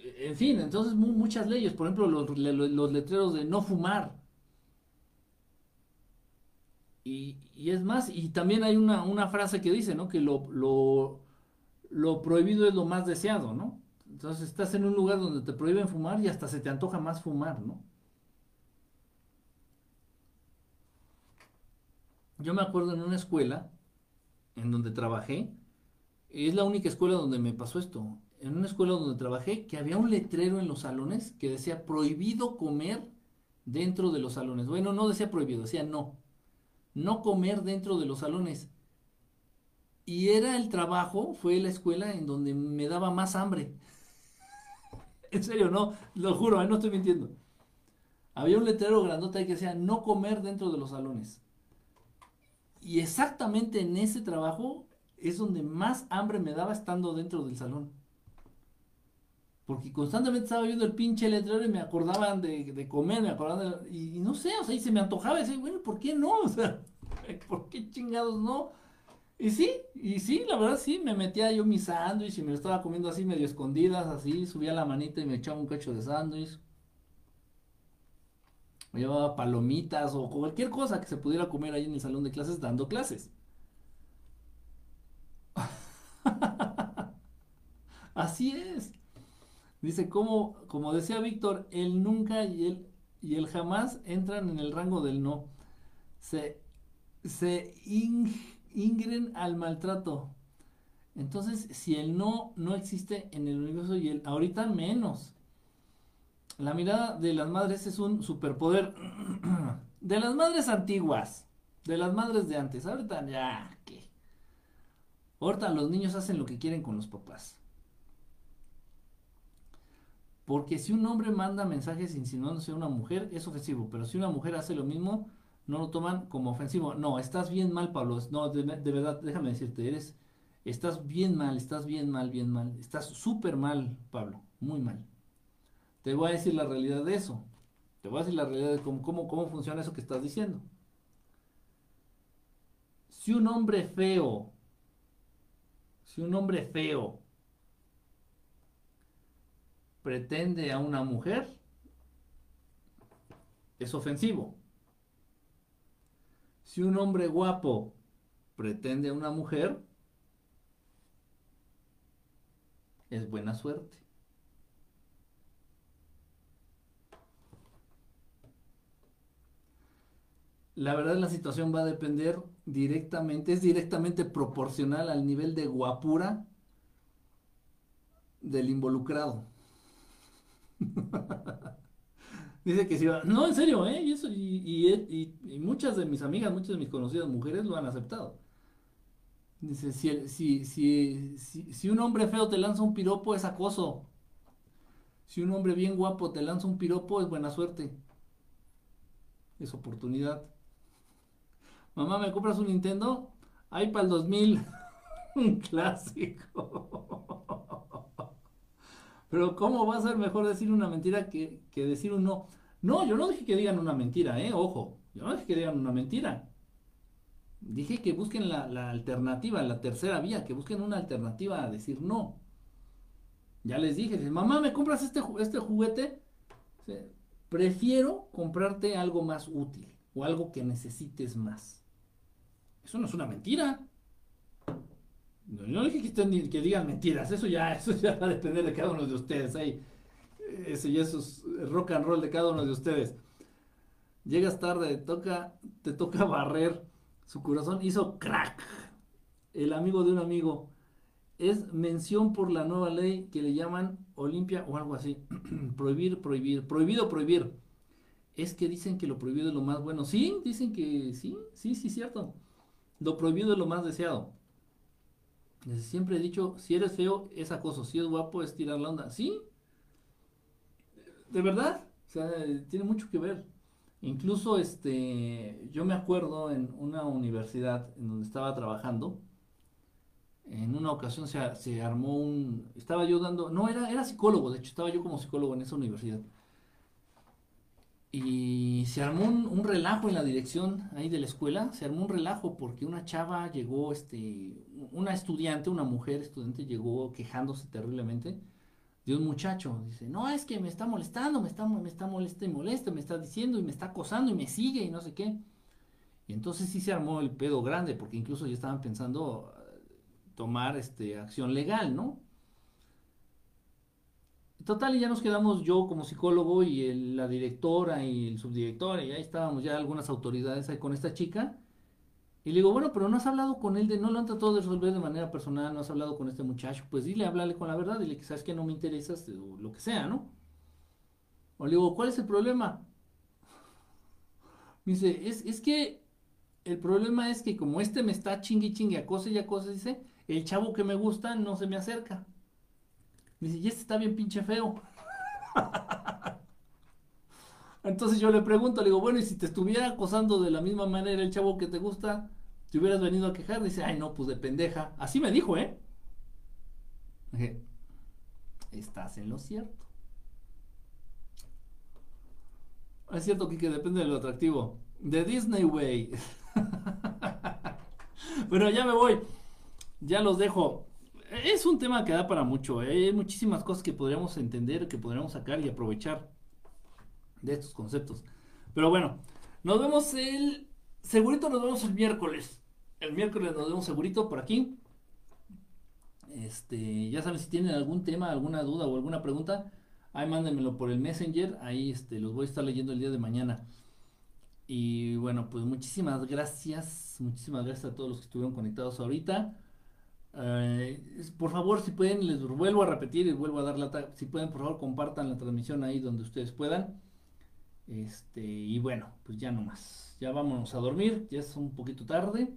en fin, entonces muchas leyes, por ejemplo, los, los letreros de no fumar. Y, y, es más, y también hay una, una frase que dice, ¿no? Que lo, lo, lo, prohibido es lo más deseado, ¿no? Entonces estás en un lugar donde te prohíben fumar y hasta se te antoja más fumar, ¿no? Yo me acuerdo en una escuela en donde trabajé, es la única escuela donde me pasó esto en una escuela donde trabajé que había un letrero en los salones que decía prohibido comer dentro de los salones. Bueno, no decía prohibido, decía no. No comer dentro de los salones. Y era el trabajo, fue la escuela en donde me daba más hambre. en serio, no, lo juro, ¿eh? no estoy mintiendo. Había un letrero grandote que decía no comer dentro de los salones. Y exactamente en ese trabajo es donde más hambre me daba estando dentro del salón. Porque constantemente estaba viendo el pinche letrero y me acordaban de, comer, me acordaban de, y, no sé, o sea, y se me antojaba y decía, bueno, ¿por qué no? O sea, ¿por qué chingados no? Y sí, y sí, la verdad sí, me metía yo mi sándwich y me lo estaba comiendo así medio escondidas, así, subía la manita y me echaba un cacho de sándwich. Me llevaba palomitas o cualquier cosa que se pudiera comer ahí en el salón de clases dando clases. así es. Dice, como, como decía Víctor, el nunca y el, y jamás entran en el rango del no. Se, se ingren al maltrato. Entonces, si el no no existe en el universo y el ahorita menos. La mirada de las madres es un superpoder. de las madres antiguas. De las madres de antes. Ahorita ya, ¿qué? Ahorita los niños hacen lo que quieren con los papás. Porque si un hombre manda mensajes insinuándose a una mujer, es ofensivo. Pero si una mujer hace lo mismo, no lo toman como ofensivo. No, estás bien mal, Pablo. No, de, verdad, déjame decirte, eres, estás bien mal, estás bien mal, bien mal. Estás súper mal, Pablo. Muy mal. Te voy a decir la realidad de eso. Te voy a decir la realidad de cómo, cómo, cómo funciona eso que estás diciendo. Si un hombre feo, si un hombre feo pretende a una mujer, es ofensivo. Si un hombre guapo pretende a una mujer, es buena suerte. La verdad la situación va a depender directamente, es directamente proporcional al nivel de guapura del involucrado. Dice que si va. No, en serio, ¿eh? Y, eso, y, muchas de mis amigas, muchas de mis conocidas mujeres lo han aceptado. Dice, si, si, si, un hombre feo te lanza un piropo es acoso. Si un hombre bien guapo te lanza un piropo es buena suerte. Es oportunidad. Mamá, ¿me compras un Nintendo? Ay, para el 2000. un clásico. Pero ¿cómo va a ser mejor decir una mentira que, decir un no? No, yo no dije que digan una mentira, ¿eh? Ojo, yo no dije que digan una mentira. Dije que busquen la, alternativa, la tercera vía, que busquen una alternativa a decir no. Ya les dije, mamá, ¿me compras este, este juguete? Prefiero comprarte algo más útil o algo que necesites más. Eso no es una mentira. No, dije que, que digan mentiras, eso ya, eso ya va a depender de cada uno de ustedes. Ahí, eso ya es rock and roll de cada uno de ustedes. Llegas tarde, toca, te toca barrer. Su corazón hizo crack. El amigo de un amigo. es mención por la nueva ley que le llaman Olimpia o algo así. prohibir, prohibir, prohibido, prohibir. Es que dicen que lo prohibido es lo más bueno. Sí, dicen que sí, sí, sí, cierto. Lo prohibido es lo más deseado. Siempre he dicho, si eres feo es acoso, si es guapo es tirar la onda. Sí, de verdad, o sea, tiene mucho que ver. Incluso este, yo me acuerdo en una universidad en donde estaba trabajando, en una ocasión se, se, armó un, estaba yo dando, no, era, era psicólogo, de hecho estaba yo como psicólogo en esa universidad. Y se armó un, relajo en la dirección ahí de la escuela, se armó un relajo porque una chava llegó, este, una estudiante, una mujer estudiante llegó quejándose terriblemente de un muchacho. Dice, no, es que me está molestando, me está, me está molesta y molesta, me está diciendo y me está acosando y me sigue y no sé qué. Y entonces sí se armó el pedo grande, porque incluso ya estaban pensando tomar este, acción legal, ¿no? Total, y ya nos quedamos yo como psicólogo y la directora y el subdirector, y ahí estábamos ya algunas autoridades ahí con esta chica. Y le digo, bueno, pero no has hablado con él de, no lo han tratado de resolver de manera personal, no has hablado con este muchacho, pues dile, háblale con la verdad, dile que sabes que no me interesas, o lo que sea, ¿no? O le digo, ¿cuál es el problema? Dice, es, es que el problema es que como este me está chingue chingue a cosas y a cosas, dice, el chavo que me gusta no se me acerca. Me dice, y este está bien pinche feo. Entonces yo le pregunto, le digo, bueno, y si te estuviera acosando de la misma manera el chavo que te gusta, te hubieras venido a quejar. Dice, ay, no, pues de pendeja. Así me dijo, ¿eh? Dije, estás en lo cierto. Es cierto, que depende de lo atractivo. De Disney, Way. bueno, ya me voy ya los dejo. Es un tema que da para mucho. ¿eh? Hay muchísimas cosas que podríamos entender, que podríamos sacar y aprovechar de estos conceptos. Pero bueno, nos vemos el. Segurito nos vemos el miércoles. El miércoles nos vemos segurito por aquí. Este, ya saben si tienen algún tema, alguna duda o alguna pregunta, ahí mándenmelo por el Messenger, ahí este, los voy a estar leyendo el día de mañana. Y bueno, pues muchísimas gracias, muchísimas gracias a todos los que estuvieron conectados ahorita. Eh, por favor, si pueden, les vuelvo a repetir y vuelvo a dar la... Si pueden, por favor, compartan la transmisión ahí donde ustedes puedan. Este, y bueno, pues ya no más. Ya vámonos a dormir, ya es un poquito tarde.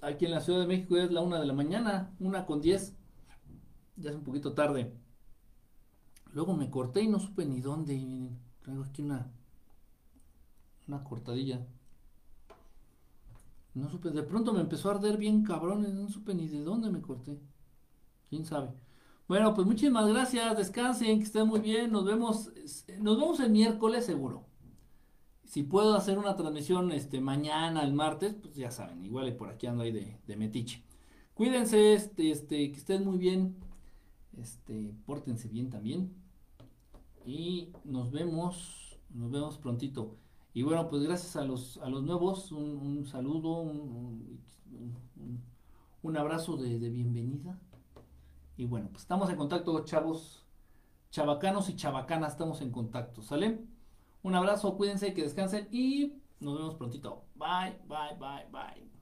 Aquí en la Ciudad de México es la una de la mañana, una con diez. Ya es un poquito tarde. Luego me corté y no supe ni dónde. Traigo aquí una, una cortadilla. No supe, de pronto me empezó a arder bien cabrones, no supe ni de dónde me corté. ¿Quién sabe? Bueno, pues muchísimas gracias, descansen, que estén muy bien, nos vemos, nos vemos el miércoles seguro. Si puedo hacer una transmisión este, mañana, el martes, pues ya saben, igual por aquí ando ahí de, metiche. Cuídense, este, este, que estén muy bien, este, pórtense bien también. Y nos vemos, nos vemos prontito. Y bueno, pues gracias a los, a los nuevos, un, saludo, un, abrazo de, de, bienvenida. Y bueno, pues estamos en contacto, chavos, chavacanos y chavacanas, estamos en contacto, ¿sale? Un abrazo, cuídense, que descansen y nos vemos prontito. Bye, bye, bye, bye.